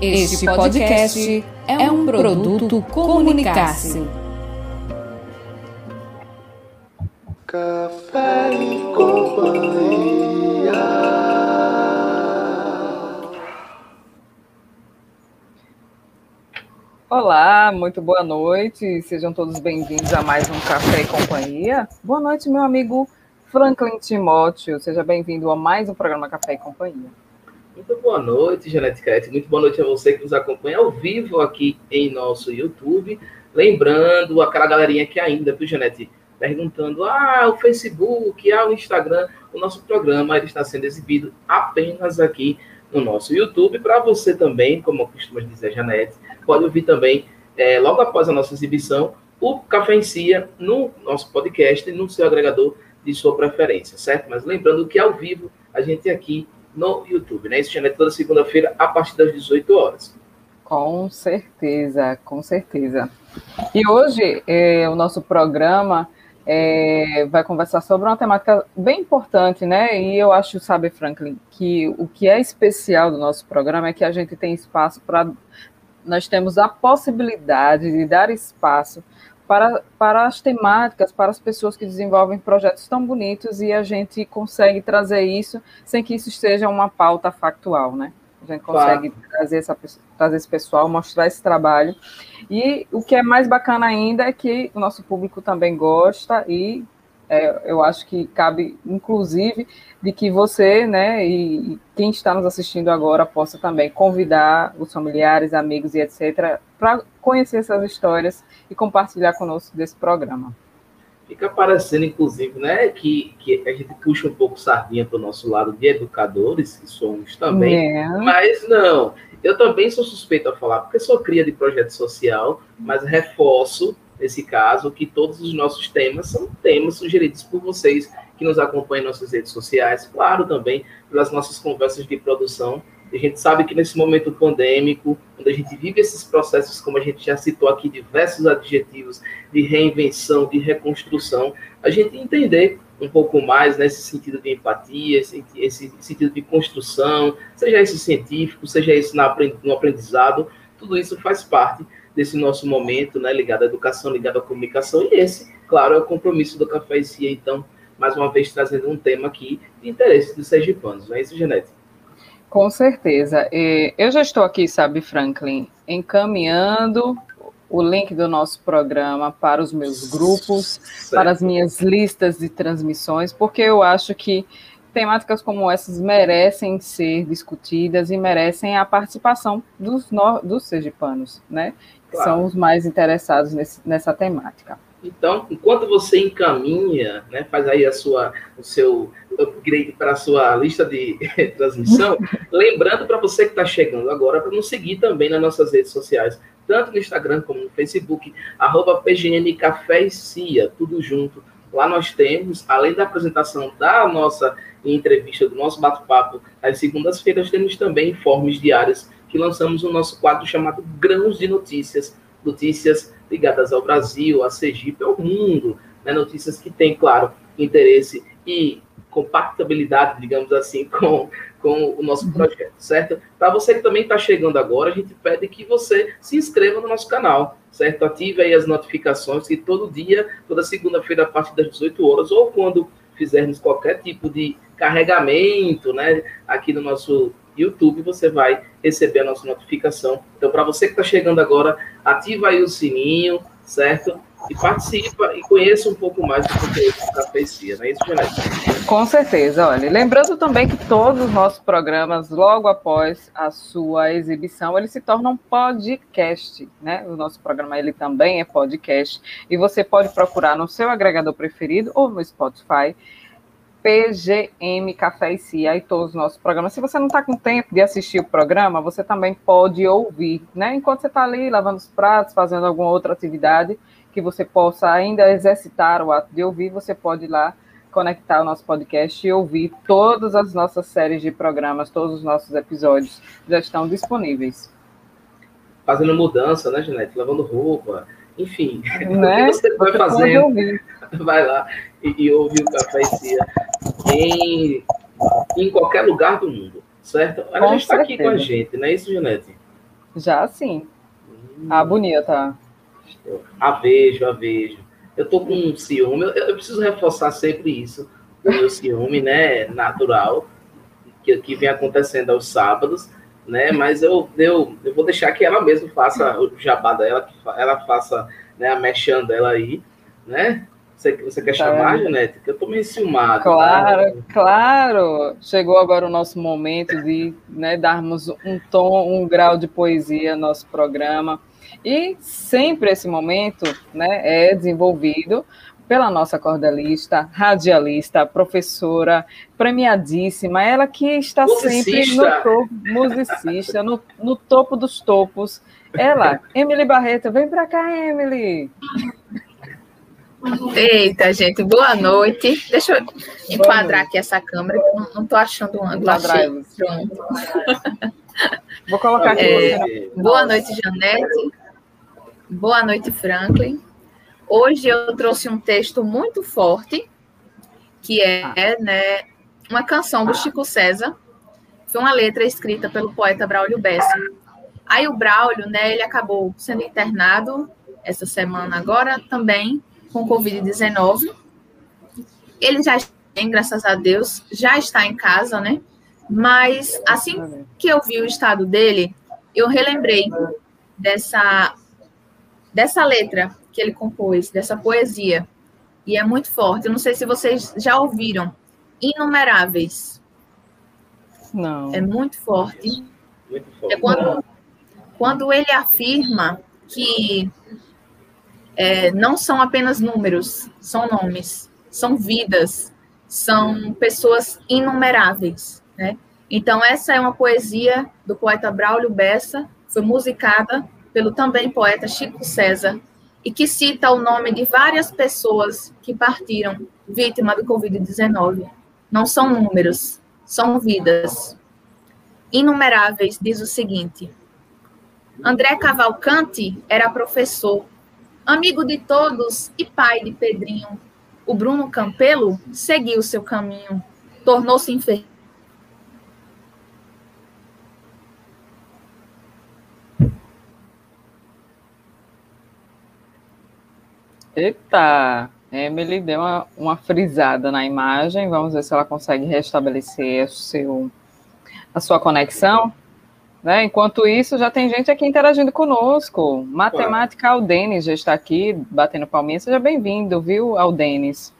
Este podcast é um produto Comunicar-se. Café e companhia. Olá, muito boa noite. Sejam todos bem-vindos a mais um Café e Companhia. Boa noite, meu amigo Franklin Timóteo. Seja bem-vindo a mais um programa Café e Companhia. Muito boa noite, Janete Crete. Muito boa noite a você que nos acompanha ao vivo aqui em nosso YouTube. Lembrando aquela galerinha que ainda, viu, Janete, perguntando: ah, o Facebook, ah, o Instagram, o nosso programa ele está sendo exibido apenas aqui no nosso YouTube. Para você também, como costuma dizer Janete, pode ouvir também, é, logo após a nossa exibição, o Café em Cia no nosso podcast e no seu agregador de sua preferência, certo? Mas lembrando que ao vivo a gente aqui no YouTube, né? Isso é toda segunda-feira a partir das 18 horas. Com certeza, com certeza. E hoje é, o nosso programa é, vai conversar sobre uma temática bem importante, né? E eu acho, sabe, Franklin, que o que é especial do nosso programa é que a gente tem espaço para. Nós temos a possibilidade de dar espaço para, para as temáticas, para as pessoas que desenvolvem projetos tão bonitos e a gente consegue trazer isso sem que isso seja uma pauta factual, né? A gente consegue claro. trazer, essa, trazer esse pessoal, mostrar esse trabalho. E o que é mais bacana ainda é que o nosso público também gosta e é, eu acho que cabe, inclusive, de que você, né, e quem está nos assistindo agora possa também convidar os familiares, amigos e etc. para conhecer essas histórias e compartilhar conosco desse programa. Fica parecendo, inclusive, né, que, que a gente puxa um pouco sardinha para o nosso lado de educadores, que somos também, é. mas não. Eu também sou suspeito a falar, porque sou cria de projeto social, mas reforço nesse caso, que todos os nossos temas são temas sugeridos por vocês que nos acompanham em nossas redes sociais, claro, também pelas nossas conversas de produção. A gente sabe que nesse momento pandêmico, quando a gente vive esses processos, como a gente já citou aqui, diversos adjetivos de reinvenção, de reconstrução, a gente entender um pouco mais nesse sentido de empatia, esse, esse sentido de construção, seja esse científico, seja esse no aprendizado, tudo isso faz parte desse nosso momento, né, ligado à educação, ligado à comunicação, e esse, claro, é o compromisso do Café e Cia, então, mais uma vez trazendo um tema aqui de interesse dos sergipanos, não é isso, Genete? Com certeza. Eu já estou aqui, sabe, Franklin, encaminhando o link do nosso programa para os meus grupos, certo. para as minhas listas de transmissões, porque eu acho que temáticas como essas merecem ser discutidas e merecem a participação dos, dos sergipanos, né? claro. são os mais interessados nesse, nessa temática. Então, enquanto você encaminha, né, faz aí a sua, o seu upgrade para a sua lista de transmissão, lembrando para você que está chegando agora, para nos seguir também nas nossas redes sociais, tanto no Instagram como no Facebook, arroba PGN Café e Cia, tudo junto. Lá nós temos, além da apresentação da nossa entrevista, do nosso bate-papo, às segundas-feiras, temos também informes diários que lançamos o nosso quadro chamado Grãos de Notícias, notícias ligadas ao Brasil, a Sergipe, ao mundo, né? notícias que têm, claro, interesse e compatibilidade, digamos assim, com, com o nosso uhum. projeto, certo? Para você que também está chegando agora, a gente pede que você se inscreva no nosso canal, certo? Ative aí as notificações que todo dia, toda segunda-feira, a partir das 18 horas, ou quando fizermos qualquer tipo de carregamento, né, aqui no nosso YouTube, você vai receber a nossa notificação. Então, para você que está chegando agora, ativa aí o sininho, certo? E participa e conheça um pouco mais do conteúdo da Cafecia, não é isso, Janete? Com certeza, olha. Lembrando também que todos os nossos programas, logo após a sua exibição, eles se tornam podcast, né? O nosso programa, ele também é podcast. E você pode procurar no seu agregador preferido ou no Spotify PGM Café e Cia e todos os nossos programas. Se você não está com tempo de assistir o programa, você também pode ouvir, né? Enquanto você está ali lavando os pratos, fazendo alguma outra atividade que você possa ainda exercitar o ato de ouvir, você pode ir lá conectar o nosso podcast e ouvir todas as nossas séries de programas, todos os nossos episódios já estão disponíveis. Fazendo mudança, né, Janete? Lavando roupa, enfim. Né? O que você vai fazendo? Vai lá e, ouve o Café e Cia em, em qualquer lugar do mundo, certo? Ela está aqui com a gente, não é isso, Janete? Já sim. Ah, bonita. A vejo, a vejo. Eu tô com um ciúme, eu, eu preciso reforçar sempre isso. O meu ciúme, né, natural, que, que vem acontecendo aos sábados, né? Mas eu, eu, eu vou deixar que ela mesma faça o jabá dela, que ela faça né, a mexendo dela aí, né? Você, você quer chamar, Janete? Que eu tô meio ciumado. Claro, né? claro. Chegou agora o nosso momento de né, darmos um tom, um grau de poesia no nosso programa. E sempre esse momento né, é desenvolvido pela nossa cordelista, radialista, professora, premiadíssima, ela que está musicista. sempre no topo, musicista, no, no topo dos topos. Ela, Emily Barreto, vem para cá, Emily. Eita, gente, boa noite. Deixa eu enquadrar aqui essa câmera, não estou achando um ângulo. Achei. Vou colocar aqui. É, boa noite, Janete. Boa noite, Franklin. Hoje eu trouxe um texto muito forte, que é né, uma canção do Chico César. Foi uma letra escrita pelo poeta Braulio Bessa. Aí o Braulio, né, ele acabou sendo internado essa semana agora também com Covid-19. Ele já tem, graças a Deus, já está em casa, né? Mas assim que eu vi o estado dele, eu relembrei dessa dessa letra que ele compôs, dessa poesia. E é muito forte. Eu não sei se vocês já ouviram. Inumeráveis. Não. É muito forte. Muito forte. É quando, quando ele afirma que é, não são apenas números, são nomes, são vidas, são pessoas inumeráveis, né? Então, essa é uma poesia do poeta Braulio Bessa, foi musicada pelo também poeta Chico César, e que cita o nome de várias pessoas que partiram vítima do Covid-19. Não são números, são vidas. Inumeráveis, diz o seguinte: André Cavalcante era professor amigo de todos e pai de Pedrinho. O Bruno Campelo seguiu seu caminho, tornou-se enfermeiro. Eita, Emily deu uma, uma frisada na imagem. Vamos ver se ela consegue restabelecer seu, a sua conexão. Né? Enquanto isso, já tem gente aqui interagindo conosco. Matemática Aldenis já está aqui, batendo palminha. Seja bem-vindo, viu, Aldenis?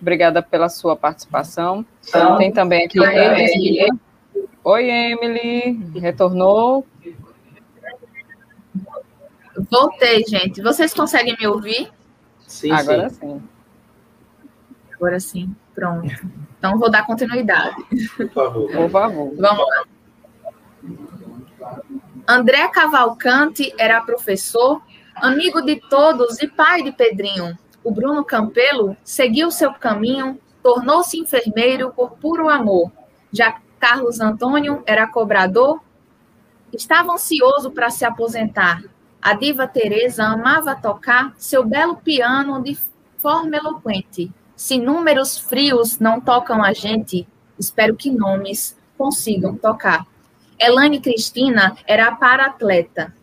Obrigada pela sua participação. Então, tem também aqui Emily. Oi, Emily. Retornou? Voltei, gente. Vocês conseguem me ouvir? Sim, Agora sim. sim. Agora sim. Pronto. Então, vou dar continuidade. Por favor. Por favor. Vamos lá. André Cavalcante era professor, amigo de todos e pai de Pedrinho. O Bruno Campelo seguiu seu caminho, tornou-se enfermeiro por puro amor. Já Carlos Antônio era cobrador, estava ansioso para se aposentar. A diva Teresa amava tocar seu belo piano de forma eloquente. Se números frios não tocam a gente, espero que nomes consigam tocar. Elane Cristina era para-atleta.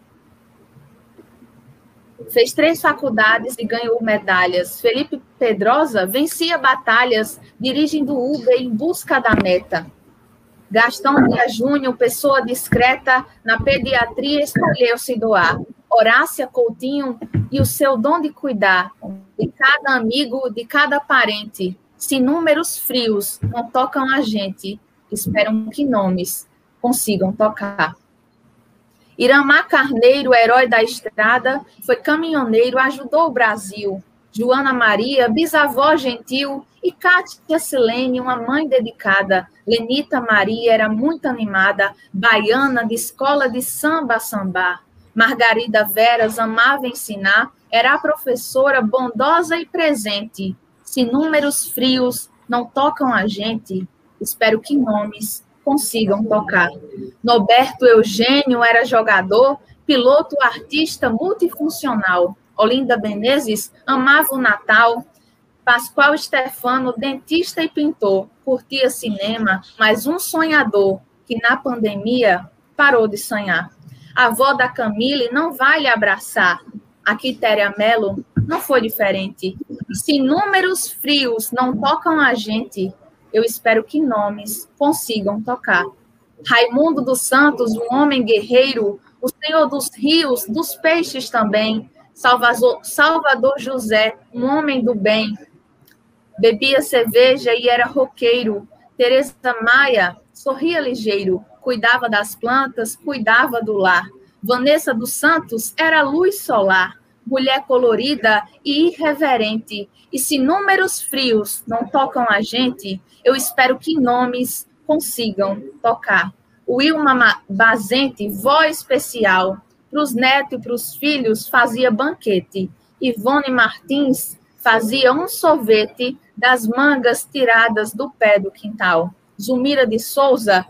Fez três faculdades e ganhou medalhas. Felipe Pedrosa vencia batalhas dirigindo Uber em busca da meta. Gastão Dias Júnior, pessoa discreta, na pediatria escolheu se doar. Horácia Coutinho e o seu dom de cuidar de cada amigo, de cada parente. Se números frios não tocam a gente, esperam que nomes consigam tocar. Iramar Carneiro, herói da estrada, foi caminhoneiro, ajudou o Brasil. Joana Maria, bisavó gentil, e Cátia Silene, uma mãe dedicada. Lenita Maria era muito animada, baiana de escola de samba samba. Margarida Veras amava ensinar, era a professora bondosa e presente. Se números frios não tocam a gente, espero que nomes consigam tocar. Noberto Eugênio era jogador, piloto, artista multifuncional. Olinda Menezes amava o Natal. Pascoal Stefano, dentista e pintor, curtia cinema, mas um sonhador que na pandemia parou de sonhar. A avó da Camille não vai lhe abraçar. A Quitéria Melo não foi diferente. Se números frios não tocam a gente, eu espero que nomes consigam tocar. Raimundo dos Santos, um homem guerreiro, o senhor dos rios, dos peixes também. Salvador, José, um homem do bem. Bebia cerveja e era roqueiro. Teresa Maia sorria ligeiro, cuidava das plantas, cuidava do lar. Vanessa dos Santos era luz solar, mulher colorida e irreverente. E se números frios não tocam a gente, eu espero que nomes consigam tocar. Wilma Bazente, vó especial, para os netos e para os filhos fazia banquete. Ivone Martins fazia um sorvete das mangas tiradas do pé do quintal. Zumira de Souza,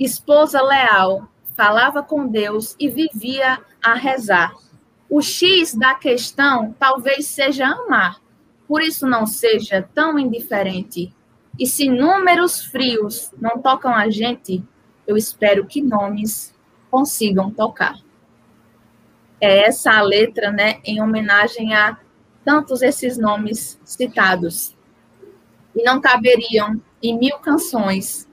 esposa leal, falava com Deus e vivia a rezar. O X da questão talvez seja amar, por isso não seja tão indiferente. E se números frios não tocam a gente, eu espero que nomes consigam tocar. É essa a letra, né, em homenagem a tantos esses nomes citados. E não caberiam em mil canções,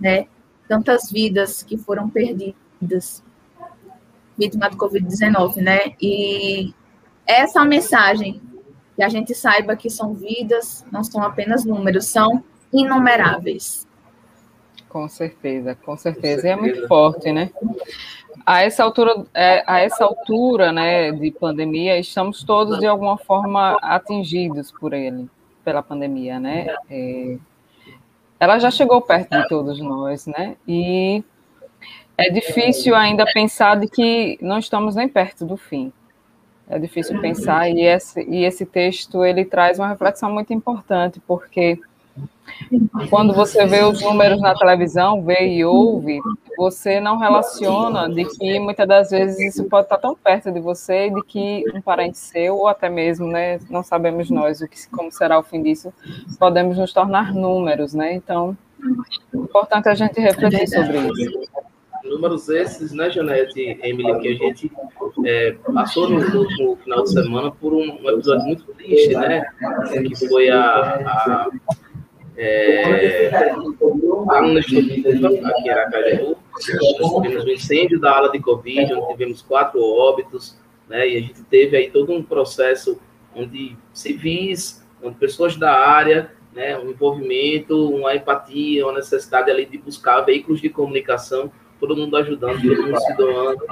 né, tantas vidas que foram perdidas vítima do Covid-19, né? E essa mensagem que a gente saiba que são vidas, não são apenas números, são inumeráveis. Com certeza, com certeza. E é muito forte, né? A essa altura, é, a essa altura, né, de pandemia, estamos todos de alguma forma atingidos por ele, pela pandemia, né? É, ela já chegou perto de todos nós, né? E é difícil ainda pensar de que não estamos nem perto do fim. É difícil pensar e esse, e esse texto ele traz uma reflexão muito importante porque quando você vê os números na televisão, vê e ouve, você não relaciona de que muitas das vezes isso pode estar tão perto de você, de que um parente seu, ou até mesmo, né, não sabemos nós o que, como será o fim disso, podemos nos tornar números, né? Então, é importante a gente refletir sobre isso. Números esses, né, Janete Emily, que a gente é, passou no último final de semana por um, um episódio muito triste, né? Que foi a, a é, aqui em Aracaju, tivemos um incêndio da ala de Covid, onde tivemos quatro óbitos, né, e a gente teve aí todo um processo onde civis, onde pessoas da área, né, um envolvimento, uma empatia, uma necessidade ali de buscar veículos de comunicação todo mundo ajudando, todo mundo se doando.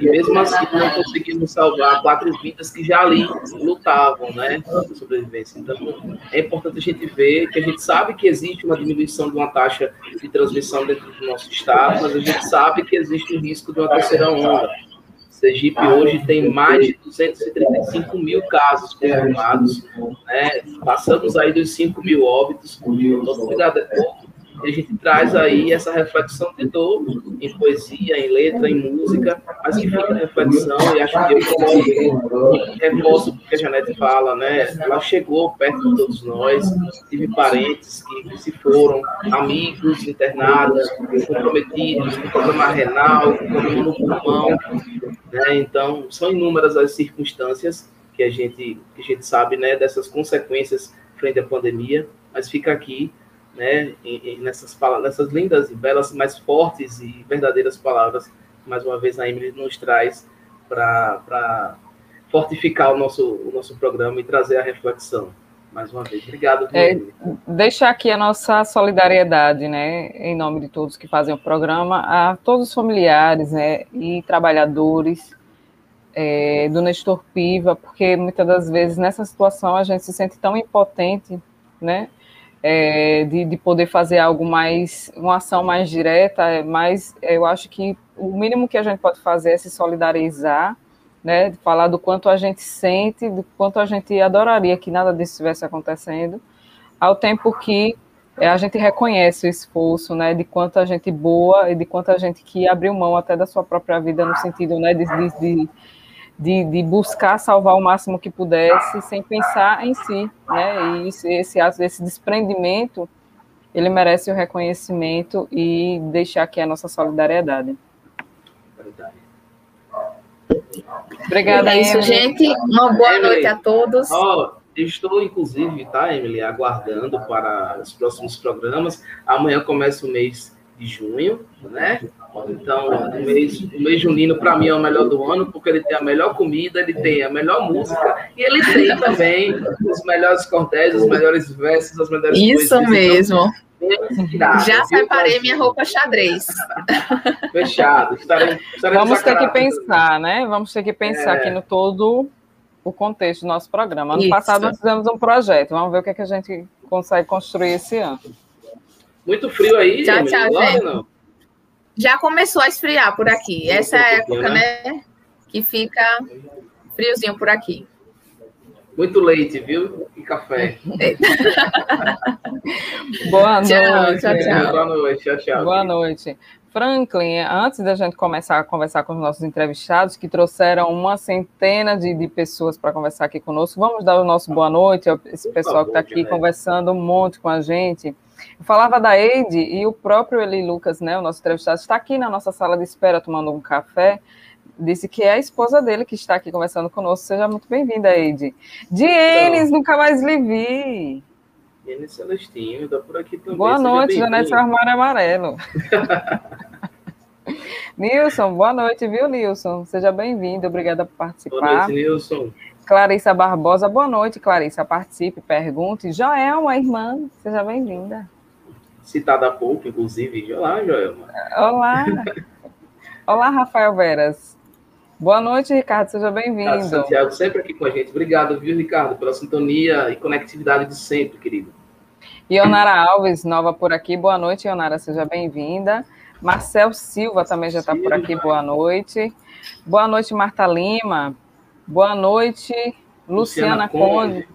E mesmo assim não conseguimos salvar quatro vidas que já ali lutavam, né, sobrevivência. Então, é importante a gente ver que a gente sabe que existe uma diminuição de uma taxa de transmissão dentro do nosso estado, mas a gente sabe que existe o risco de uma terceira onda. Sergipe hoje tem mais de 235 mil casos confirmados, né? passamos aí dos 5 mil óbitos. Então, é pouco e a gente traz aí essa reflexão de dor em poesia, em letra, em música, mas que fica reflexão, e acho que eu reforço o que a Janete fala, né? Ela chegou perto de todos nós, tive parentes que se foram, amigos internados, comprometidos com problema renal, com problema no pulmão, né? Então, são inúmeras as circunstâncias que a gente, que a gente sabe, né, dessas consequências frente à pandemia, mas fica aqui né, nessas, nessas lindas e belas, mais fortes e verdadeiras palavras, mais uma vez a Emily nos traz para fortificar o nosso, o nosso programa e trazer a reflexão. Mais uma vez, obrigado. É, deixar aqui a nossa solidariedade, né, em nome de todos que fazem o programa, a todos os familiares né, e trabalhadores é, do Nestor Piva, porque muitas das vezes nessa situação a gente se sente tão impotente, né, é, de, de, poder fazer algo mais, uma ação mais direta, é mas eu acho que o mínimo que a gente pode fazer é se solidarizar, né, falar do quanto a gente sente, do quanto a gente adoraria que nada disso estivesse acontecendo, ao tempo que é, a gente reconhece o esforço, né, de quanta gente boa e de quanta gente que abriu mão até da sua própria vida no sentido, né, de, de, de de, de, buscar salvar o máximo que pudesse, sem pensar em si, né? E esse, esse ato, esse desprendimento, ele merece o reconhecimento e deixar aqui a nossa solidariedade. Obrigada, É isso, Emily. gente. Uma boa Emily. noite a todos. Eu estou, inclusive, tá, Emily, aguardando para os próximos programas. Amanhã começa o mês de junho, né? Então, o mês, o mês junino, para mim, é o melhor do ano, porque ele tem a melhor comida, ele tem a melhor música, e ele tem também os melhores cordéis, os melhores versos, as melhores Isso mesmo. Então, bem inspirado, Já viu, separei minha roupa xadrez. Fechado. Estarei, estarei Vamos ter que pensar, né? Vamos ter que pensar É. aqui no todo o contexto do nosso programa. Ano Isso. passado nós fizemos um projeto, vamos ver o que, é que a gente consegue construir esse ano. Muito frio aí, Tchau, tchau, gente. não? Já começou a esfriar por aqui. Essa é a época, né? Que fica friozinho por aqui. Muito leite, viu? E café. Boa noite. tchau, tchau. Boa noite. Tchau, tchau. Boa noite. Franklin, antes da gente começar a conversar com os nossos entrevistados, que trouxeram uma centena de, de pessoas para conversar aqui conosco, vamos dar o nosso boa noite a esse pessoal que está aqui conversando um monte com a gente. Eu falava da Eide e o próprio Eli Lucas, né, o nosso entrevistado, está aqui na nossa sala de espera tomando um café. Disse que é a esposa dele que está aqui conversando conosco. Seja muito bem-vinda, Eide. Dienes, nunca mais lhe vi. Enes Celestino, tá por aqui também. Boa noite. Janete, seu armário amarelo. Nilson, boa noite, viu, Nilson? Seja bem-vindo, obrigada por Boa participar. noite, Nilson. Clarissa Barbosa, boa noite, Clarissa. Participe, pergunte. Joelma, irmã, seja bem-vinda. Citada há pouco, inclusive. Olá, Joelma. Olá. Olá, Rafael Veras. Boa noite, Ricardo, seja bem-vindo. Santiago sempre aqui com a gente. Obrigado, viu, Ricardo, pela sintonia e conectividade de sempre, querido. Ionara Alves, nova por aqui. Boa noite, Ionara, seja bem-vinda. Marcel Silva também já está por aqui. Boa noite. Boa noite, Marta Lima. Boa noite, Luciana, Luciana Conde.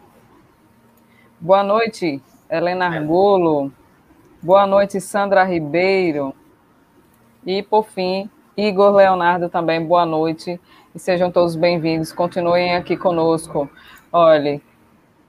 Boa noite, Helena É. Boa noite, Sandra Ribeiro. E, por fim, Igor Leonardo também, boa noite. E sejam todos bem-vindos. Continuem aqui conosco. Olhe,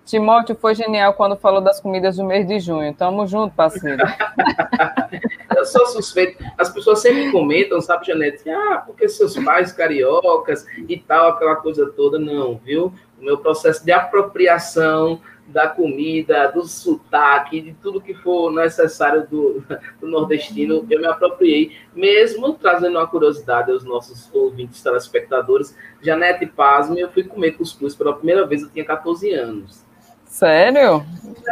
Timóteo foi genial quando falou das comidas do mês de junho. Tamo junto, parceiro. Eu sou suspeito. As pessoas sempre comentam, sabe, Janete? Ah, porque seus pais cariocas e tal, aquela coisa toda. Não, viu? O meu processo de apropriação da comida, do sotaque, de tudo que for necessário do, do nordestino, eu me apropriei, mesmo trazendo uma curiosidade aos nossos ouvintes telespectadores. Janete Pasme, eu fui comer cuscuz pela primeira vez, eu tinha 14 anos. Sério?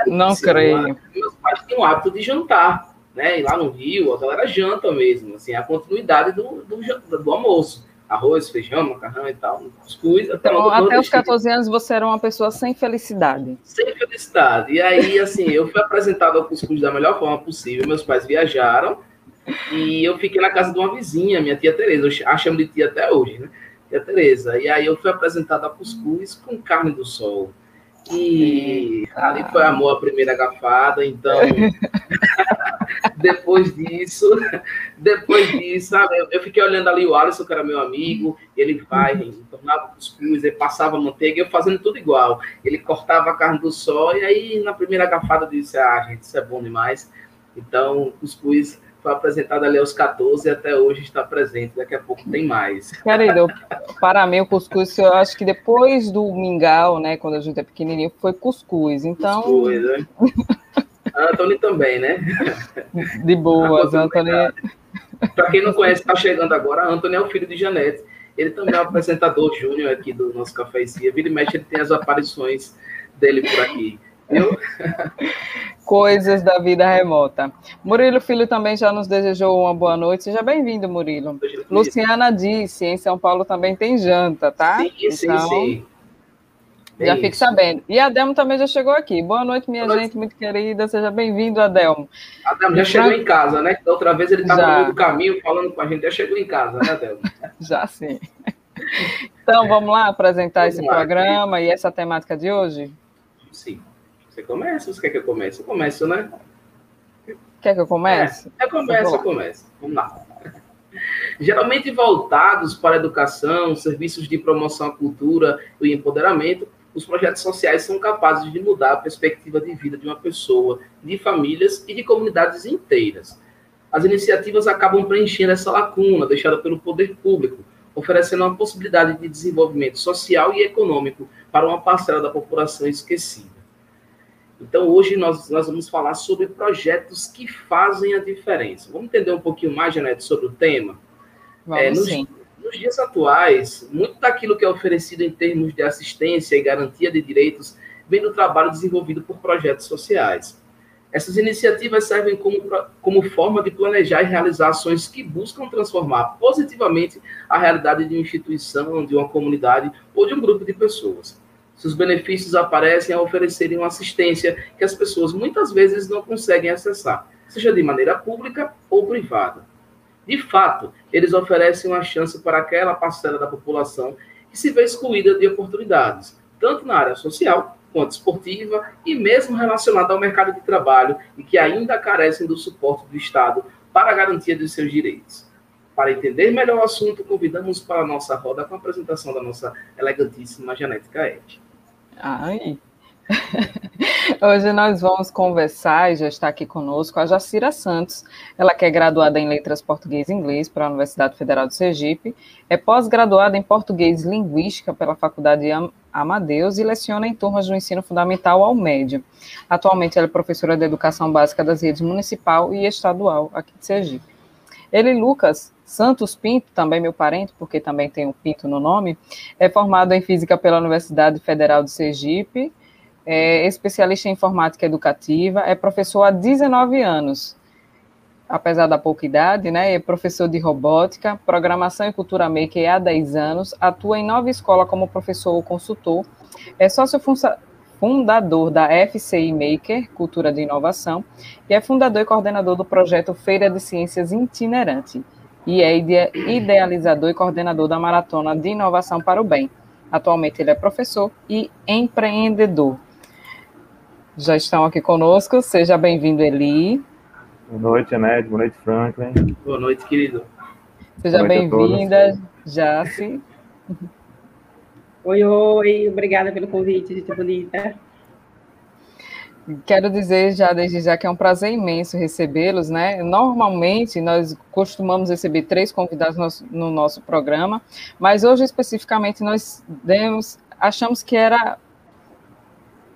Não creio. Meus pais tinham o hábito de jantar, né? E lá no Rio, a galera janta mesmo, assim, a continuidade do, do, do almoço. Arroz, feijão, macarrão e tal. Cuscuz, até, Então, logo até os nordestino. 14 anos você era uma pessoa sem felicidade. Sem felicidade. E aí, assim, eu fui apresentado ao cuscuz da melhor forma possível. Meus pais viajaram e eu fiquei na casa de uma vizinha, minha tia Tereza. Eu a chamo de tia até hoje, né? Tia Tereza. E aí eu fui apresentado a cuscuz com carne do sol. E ali foi amor à primeira agafada, então depois disso, depois disso, sabe, eu, fiquei olhando ali o Alisson, que era meu amigo, ele vai, tornava cuscuz, ele passava manteiga, eu fazendo tudo igual. Ele cortava a carne do sol, e aí na primeira agafada eu disse, ah, gente, isso é bom demais. Então, cuscuz foi apresentado ali aos 14 e até hoje está presente, daqui a pouco tem mais. Querido, para mim o cuscuz, eu acho que depois do mingau, né, quando a gente é pequenininho, foi cuscuz. Então, Cuscuz, né? Anthony também, né? de boas, Antônio. Para quem não conhece, está chegando agora, Antônio é o filho de Janete. Ele também é o apresentador júnior aqui do nosso Café e Cia. Vira e mexe, ele tem as aparições dele por aqui. Viu? Coisas da vida remota. Murilo Filho também já nos desejou uma boa noite. Seja bem-vindo, Murilo. Luciana disse, em São Paulo também tem janta, tá? Sim, sim, Então, sim. Já É fique sabendo. E a Adelmo também já chegou aqui. Boa noite, minha Boa noite. gente, muito querida. Seja bem-vindo, Adelmo. Adamo já chegou em casa, né? Da outra vez ele estava Já. no meio do caminho falando com a gente, já chegou em casa, né, Adamo? Já sim. Então, vamos lá apresentar Vamos esse lá, programa e essa temática de hoje? Sim. Você começa você quer que eu comece? Eu começo, né? Quer que eu comece? Eu começo, eu começo. Vamos lá. Geralmente voltados para a educação, serviços de promoção à cultura e empoderamento, os projetos sociais são capazes de mudar a perspectiva de vida de uma pessoa, de famílias e de comunidades inteiras. As iniciativas acabam preenchendo essa lacuna deixada pelo poder público, oferecendo uma possibilidade de desenvolvimento social e econômico para uma parcela da população esquecida. Então, hoje nós, nós vamos falar sobre projetos que fazem a diferença. Vamos entender um pouquinho mais, Janete, sobre o tema? Vamos é, nos, sim. Nos dias atuais, muito daquilo que é oferecido em termos de assistência e garantia de direitos vem do trabalho desenvolvido por projetos sociais. Essas iniciativas servem como, como forma de planejar e realizar ações que buscam transformar positivamente a realidade de uma instituição, de uma comunidade ou de um grupo de pessoas. Seus benefícios aparecem ao oferecerem uma assistência que as pessoas muitas vezes não conseguem acessar, seja de maneira pública ou privada. De fato, eles oferecem uma chance para aquela parcela da população que se vê excluída de oportunidades, tanto na área social quanto esportiva e mesmo relacionada ao mercado de trabalho e que ainda carecem do suporte do Estado para a garantia dos seus direitos. Para entender melhor o assunto, convidamos para a nossa roda com a apresentação da nossa elegantíssima Janete Caete. Ai, Hoje nós vamos conversar, e já está aqui conosco, a Jacira Santos. Ela que é graduada em Letras Português e Inglês pela Universidade Federal do Sergipe, é pós-graduada em Português e Linguística pela Faculdade Amadeus e leciona em turmas do ensino fundamental ao médio. Atualmente ela é professora de Educação Básica das redes municipal e estadual aqui de Sergipe. Ele, Lucas Santos Pinto, também meu parente, porque também tem um Pinto no nome, é formado em Física pela Universidade Federal de Sergipe, é especialista em informática educativa, é professor há 19 anos, apesar da pouca idade, né? É professor de robótica, programação e cultura maker há 10 anos, atua em nova escola como professor ou consultor, é sócio fundador da FCI Maker, Cultura de Inovação, e é fundador e coordenador do projeto Feira de Ciências Itinerante, e é idealizador e coordenador da Maratona de Inovação para o Bem. Atualmente ele é professor e empreendedor já estão aqui conosco. Seja bem-vindo, Eli. Boa noite, Anete. Boa noite, Franklin. Boa noite, querido. Seja bem-vinda, Jace. Oi, oi. Obrigada pelo convite, gente bonita. Quero dizer já desde já que é um prazer imenso recebê-los, né? Normalmente nós costumamos receber três convidados no, no nosso programa, mas hoje especificamente nós demos, achamos que era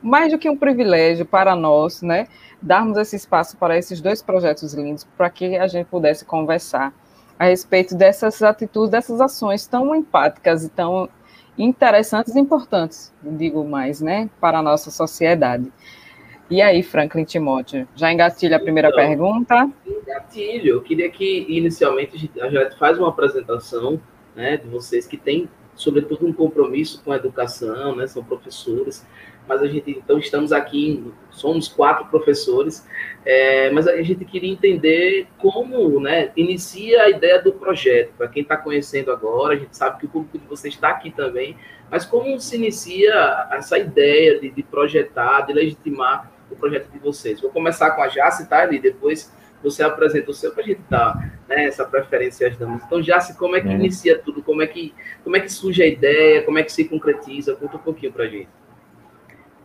mais do que um privilégio para nós, né, darmos esse espaço para esses dois projetos lindos, para que a gente pudesse conversar a respeito dessas atitudes, dessas ações tão empáticas e tão interessantes e importantes, digo mais, né, para a nossa sociedade. E aí, Franklin Timóteo, já engatilha a primeira então, pergunta? Engatilho. Eu queria que, inicialmente, a gente faz uma apresentação né, de vocês que têm, sobretudo, um compromisso com a educação, né, são professores, mas a gente, então, estamos aqui, somos quatro professores, é, mas a gente queria entender como, né, inicia a ideia do projeto. Para quem está conhecendo agora, a gente sabe que o público de vocês está aqui também, mas como se inicia essa ideia de, de projetar, de legitimar o projeto de vocês? Vou começar com a Jace, tá, e depois você apresenta o seu para a gente dar né, essa preferência às damas. Então, Jace, como é que é. inicia tudo? Como é que, como é que surge a ideia? Como é que se concretiza? Conta um pouquinho para a gente.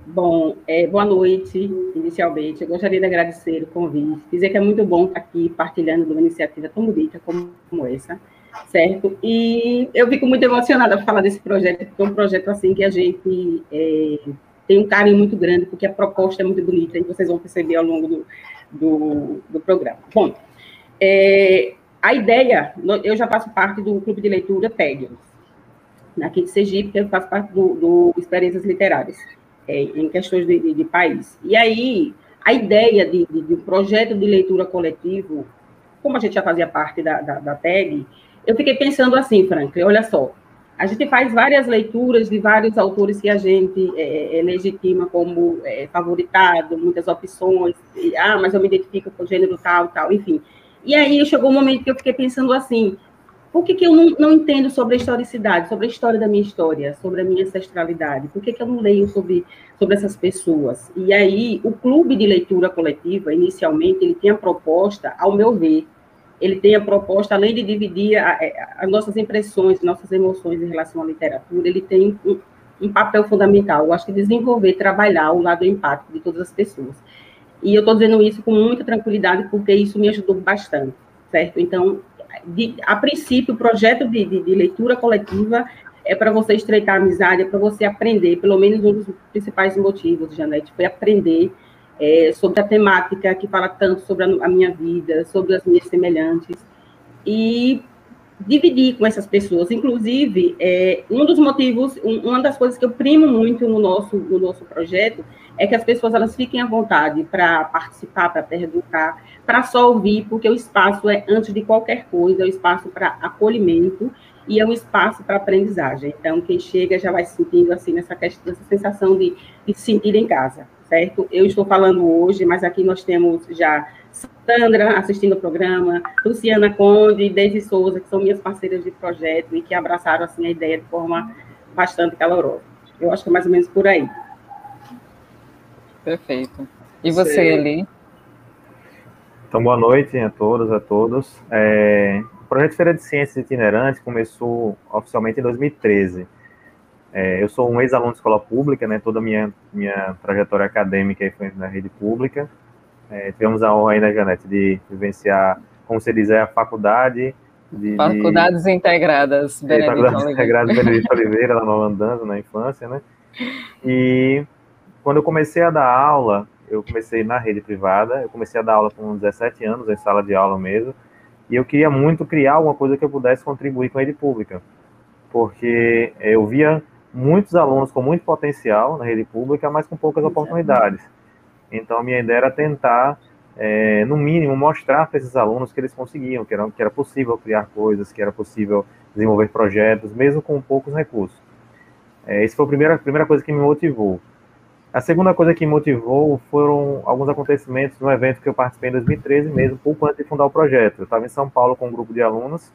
Bom, é, boa noite, inicialmente. Eu gostaria de agradecer o convite, dizer que é muito bom estar aqui partilhando de uma iniciativa tão bonita como, como essa, certo? E eu fico muito emocionada por falar desse projeto, porque é um projeto assim que a gente é, tem um carinho muito grande, porque a proposta é muito bonita e vocês vão perceber ao longo do, do, do programa. Bom, é, a ideia, eu já faço parte do clube de leitura TEG, aqui de Sergipe, eu faço parte do, do Experiências Literárias é, em questões de, de, de, país. E aí, a ideia de, de, um projeto de leitura coletivo, como a gente já fazia parte da, da, da eu fiquei pensando assim, Franklin, olha só, a gente faz várias leituras de vários autores que a gente é, é, legitima como é, favoritado, muitas opções, e, ah, mas eu me identifico com o gênero tal, tal, enfim. E aí chegou um momento que eu fiquei pensando assim, por que, que eu não, não, entendo sobre a historicidade, sobre a história da minha história, sobre a minha ancestralidade? Por que, que eu não leio sobre, sobre essas pessoas? E aí, o clube de leitura coletiva, inicialmente, ele tinha proposta, ao meu ver, ele tem a proposta, além de dividir a, as nossas impressões, nossas emoções em relação à literatura, ele tem um, um papel fundamental, eu acho que desenvolver, trabalhar o lado empático de todas as pessoas. E eu estou dizendo isso com muita tranquilidade, porque isso me ajudou bastante, certo? Então, de, a princípio, o projeto de, de, de leitura coletiva é para você estreitar a amizade, é para você aprender, pelo menos um dos principais motivos, Janete, foi aprender é, sobre a temática que fala tanto sobre a, a minha vida, sobre as minhas semelhantes, e dividir com essas pessoas. Inclusive, é, um dos motivos, um, uma das coisas que eu primo muito no nosso, no nosso projeto é que as pessoas elas fiquem à vontade para participar, para perguntar, para só ouvir, porque o espaço é, antes de qualquer coisa, é um espaço para acolhimento e é um espaço para aprendizagem. Então, quem chega já vai se sentindo assim, nessa, questão, nessa sensação de, de se sentir em casa, certo? Eu estou falando hoje, mas aqui nós temos já Sandra assistindo o programa, Luciana Conde e Deise Souza, que são minhas parceiras de projeto e que abraçaram assim, a ideia de forma bastante calorosa. Eu acho que é mais ou menos por aí. Perfeito. E você, Eli? Então, boa noite a todos, a todos. É, o projeto Feira de Ciências Itinerantes começou oficialmente em 2013. É, eu sou um ex-aluno de escola pública, né? Toda a minha, minha trajetória acadêmica foi na rede pública. É, tivemos a honra aí, né, Janete, de vivenciar, como você diz, é a faculdade. De, Faculdades de... Integradas, Benedito Faculdades Oliveira. Integradas Benedito Oliveira, lá no Holandando, na infância, né? E quando eu comecei a dar aula, eu comecei na rede privada, eu comecei a dar aula com 17 anos, em sala de aula mesmo, e eu queria muito criar alguma coisa que eu pudesse contribuir com a rede pública, porque eu via muitos alunos com muito potencial na rede pública, mas com poucas oportunidades. Então, a minha ideia era tentar, é, no mínimo, mostrar para esses alunos que eles conseguiam, que era, que era possível criar coisas, que era possível desenvolver projetos, mesmo com poucos recursos. É, essa foi a primeira, a primeira coisa que me motivou. A segunda coisa que me motivou foram alguns acontecimentos no evento que eu participei em 2013 mesmo, pouco antes de fundar o projeto. Eu estava em São Paulo com um grupo de alunos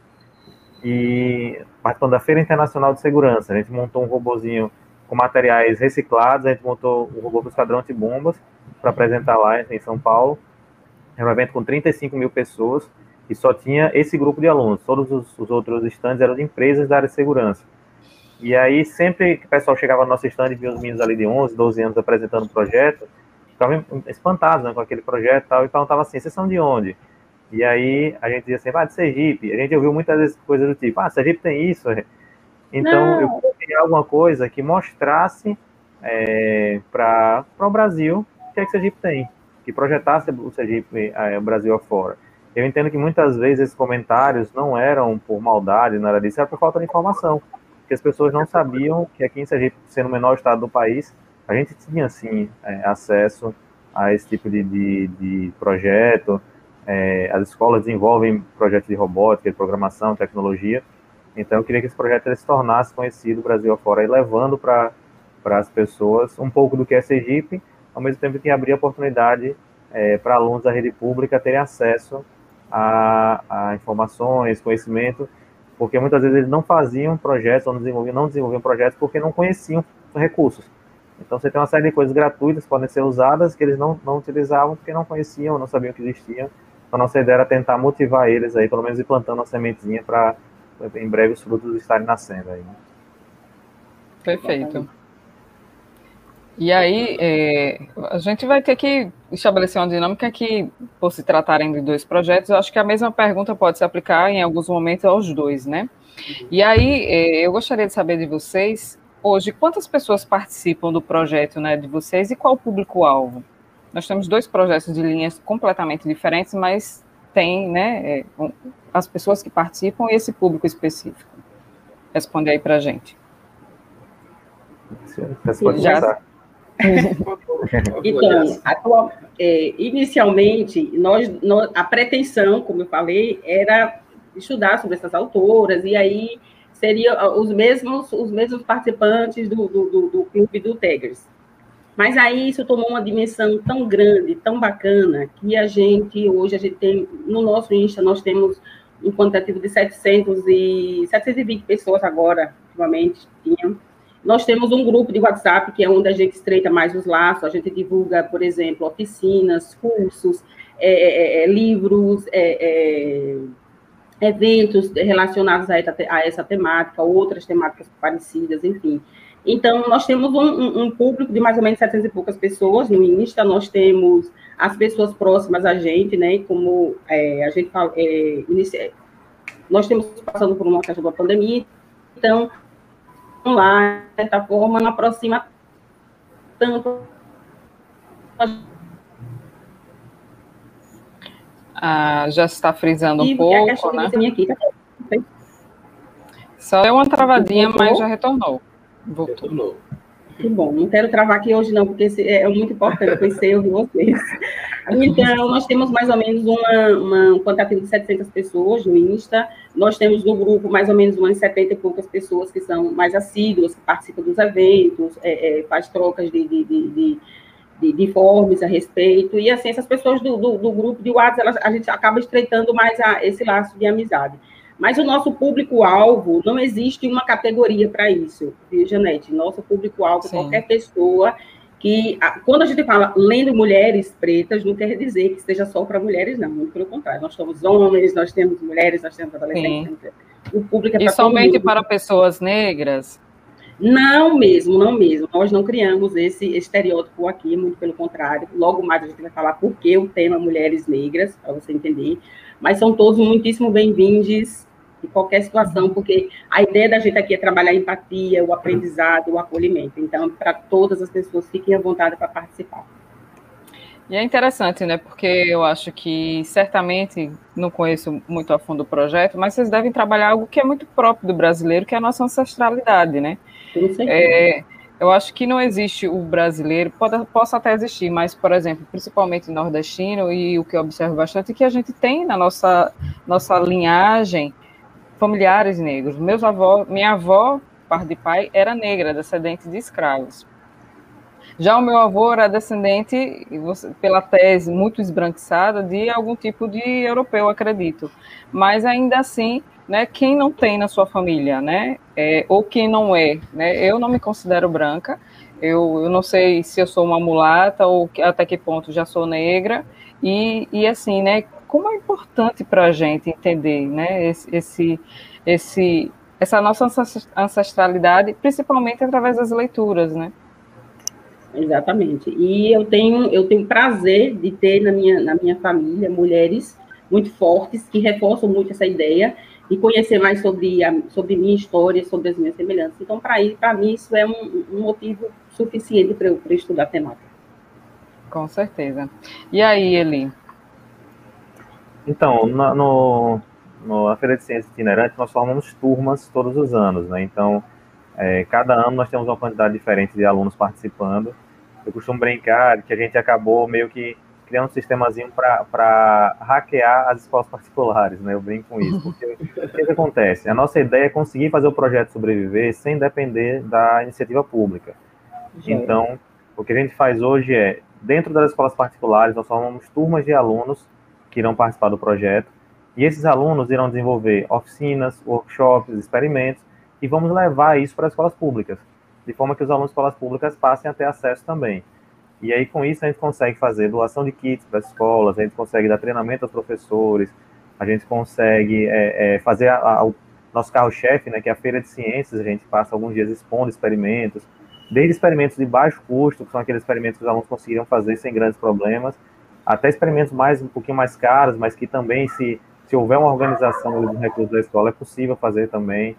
e participando da Feira Internacional de Segurança. A gente montou um robozinho com materiais reciclados, a gente montou um robô o Esquadrão de Bombas para apresentar lá em São Paulo. Era um evento com 35 mil pessoas e só tinha esse grupo de alunos. Todos os, os outros estandes eram de empresas da área de segurança. E aí, sempre que o pessoal chegava no nosso stand e via os meninos ali de 11, 12 anos apresentando o projeto, ficavam espantados né, com aquele projeto e tal, e perguntavam assim, vocês são de onde? E aí, a gente dizia assim, ah, de Sergipe. A gente ouviu muitas vezes coisas do tipo, ah, Sergipe tem isso. Então, Não. eu queria alguma coisa que mostrasse é, para o Brasil o que é que Sergipe tem, que projetasse o Sergipe, é, o Brasil afora. Eu entendo que muitas vezes esses comentários não eram por maldade, nada disso, era por falta de informação que as pessoas não sabiam que aqui em Sergipe, sendo o menor estado do país, a gente tinha, sim, é, acesso a esse tipo de, de, de projeto. É, as escolas desenvolvem projetos de robótica, de programação, tecnologia. Então, eu queria que esse projeto se tornasse conhecido Brasil afora e levando para as pessoas um pouco do que é Sergipe, ao mesmo tempo que abrir a oportunidade é, para alunos da rede pública terem acesso a, a informações, conhecimento porque muitas vezes eles não faziam projetos, ou não desenvolviam, não desenvolviam projetos porque não conheciam recursos. Então você tem uma série de coisas gratuitas que podem ser usadas que eles não, não utilizavam porque não conheciam, não sabiam que existiam. Então nossa ideia era tentar motivar eles aí, pelo menos ir plantando uma sementinha para em breve os frutos estarem nascendo aí. Né? Perfeito. E aí, é, a gente vai ter que estabelecer uma dinâmica que, por se tratarem de dois projetos, eu acho que a mesma pergunta pode se aplicar em alguns momentos aos dois, né? E aí, é, eu gostaria de saber de vocês, hoje, quantas pessoas participam do projeto né, de vocês e qual o público-alvo? Nós temos dois projetos de linhas completamente diferentes, mas tem né, é, as pessoas que participam e esse público específico. Responde aí para a gente. Você pode Já, então, atual, é, inicialmente, nós, nós, a pretensão, como eu falei, era estudar sobre essas autoras, e aí seriam os mesmos, os mesmos participantes do, do, do, do clube do Tigers. Mas aí isso tomou uma dimensão tão grande, tão bacana, que a gente, hoje, a gente tem, no nosso Insta, nós temos um quantitativo de 700 e, 720 pessoas agora, ultimamente, tinham, nós temos um grupo de WhatsApp, que é onde a gente estreita mais os laços, a gente divulga, por exemplo, oficinas, cursos, é, é, é, é livros, é, é, eventos relacionados a, a, essa temática, outras temáticas parecidas, enfim. Então, nós temos um, um, público de mais ou menos 700 e poucas pessoas no Insta, nós temos as pessoas próximas a gente, né, como a gente fala, inicia, nós temos passando por uma questão da pandemia, então, lá, de certa forma, não aproxima tanto Ah, já está frisando um e pouco, né? aqui, tá? Só deu uma travadinha, mas já retornou. Voltou. Retornou. Que bom, não quero travar aqui hoje não, porque esse é muito importante conhecer ouvir vocês. Então, nós temos mais ou menos uma, uma, um quantitativo de 700 pessoas no Insta, nós temos no grupo mais ou menos umas 70 e poucas pessoas que são mais assíduas, que participam dos eventos, é, é, faz trocas de, de, de, de, de, de informes a respeito, e assim, essas pessoas do, do, do grupo de WhatsApp, elas, a gente acaba estreitando mais a, esse laço de amizade. Mas o nosso público-alvo, não existe uma categoria para isso, viu, Janete? Nosso público-alvo, Sim. qualquer pessoa que, quando a gente fala lendo mulheres pretas, não quer dizer que seja só para mulheres, não, muito pelo contrário. Nós somos homens, nós temos mulheres, nós temos adolescentes. temos- O público é E somente para pessoas negras? Não mesmo, não mesmo. Nós não criamos esse estereótipo aqui, muito pelo contrário. Logo mais a gente vai falar por que o tema Mulheres Negras, para você entender. Mas são todos muitíssimo bem-vindos em qualquer situação, porque a ideia da gente aqui é trabalhar a empatia, o aprendizado, o acolhimento. Então, para todas as pessoas, fiquem à vontade para participar. E é interessante, né? Porque eu acho que certamente não conheço muito a fundo o projeto, mas vocês devem trabalhar algo que é muito próprio do brasileiro, que é a nossa ancestralidade, né? Com certeza. É, eu acho que não existe o brasileiro, pode, possa até existir, mas, por exemplo, principalmente nordestino, e o que eu observo bastante é que a gente tem na nossa, nossa linhagem familiares negros. Meus avós, minha avó, par de pai, era negra, descendente de escravos. Já o meu avô era descendente, pela tese muito esbranquiçada, de algum tipo de europeu, acredito. Mas ainda assim, né, quem não tem na sua família, né, é, ou quem não é, né, eu não me considero branca, eu, eu não sei se eu sou uma mulata ou que- até que ponto já sou negra, e, e assim, né, como é importante para a gente entender, né, esse, esse, esse, essa nossa ancest- ancestralidade, principalmente através das leituras, né? Exatamente. E eu tenho, eu tenho prazer de ter na minha, na minha família mulheres muito fortes que reforçam muito essa ideia e conhecer mais sobre a sobre minha história, sobre as minhas semelhanças. Então, para para mim, isso é um, um motivo suficiente para eu, pra eu estudar a temática. Com certeza. E aí, Eli? Então, na, no, no- na Feira de Ciências Itinerante, nós formamos turmas todos os anos, né? Então, é, cada ano nós temos uma quantidade diferente de alunos participando. Eu costumo brincar que a gente acabou meio que criando um sistemazinho para hackear as escolas particulares, né? Eu brinco com isso, porque o que, que acontece? A nossa ideia é conseguir fazer o projeto sobreviver sem depender da iniciativa pública. Então, o que a gente faz hoje é, dentro das escolas particulares, nós formamos turmas de alunos que irão participar do projeto, e esses alunos irão desenvolver oficinas, workshops, experimentos, e vamos levar isso para as escolas públicas, de forma que os alunos das escolas públicas passem a ter acesso também. E aí, com isso, a gente consegue fazer doação de kits para as escolas, a gente consegue dar treinamento aos professores, a gente consegue é, é, fazer a, a, o nosso carro-chefe, né, que é a Feira de Ciências, a gente passa alguns dias expondo experimentos, desde experimentos de baixo custo, que são aqueles experimentos que os alunos conseguiriam fazer sem grandes problemas, até experimentos mais um pouquinho mais caros, mas que também, se, se houver uma organização dos recursos da escola, é possível fazer também.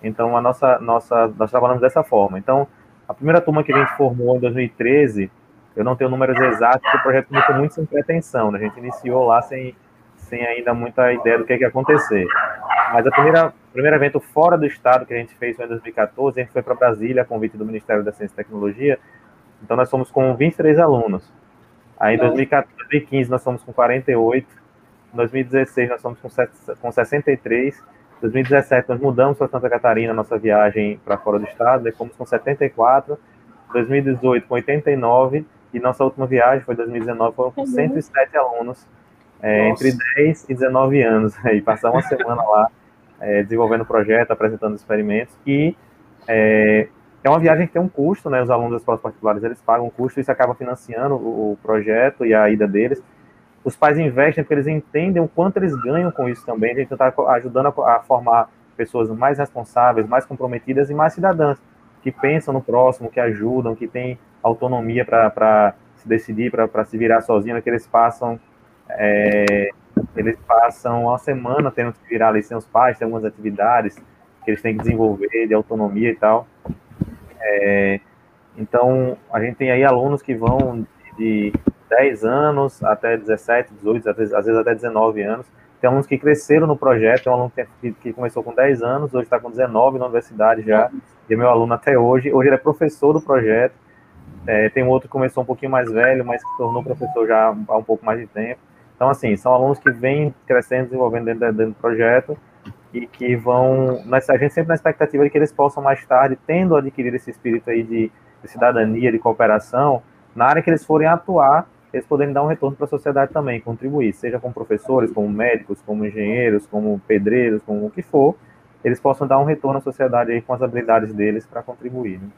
Então, a nossa, nossa, nós trabalhamos dessa forma. Então, a primeira turma que a gente formou em 2013, eu não tenho números exatos, porque o projeto começou muito sem pretensão, né? a gente iniciou lá sem, sem ainda muita ideia do que, que ia acontecer. Mas a primeira, primeiro evento fora do estado que a gente fez foi em 2014, a gente foi para Brasília, a convite do Ministério da Ciência e Tecnologia, então nós fomos com 23 alunos. Aí em 2014, 2015 nós fomos com 48, em 2016 nós fomos com, com 63, em 2017 nós mudamos para Santa Catarina, nossa viagem para fora do estado, daí fomos com 74, 2018 com 89, e nossa última viagem foi 2019, foram com 107 alunos, é, entre 10 e 19 anos, e passar uma semana lá é, desenvolvendo o projeto, apresentando experimentos, e é, é uma viagem que tem um custo, né? Os alunos das escolas particulares eles pagam um custo, isso acaba financiando o, o projeto e a ida deles. Os pais investem porque eles entendem o quanto eles ganham com isso também. A gente está ajudando a, a formar pessoas mais responsáveis, mais comprometidas e mais cidadãs, que pensam no próximo, que ajudam, que têm autonomia para se decidir, para se virar sozinho, que eles passam é, eles passam uma semana tendo que virar ali sem os pais, tem algumas atividades que eles têm que desenvolver de autonomia e tal. É, então, a gente tem aí alunos que vão de 10 anos até 17, 18, às vezes, às vezes até 19 anos. Tem alunos que cresceram no projeto, tem um aluno que, que começou com 10 anos, hoje está com 19 na universidade já, e é meu aluno até hoje. Hoje ele é professor do projeto. É, tem um outro que começou um pouquinho mais velho, mas que se tornou professor já há um pouco mais de tempo. Então, assim, são alunos que vêm crescendo, desenvolvendo dentro, dentro do projeto e que vão, a gente sempre na expectativa de que eles possam mais tarde, tendo adquirido esse espírito aí de, de cidadania, de cooperação, na área que eles forem atuar, eles poderem dar um retorno para a sociedade também, contribuir, seja como professores, como médicos, como engenheiros, como pedreiros, como o que for, eles possam dar um retorno à sociedade aí com as habilidades deles para contribuir. Né?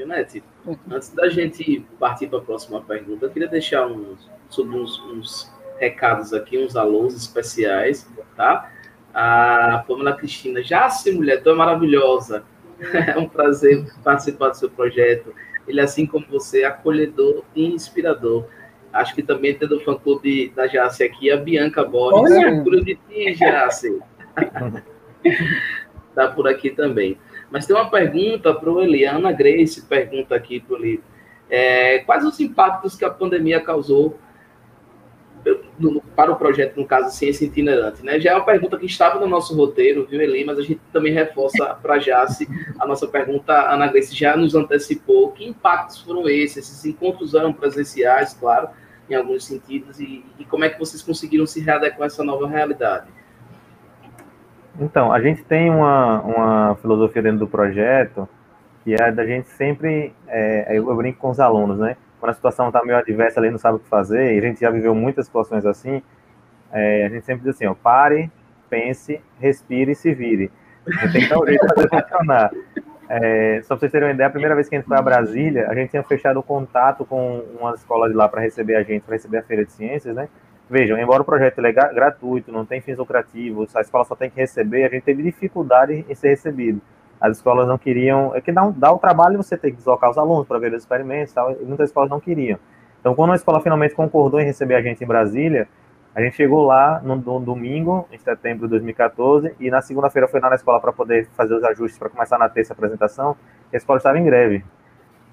Janete, antes da gente partir para a próxima pergunta, eu queria deixar uns, sobre uns, uns recados aqui, uns alôs especiais, tá? A Pamela Cristina, já se mulher, tu é maravilhosa. É um prazer participar do seu projeto. Ele, assim como você, é acolhedor e inspirador. Acho que também tem do fã-clube da Jace aqui, a Bianca Borges. Orgulho de ti, Jace. tá por aqui também. Mas tem uma pergunta para o Eli. A Ana Grace pergunta aqui para o Eli. É, quais os impactos que a pandemia causou para o projeto, no caso, Ciência Itinerante? Né? Já é uma pergunta que estava no nosso roteiro, viu, Eli? Mas a gente também reforça para Jace a nossa pergunta. A Ana Grace já nos antecipou. Que impactos foram esses? Esses encontros eram presenciais, claro, em alguns sentidos. E, e como é que vocês conseguiram se readequar a essa nova realidade? Então, a gente tem uma, uma filosofia dentro do projeto que é da gente sempre, é, eu brinco com os alunos, né? quando a situação está meio adversa ali, não sabe o que fazer, e a gente já viveu muitas situações assim, é, a gente sempre diz assim, ó, pare, pense, respire e se vire. Tem que dar fazer funcionar. É, só para vocês terem uma ideia, a primeira vez que a gente foi a Brasília, a gente tinha fechado o contato com uma escola de lá para receber a gente, para receber a Feira de Ciências, né? Vejam, embora o projeto é gratuito, não tem fins lucrativos, a escola só tem que receber, a gente teve dificuldade em ser recebido as escolas não queriam, é que dá, um, dá o trabalho você ter que deslocar os alunos para ver os experimentos e tal, e muitas escolas não queriam. Então, quando a escola finalmente concordou em receber a gente em Brasília, a gente chegou lá no, no domingo, em setembro de 2014, e na segunda-feira foi lá na escola para poder fazer os ajustes para começar na terça a apresentação, a escola estava em greve.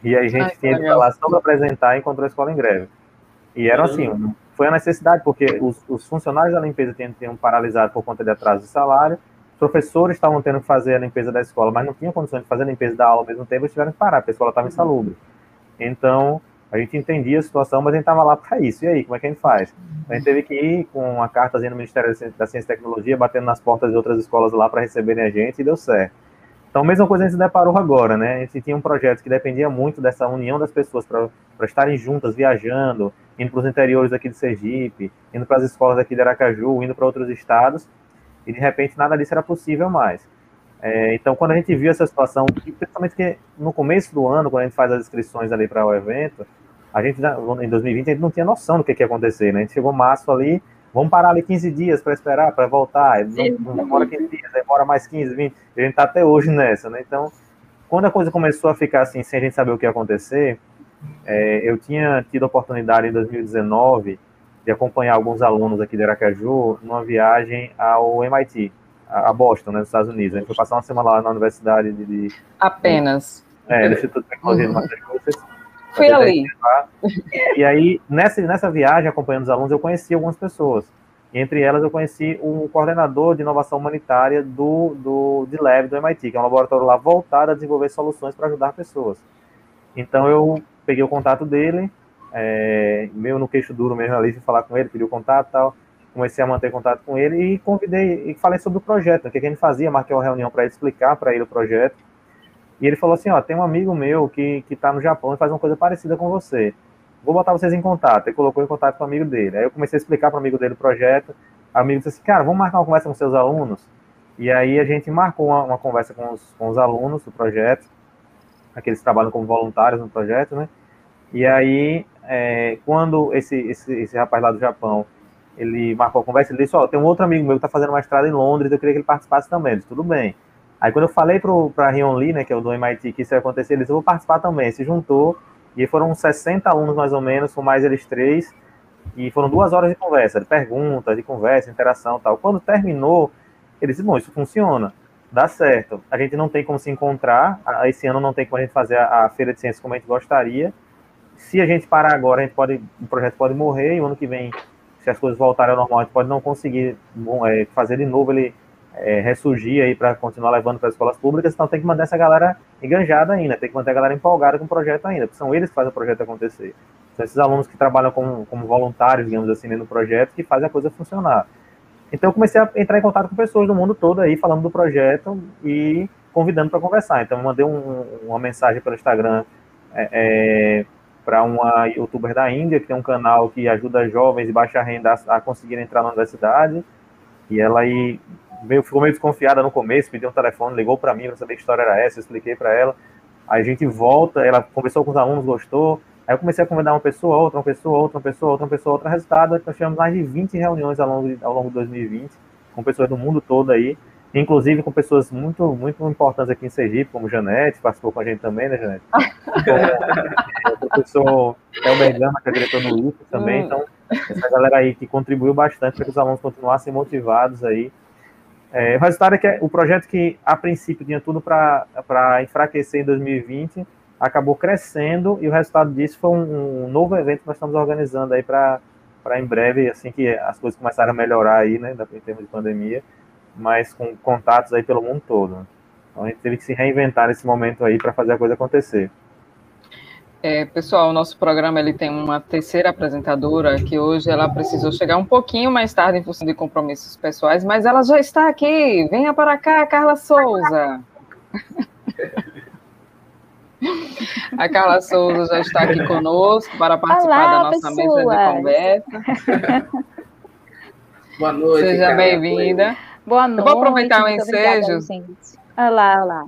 E aí a gente Ai, tinha que falar só para apresentar e encontrou a escola em greve. E era assim, foi a necessidade, porque os, os funcionários da limpeza tinham, tinham paralisado por conta de atraso de salário, professores estavam tendo que fazer a limpeza da escola, mas não tinham condições de fazer a limpeza da aula ao mesmo tempo, eles tiveram que parar, porque a escola estava insalubre. Então, a gente entendia a situação, mas a gente estava lá para isso. E aí, como é que a gente faz? A gente teve que ir com uma cartazinha no Ministério da Ciência e Tecnologia, batendo nas portas de outras escolas lá para receberem a gente, e deu certo. Então, a mesma coisa a gente se deparou agora, né? A gente tinha um projeto que dependia muito dessa união das pessoas para estarem juntas, viajando, indo para os interiores aqui de Sergipe, indo para as escolas aqui de Aracaju, indo para outros estados, e de repente nada disso era possível mais. É, então, quando a gente viu essa situação, principalmente que no começo do ano, quando a gente faz as inscrições ali para o evento, a gente, em 2020, a gente não tinha noção do que, que ia acontecer, né? A gente chegou março ali, vamos parar ali 15 dias para esperar, para voltar, não, demora 15 dias, demora mais 15, 20, a gente está até hoje nessa, né? Então, quando a coisa começou a ficar assim, sem a gente saber o que ia acontecer, é, eu tinha tido a oportunidade em 2019 de acompanhar alguns alunos aqui de Aracaju numa viagem ao MIT, a Boston, né, nos Estados Unidos. A gente foi passar uma semana lá na Universidade de... de Apenas. É, no Instituto de Tecnologia uhum. de Massachusetts. Fui ali. E aí, nessa, nessa viagem, acompanhando os alunos, eu conheci algumas pessoas. Entre elas, eu conheci um coordenador de inovação humanitária do, do de Lab do MIT, que é um laboratório lá voltado a desenvolver soluções para ajudar pessoas. Então, eu peguei o contato dele, é, meio no queixo duro mesmo ali, fui falar com ele, pediu contato e tal. Comecei a manter contato com ele e convidei, e falei sobre o projeto, o que a gente fazia, marquei uma reunião para explicar para ele o projeto. E ele falou assim, ó, tem um amigo meu que, que tá no Japão e faz uma coisa parecida com você. Vou botar vocês em contato. Ele colocou em contato com o amigo dele. Aí eu comecei a explicar para o amigo dele o projeto. O amigo disse assim, cara, vamos marcar uma conversa com seus alunos? E aí a gente marcou uma, uma conversa com os, com os alunos do projeto, aqueles que trabalham como voluntários no projeto, né? E aí é, quando esse, esse, esse rapaz lá do Japão, ele marcou a conversa, ele disse, ó, oh, tem um outro amigo meu que está fazendo uma estrada em Londres, eu queria que ele participasse também. Ele disse, tudo bem. Aí quando eu falei para Rion Lee, né, que é o do MIT, que isso ia acontecer, ele disse, eu vou participar também. Se juntou, e foram 60 alunos mais ou menos, com mais eles três, E foram duas horas de conversa, de perguntas, de conversa, interação tal. Quando terminou, ele disse, bom, isso funciona, dá certo. A gente não tem como se encontrar, esse ano não tem como a gente fazer a, a feira de ciências como a gente gostaria. Se a gente parar agora, a gente pode, o projeto pode morrer, e o ano que vem, se as coisas voltarem ao normal, a gente pode não conseguir bom, é, fazer de novo ele é, ressurgir aí para continuar levando para as escolas públicas, então tem que manter essa galera enganjada ainda, tem que manter a galera empolgada com o projeto ainda, porque são eles que fazem o projeto acontecer. São esses alunos que trabalham como, como voluntários, digamos assim, no projeto, que fazem a coisa funcionar. Então eu comecei a entrar em contato com pessoas do mundo todo aí, falando do projeto e convidando para conversar. Então eu mandei um, uma mensagem pelo Instagram é, é, para uma youtuber da Índia, que tem um canal que ajuda jovens de baixa renda a, a conseguirem entrar na universidade, e ela aí meio, ficou meio desconfiada no começo, pediu um telefone, ligou para mim para saber que história era essa, eu expliquei para ela. Aí a gente volta, ela conversou com os alunos, gostou. Aí eu comecei a convidar uma pessoa, outra, uma pessoa, outra, uma pessoa, outra, uma pessoa, outra. Resultado é nós tivemos mais de 20 reuniões ao longo de, ao longo de 2020, com pessoas do mundo todo aí, inclusive com pessoas muito, muito importantes aqui em Sergipe, como Janete, participou com a gente também, né, Janete? o professor Elber Gama, que é diretor do IFE também. Então, essa galera aí que contribuiu bastante para que os alunos continuassem motivados aí é, o resultado é que o projeto que, a princípio, tinha tudo para enfraquecer em 2020, acabou crescendo e o resultado disso foi um, um novo evento que nós estamos organizando aí para em breve, assim que as coisas começarem a melhorar aí, né, em termos de pandemia, mas com contatos aí pelo mundo todo. Então a gente teve que se reinventar nesse momento aí para fazer a coisa acontecer. É, pessoal, o nosso programa ele tem uma terceira apresentadora que hoje ela precisou chegar um pouquinho mais tarde em função de compromissos pessoais, mas ela já está aqui. Venha para cá, Carla Souza. A Carla Souza já está aqui conosco para participar Olá, da nossa pessoas. mesa de conversa. Boa noite. Seja bem-vinda. Boa noite. Eu vou aproveitar o ensejo. Olá, olá.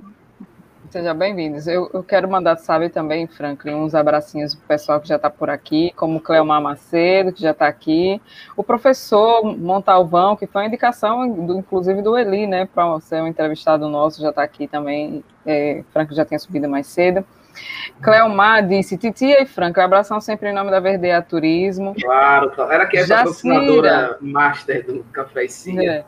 Seja bem-vindos. Eu, eu, quero mandar, sabe, também, Franklin, uns abracinhos para o pessoal que já está por aqui, como o Cleomar Macedo, que já está aqui, o professor Montalvão, que foi uma indicação, do, inclusive, do Eli, né, para ser um entrevistado nosso, já está aqui também. É, Franklin já tinha subido mais cedo. Cleomar disse, Titia e Franklin, abração sempre em nome da Verdeia Turismo. Claro, era que é patrocinadora master do Café e. É.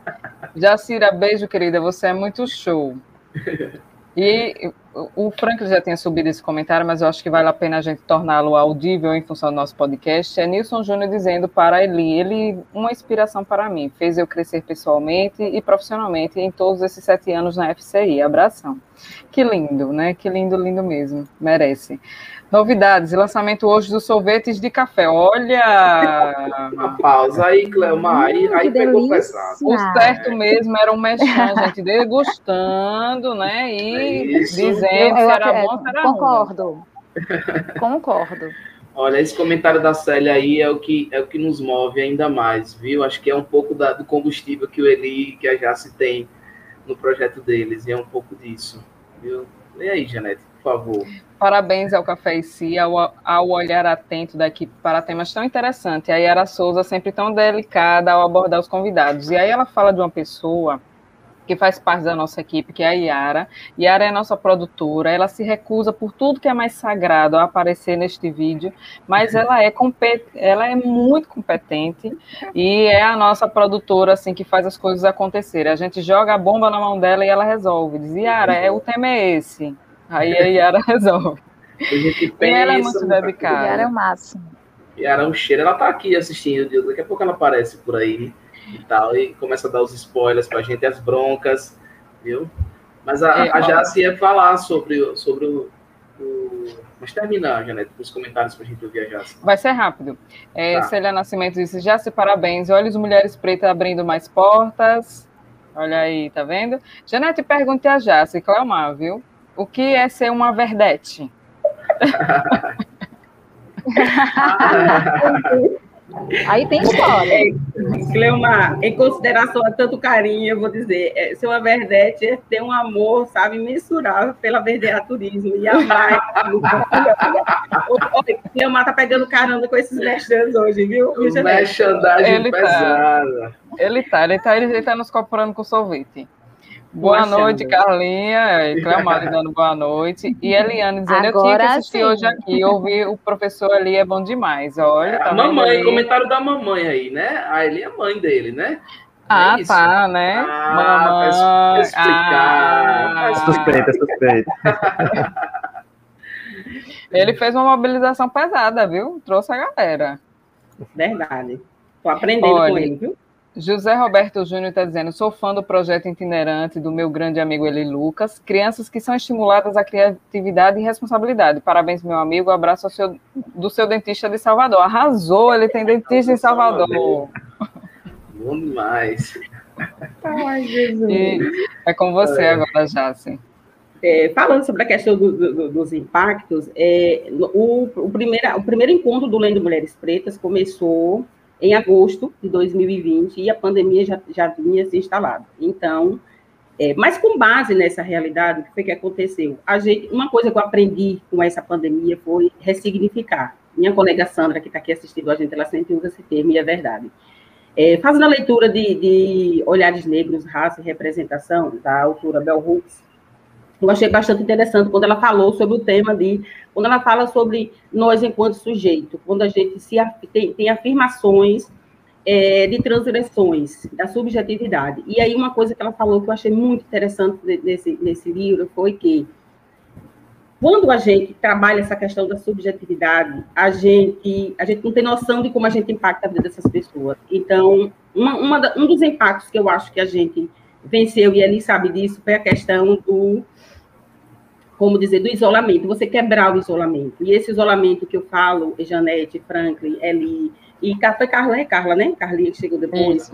Jacira, beijo, querida, você é muito show. E o Frank já tinha subido esse comentário, mas eu acho que vale a pena a gente torná-lo audível em função do nosso podcast. É Nilson Júnior dizendo para Eli, ele, uma inspiração para mim, fez eu crescer pessoalmente e profissionalmente em todos esses sete anos na FCI. Abração. Que lindo, né? Que lindo, lindo mesmo. Merece. Novidades, lançamento hoje dos sorvetes de café. Olha! Uma pausa aí, Cleomar, aí, aí pegou pesado. O certo mesmo era um mexão, gente degustando, né? E Isso. dizendo eu, eu, se era bom, se era Concordo. Ruim. Concordo. Olha, esse comentário da Célia aí é o que é o que nos move ainda mais, viu? Acho que é um pouco da, do combustível que o Eli que a Jace tem no projeto deles, e é um pouco disso, viu? E aí, Janete, por favor. Parabéns ao Café e Si, ao, ao olhar atento da equipe para temas tão interessantes. A Yara Souza sempre tão delicada ao abordar os convidados. E aí ela fala de uma pessoa que faz parte da nossa equipe, que é a Yara. Yara é nossa produtora, ela se recusa por tudo que é mais sagrado a aparecer neste vídeo, mas ela é, ela é muito competente e é a nossa produtora, assim, que faz as coisas acontecerem. A gente joga a bomba na mão dela e ela resolve. Diz, Yara, é, o tema é esse. Aí a Yara resolve. A gente pensa, e ela é muito dedicada. Yara é o máximo. Yara é um cheiro. Ela tá aqui assistindo, daqui a pouco ela aparece por aí e tal, e começa a dar os spoilers pra gente, as broncas, viu? Mas a, é, a Jace ia falar sobre, sobre o, o... Mas terminar, Janete, os comentários para a gente ouvir a Jace. Vai ser rápido. É, tá. Célia Nascimento disse, Jace, parabéns. Olha as mulheres pretas abrindo mais portas. Olha aí, tá vendo? Janete, pergunte a Jace, Cleomar, viu? O que é ser uma verdete? Aí tem história. É, Cleomar, em consideração a tanto carinho, eu vou dizer, é, ser uma verdete é ter um amor, sabe, mensurável pela verdeaturismo e amar. Cleomar tá pegando caramba com esses mexandes hoje, viu? Mexandagem ele pesada. Tá, ele tá, ele tá, ele tá nos comprando com sorvete. Boa achando. noite, Carlinha. E Cleomar dando boa noite. E Eliane dizendo, eu tinha que assistir sim. hoje aqui. Ouvir o professor ali é bom demais. Olha, tá A mamãe, ali? comentário da mamãe aí, né? A Eli é mãe dele, né? Ah, É tá, né? Ah, Mamãe. tá explicado. Ah. Suspeita, suspeita. Ele fez uma mobilização pesada, viu? Trouxe a galera. Verdade. Estou aprendendo com Olha, ele, viu? José Roberto Júnior está dizendo: sou fã do projeto itinerante do meu grande amigo Eli Lucas. Crianças que são estimuladas à criatividade e responsabilidade. Parabéns, meu amigo. Abraço ao seu- do seu dentista de Salvador. Arrasou, ele tem dentista em Salvador. Bom demais. Ai, Jesus. E é com você agora, Jace. É, falando sobre a questão do- do- dos impactos, é, o, o, primeira- o primeiro encontro do Lendo Mulheres Pretas começou em agosto de 2020 e a pandemia já, já vinha se instalada. Então, é, mas com base nessa realidade, o que foi que aconteceu? A gente, uma coisa que eu aprendi com essa pandemia foi ressignificar. Minha colega Sandra, que está aqui assistindo a gente, ela sempre usa esse termo e é verdade. É, fazendo a leitura de, de Olhares Negros, Raça e Representação, da autora Bell Hooks, eu achei bastante interessante quando ela falou sobre o tema de, quando ela fala sobre nós enquanto sujeito, quando a gente se, tem, tem afirmações é, de transgressões da subjetividade. E aí uma coisa que ela falou que eu achei muito interessante nesse, nesse livro foi que quando a gente trabalha essa questão da subjetividade, a gente, a gente não tem noção de como a gente impacta a vida dessas pessoas. Então, uma, uma um dos impactos que eu acho que a gente venceu, e ele sabe disso, foi a questão do, como dizer, do isolamento, você quebrar o isolamento. E esse isolamento que eu falo, Janete, Franklin, Eli, e foi Carla, é Carla, né? Carlinha que chegou depois.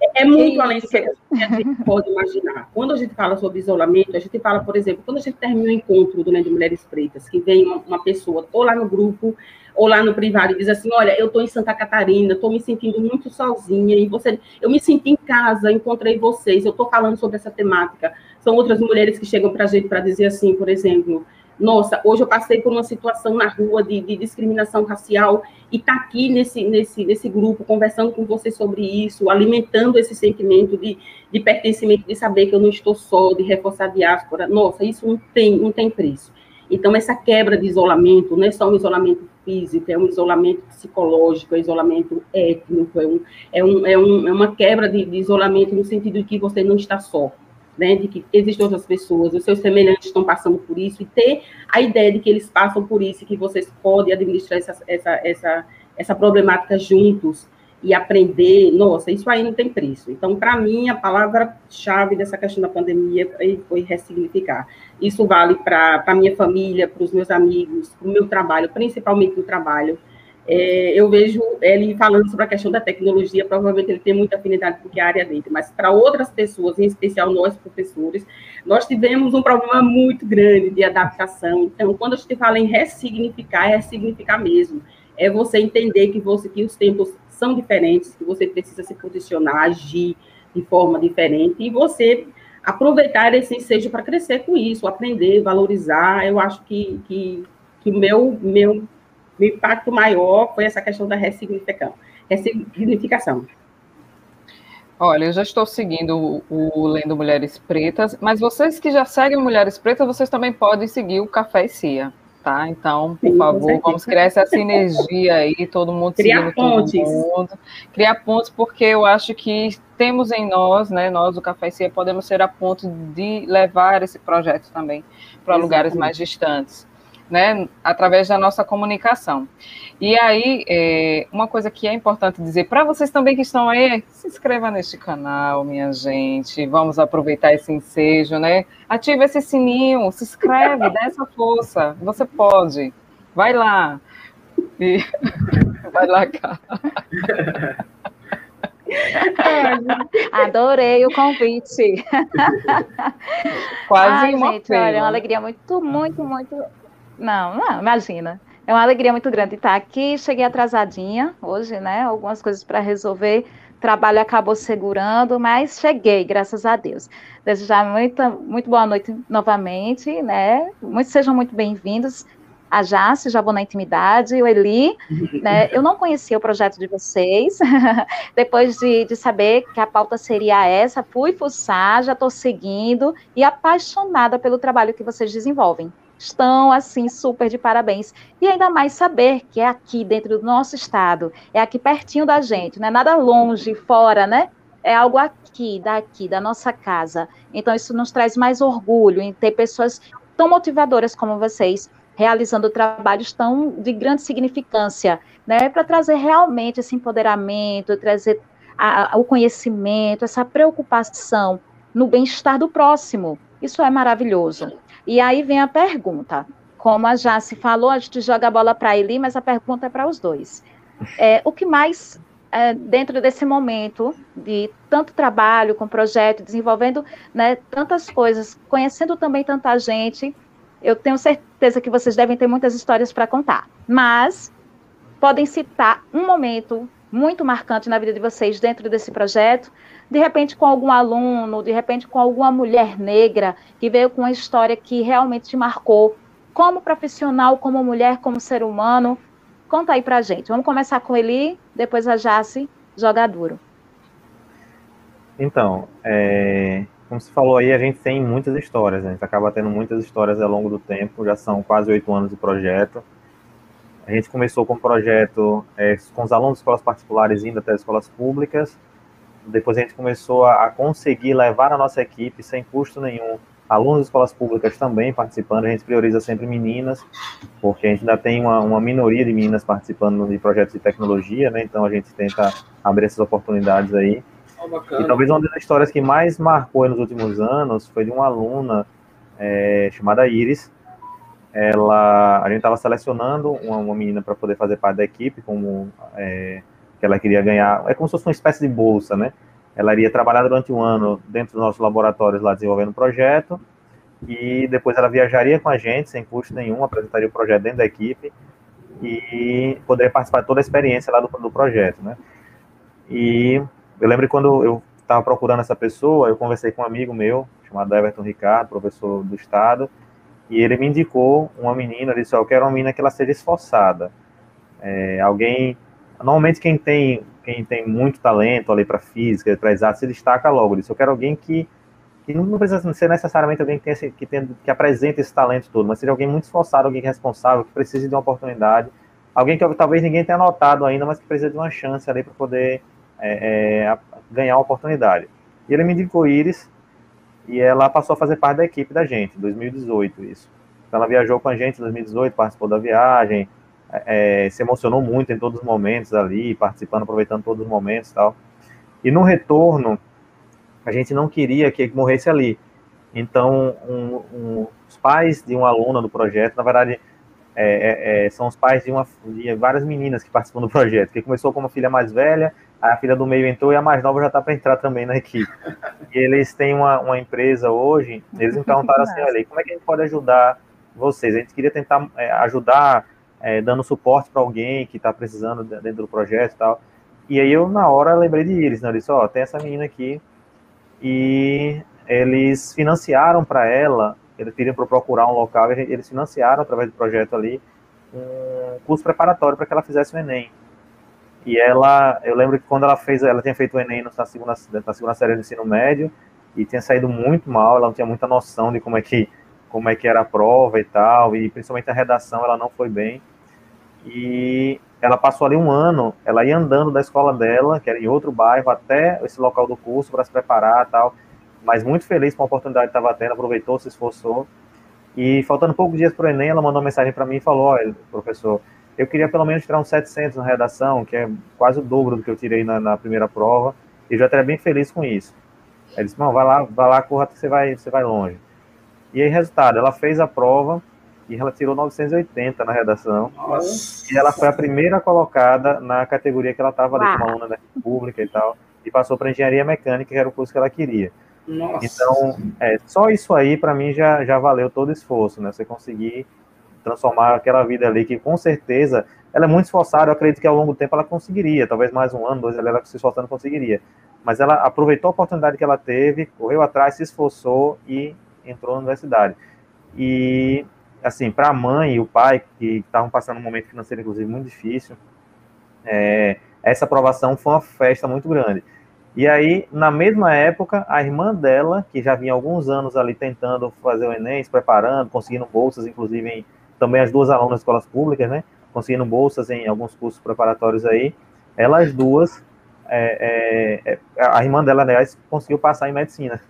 É, é muito além do que a gente pode imaginar. Quando a gente fala sobre isolamento, a gente fala, por exemplo, quando a gente termina o encontro do Lendo Mulheres Pretas, que vem uma, uma pessoa, ou lá no grupo, ou lá no privado, e diz assim, olha, eu estou em Santa Catarina, estou me sentindo muito sozinha, e você, eu me senti em casa, encontrei vocês, eu estou falando sobre essa temática. São outras mulheres que chegam para a gente para dizer assim, por exemplo, nossa, hoje eu passei por uma situação na rua de, de discriminação racial e está aqui nesse, nesse, nesse grupo conversando com você sobre isso, alimentando esse sentimento de, de pertencimento, de saber que eu não estou só, de reforçar a diáspora. Nossa, isso não tem, não tem preço. Então, essa quebra de isolamento não é só um isolamento físico, é um isolamento psicológico, é um isolamento étnico, é, um, é, um, é, um, é uma quebra de, de isolamento no sentido de que você não está só né, de que existem outras pessoas, os seus semelhantes estão passando por isso, e ter a ideia de que eles passam por isso, e que vocês podem administrar essa, essa, essa, essa problemática juntos e aprender, nossa, isso aí não tem preço. Então, para mim, a palavra-chave dessa questão da pandemia foi, ressignificar. Isso vale para a minha família, para os meus amigos, para o meu trabalho, principalmente no trabalho, é, eu vejo ele falando sobre a questão da tecnologia, provavelmente ele tem muita afinidade porque é a área dele, mas para outras pessoas, em especial nós professores, nós tivemos um problema muito grande de adaptação. Então, quando a gente fala em ressignificar, é ressignificar mesmo. É você entender que, você, que os tempos são diferentes, que você precisa se posicionar, agir de forma diferente, e você aproveitar esse ensejo para crescer com isso, aprender, valorizar. Eu acho que, que, que meu, meu o impacto maior foi essa questão da ressignificação. ressignificação. Olha, eu já estou seguindo o, o Lendo Mulheres Pretas, mas vocês que já seguem Mulheres Pretas, vocês também podem seguir o Café e Cia, tá? Então, por Sim, favor, vamos criar essa sinergia aí, todo mundo Criar pontes. mundo. Criar pontos, porque eu acho que temos em nós, né, nós do Café e Cia, podemos ser a ponto de levar esse projeto também para lugares mais distantes. Né, através da nossa comunicação. E aí, é, uma coisa que é importante dizer para vocês também que estão aí, se inscreva neste canal, minha gente. Vamos aproveitar esse ensejo, né? Ativa esse sininho, se inscreve, dá essa força. Você pode. Vai lá. E... Vai lá, cara. Adorei o convite. Quase Ai, uma gente, olha, é uma alegria muito, muito, muito. Não, não, imagina. É uma alegria muito grande estar aqui. Cheguei atrasadinha hoje, né? Algumas coisas para resolver. O trabalho acabou segurando, mas cheguei, graças a Deus. Desejar muita, muito boa noite novamente, né? Muito, sejam muito bem-vindos. a Jace, já vou na intimidade, o Eli, né, eu não conhecia o projeto de vocês, depois de, de saber que a pauta seria essa, fui fuçar, já estou seguindo e apaixonada pelo trabalho que vocês desenvolvem. Estão, assim, super de parabéns. E ainda mais saber que é aqui, dentro do nosso estado, é aqui pertinho da gente, não é nada longe, fora, né? É algo aqui, daqui, da nossa casa. Então, isso nos traz mais orgulho em ter pessoas tão motivadoras como vocês realizando trabalhos tão de grande significância, né, para trazer realmente esse empoderamento, trazer a, a, o conhecimento, essa preocupação no bem-estar do próximo. Isso é maravilhoso. E aí vem a pergunta. Como a Jace falou, a gente joga a bola para ele, mas a pergunta é para os dois. É, o que mais, é, dentro desse momento de tanto trabalho com projeto, desenvolvendo né, tantas coisas, conhecendo também tanta gente, eu tenho certeza que vocês devem ter muitas histórias para contar, mas podem citar um momento muito marcante na vida de vocês dentro desse projeto, de repente com algum aluno, de repente com alguma mulher negra que veio com uma história que realmente te marcou, como profissional, como mulher, como ser humano. Conta aí pra gente. Vamos começar com Eli, depois a Jace, joga duro. Então, é, como você falou aí, a gente tem muitas histórias, né? a gente acaba tendo muitas histórias ao longo do tempo, já são quase oito anos de projeto. A gente começou com o projeto é, com os alunos de escolas particulares indo até as escolas públicas, depois a gente começou a, a conseguir levar a nossa equipe sem custo nenhum, alunos de escolas públicas também participando, a gente prioriza sempre meninas, porque a gente ainda tem uma, uma minoria de meninas participando de projetos de tecnologia, né? então a gente tenta abrir essas oportunidades aí. Oh, e talvez uma das histórias que mais marcou nos últimos anos foi de uma aluna é, chamada Iris. Ela, a gente estava selecionando uma, uma menina para poder fazer parte da equipe, como é, que ela queria ganhar. É como se fosse uma espécie de bolsa, né? Ela iria trabalhar durante um ano dentro dos nossos laboratórios lá desenvolvendo o projeto e depois ela viajaria com a gente sem custo nenhum, apresentaria o projeto dentro da equipe e poderia participar de toda a experiência lá do, do projeto, né? E eu lembro quando eu estava procurando essa pessoa, eu conversei com um amigo meu, chamado Everton Ricardo, professor do Estado, e ele me indicou uma menina, ele disse, eu quero uma menina que ela seja esforçada. É, alguém, normalmente quem tem, quem tem muito talento ali para física, para exato, se destaca logo. Ele disse, eu quero alguém que, que não precisa ser necessariamente alguém que, tenha, que, que apresente esse talento todo, mas seja alguém muito esforçado, alguém responsável, que precise de uma oportunidade, alguém que talvez ninguém tenha notado ainda, mas que precisa de uma chance ali para poder é, é, ganhar uma oportunidade. E ele me indicou Iris, e ela passou a fazer parte da equipe da gente, 2018 isso. Então ela viajou com a gente em 2018, participou da viagem, é, se emocionou muito em todos os momentos ali, participando, aproveitando todos os momentos e tal. E no retorno, a gente não queria que ele morresse ali. Então, um, um, os pais de uma aluna do projeto, na verdade, é, é, é são os pais de, uma, de várias meninas que participam do projeto, que começou como filha mais velha a filha do meio entrou e a mais nova já está para entrar também na equipe. E eles têm uma, uma empresa hoje, eles me perguntaram assim, olha, como é que a gente pode ajudar vocês? A gente queria tentar é, ajudar é, dando suporte para alguém que está precisando dentro do projeto e tal. E aí eu, na hora, lembrei de eles, né? Eu disse, ó, oh, tem essa menina aqui e eles financiaram para ela, eles pediram para procurar um local, eles financiaram através do projeto ali um curso preparatório para que ela fizesse o Enem. E ela, eu lembro que quando ela fez, ela tinha feito o Enem na segunda, na segunda série do ensino médio e tinha saído muito mal, ela não tinha muita noção de como é que como é que era a prova e tal, e principalmente a redação ela não foi bem. E ela passou ali um ano, ela ia andando da escola dela, que era em outro bairro, até esse local do curso para se preparar tal. Mas muito feliz com a oportunidade que estava tendo, aproveitou, se esforçou. E faltando poucos dias para o Enem, ela mandou uma mensagem para mim e falou: Olha, professor, eu queria pelo menos tirar uns 700 na redação, que é quase o dobro do que eu tirei na, na primeira prova, e já estaria bem feliz com isso. Ele disse, não, vai lá, vai lá, corra que você vai, você vai longe. E aí, resultado, ela fez a prova e ela tirou 980 na redação. Nossa. E ela foi a primeira colocada na categoria que ela estava ali, como aluna da República e tal, e passou para engenharia mecânica, que era o curso que ela queria. Nossa. Então, é, só isso aí, para mim, já, já valeu todo o esforço, né? Você conseguir transformar aquela vida ali, que com certeza ela é muito esforçada, eu acredito que ao longo do tempo ela conseguiria, talvez mais um ano, dois, ela se esforçando conseguiria. Mas ela aproveitou a oportunidade que ela teve, correu atrás, se esforçou e entrou na universidade. E assim, para a mãe e o pai, que estavam passando um momento financeiro, inclusive, muito difícil, é, essa aprovação foi uma festa muito grande. E aí, na mesma época, a irmã dela, que já vinha alguns anos ali tentando fazer o Enem, se preparando, conseguindo bolsas, inclusive em, também as duas alunas de escolas públicas, né? Conseguindo bolsas em alguns cursos preparatórios aí. Elas duas, é, é, é a irmã dela, aliás, conseguiu passar em medicina.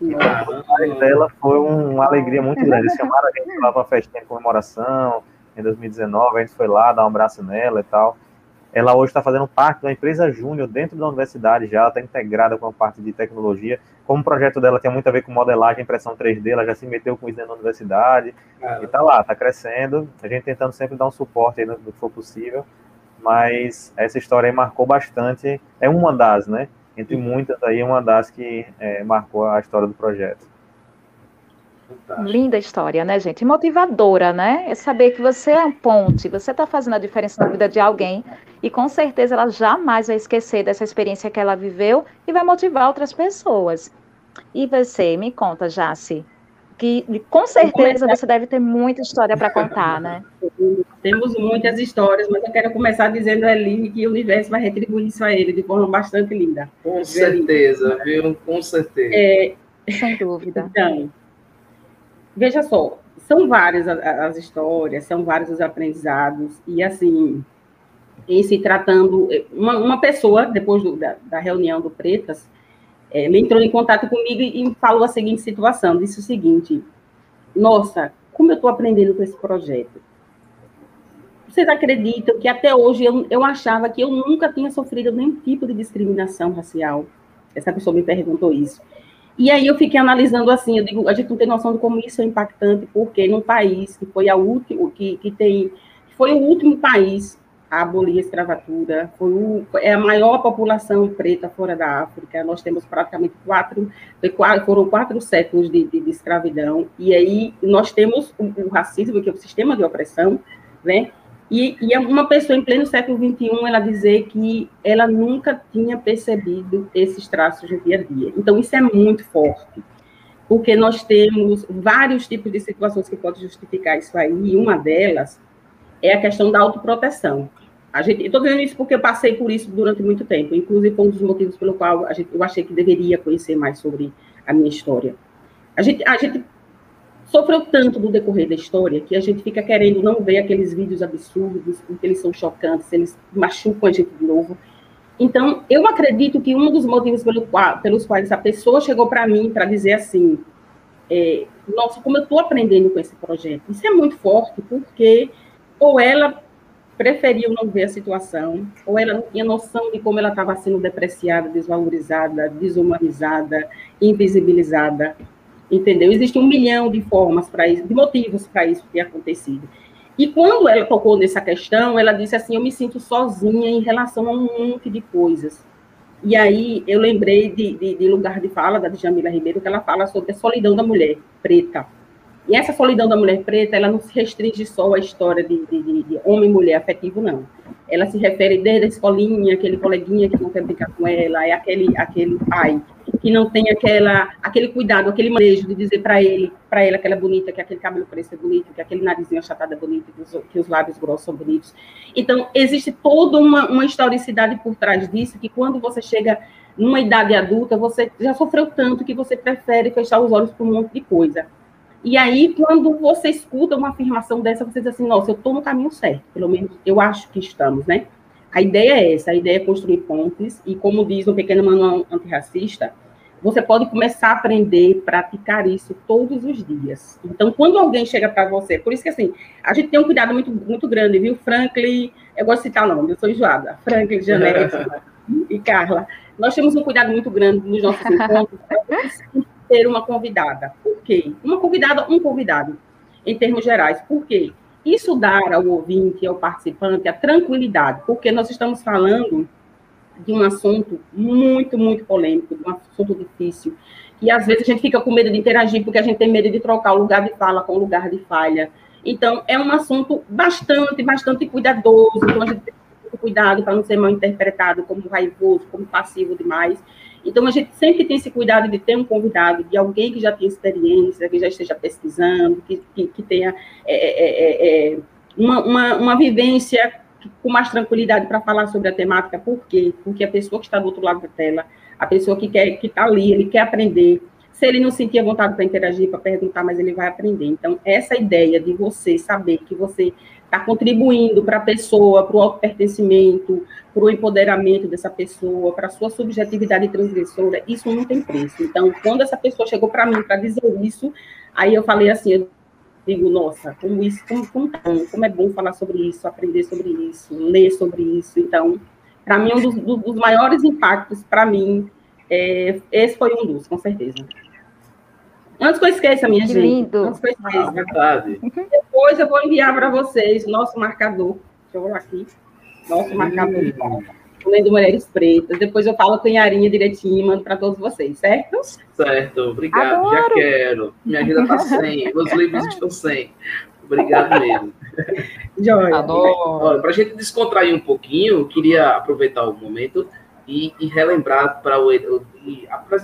Então, a dela foi uma alegria muito grande. Eles chamaram a gente lá para a festinha de comemoração em 2019, a gente foi lá dar um abraço nela e tal. Ela hoje está fazendo parte da empresa Júnior dentro da universidade já, está integrada com a parte de tecnologia. Como o projeto dela tem muito a ver com modelagem, impressão 3D, ela já se meteu com isso dentro da universidade e está lá, está crescendo. A gente tentando sempre dar um suporte aí no que for possível. Mas essa história aí marcou bastante. É uma das, né? Entre muitas aí, uma das que é, marcou a história do projeto. Fantástico. Linda história, né, gente? Motivadora, né? É saber que você é um ponte, você está fazendo a diferença na vida de alguém e com certeza ela jamais vai esquecer dessa experiência que ela viveu e vai motivar outras pessoas. E você, me conta, Jace, que com certeza você deve ter muita história para contar, né? Temos muitas histórias, mas eu quero começar dizendo ali que o universo vai retribuir isso a ele de forma bastante linda. Com certeza, viu? Com certeza. É, Sem dúvida. Então, veja só, são várias as histórias, são vários os aprendizados, e assim, em se tratando, uma, uma pessoa, depois do, da, da, reunião do Pretas, ele entrou em contato comigo e, falou a seguinte situação, disse o seguinte, nossa, como eu estou aprendendo com esse projeto? Vocês acreditam que até hoje eu, eu achava que eu nunca tinha sofrido nenhum tipo de discriminação racial? Essa pessoa me perguntou isso. E aí eu fiquei analisando assim, eu digo, a gente não tem noção de como isso é impactante, porque num país que foi a último, que, que tem, foi o último país a abolir a escravatura, foi o, é a maior população preta fora da África, nós temos praticamente quatro, foram quatro séculos de, de, de escravidão, e aí nós temos o, o, racismo, que é o sistema de opressão, né, e, e uma pessoa em pleno século XXI, ela dizer que ela nunca tinha percebido esses traços no dia a dia. Então, isso é muito forte, porque nós temos vários tipos de situações que podem justificar isso aí, e uma delas é a questão da autoproteção. A gente, estou dizendo isso porque eu passei por isso durante muito tempo, inclusive foi um dos motivos pelo qual gente, eu achei que deveria conhecer mais sobre a minha história. A gente, a gente sofreu tanto no decorrer da história que a gente fica querendo não ver aqueles vídeos absurdos, porque eles são chocantes, eles machucam a gente de novo. Então, eu acredito que um dos motivos pelo qual, pelos quais a pessoa chegou para mim para dizer assim, é, nossa, como eu estou aprendendo com esse projeto. Isso é muito forte, porque ou ela preferiu não ver a situação, ou ela não tinha noção de como ela estava sendo depreciada, desvalorizada, desumanizada, invisibilizada entendeu? Existe um milhão de formas para isso, de motivos para isso ter acontecido. E quando ela tocou nessa questão, ela disse assim: Eu me sinto sozinha em relação a um monte de coisas. E aí eu lembrei de, de, de lugar de fala da Jamila Ribeiro, que ela fala sobre a solidão da mulher preta. E essa solidão da mulher preta, ela não se restringe só à história de, de, de homem e mulher afetivo, não. Ela se refere desde a escolinha, aquele coleguinha que não quer brincar com ela, é aquele, aquele pai que não tem aquela, aquele cuidado, aquele manejo de dizer para ele, para ela que ela é bonita, que aquele cabelo preto é bonito, que aquele narizinho achatado é bonito, que os, que os lábios grossos são bonitos. Então, existe toda uma, uma historicidade por trás disso, que quando você chega numa idade adulta, você já sofreu tanto que você prefere fechar os olhos para um monte de coisa. E aí, quando você escuta uma afirmação dessa, você diz assim, nossa, eu estou no caminho certo, pelo menos eu acho que estamos, né? A ideia é essa, a ideia é construir pontes, e como diz no pequeno manual antirracista, você pode começar a aprender, praticar isso todos os dias. Então, quando alguém chega para você, por isso que assim, a gente tem um cuidado muito, muito grande, viu? Franklin, eu gosto de citar nome, eu sou enjoada. Franklin, Janete e Carla. Nós temos um cuidado muito grande nos nossos encontros ter uma convidada. Por quê? Uma convidada, um convidado, em termos gerais. Por quê? Isso dar ao ouvinte, ao participante, a tranquilidade, porque nós estamos falando de um assunto muito, muito polêmico, de um assunto difícil, e às vezes a gente fica com medo de interagir, porque a gente tem medo de trocar o lugar de fala com o lugar de falha. Então, é um assunto bastante, bastante cuidadoso, então a gente tem que ter cuidado para não ser mal interpretado como raivoso, como passivo demais. Então, a gente sempre tem esse cuidado de ter um convidado, de alguém que já tenha experiência, que já esteja pesquisando, que, que, que tenha é, é, é, é uma, uma, uma vivência com mais tranquilidade para falar sobre a temática. Por quê? Porque a pessoa que está do outro lado da tela, a pessoa que quer que está ali, ele quer aprender. Se ele não sentir vontade para interagir, para perguntar, mas ele vai aprender. Então, essa ideia de você saber que você está contribuindo para a pessoa, para o autopertencimento, para o empoderamento dessa pessoa, para a sua subjetividade transgressora, isso não tem preço. Então, quando essa pessoa chegou para mim para dizer isso, aí eu falei assim, eu digo, nossa, como isso, como, como, como é bom falar sobre isso, aprender sobre isso, ler sobre isso. Então, para mim, um dos, dos maiores impactos, para mim, é, esse foi um dos, com certeza. Antes que eu esqueça, minha que gente. Lindo. Antes que eu esqueça. Ah, verdade. Depois eu vou enviar para vocês o nosso marcador. Deixa eu ver aqui. Nosso marcador de Lendo Mulheres Pretas. Depois eu falo com a Yarinha direitinho e mando para todos vocês, certo? Certo, obrigado. Adoro. Já quero. Minha vida está sem. Meus livros estão sem. Obrigado mesmo. Joia. Adoro. Olha, para a gente descontrair um pouquinho, eu queria aproveitar o momento e, e relembrar para o e,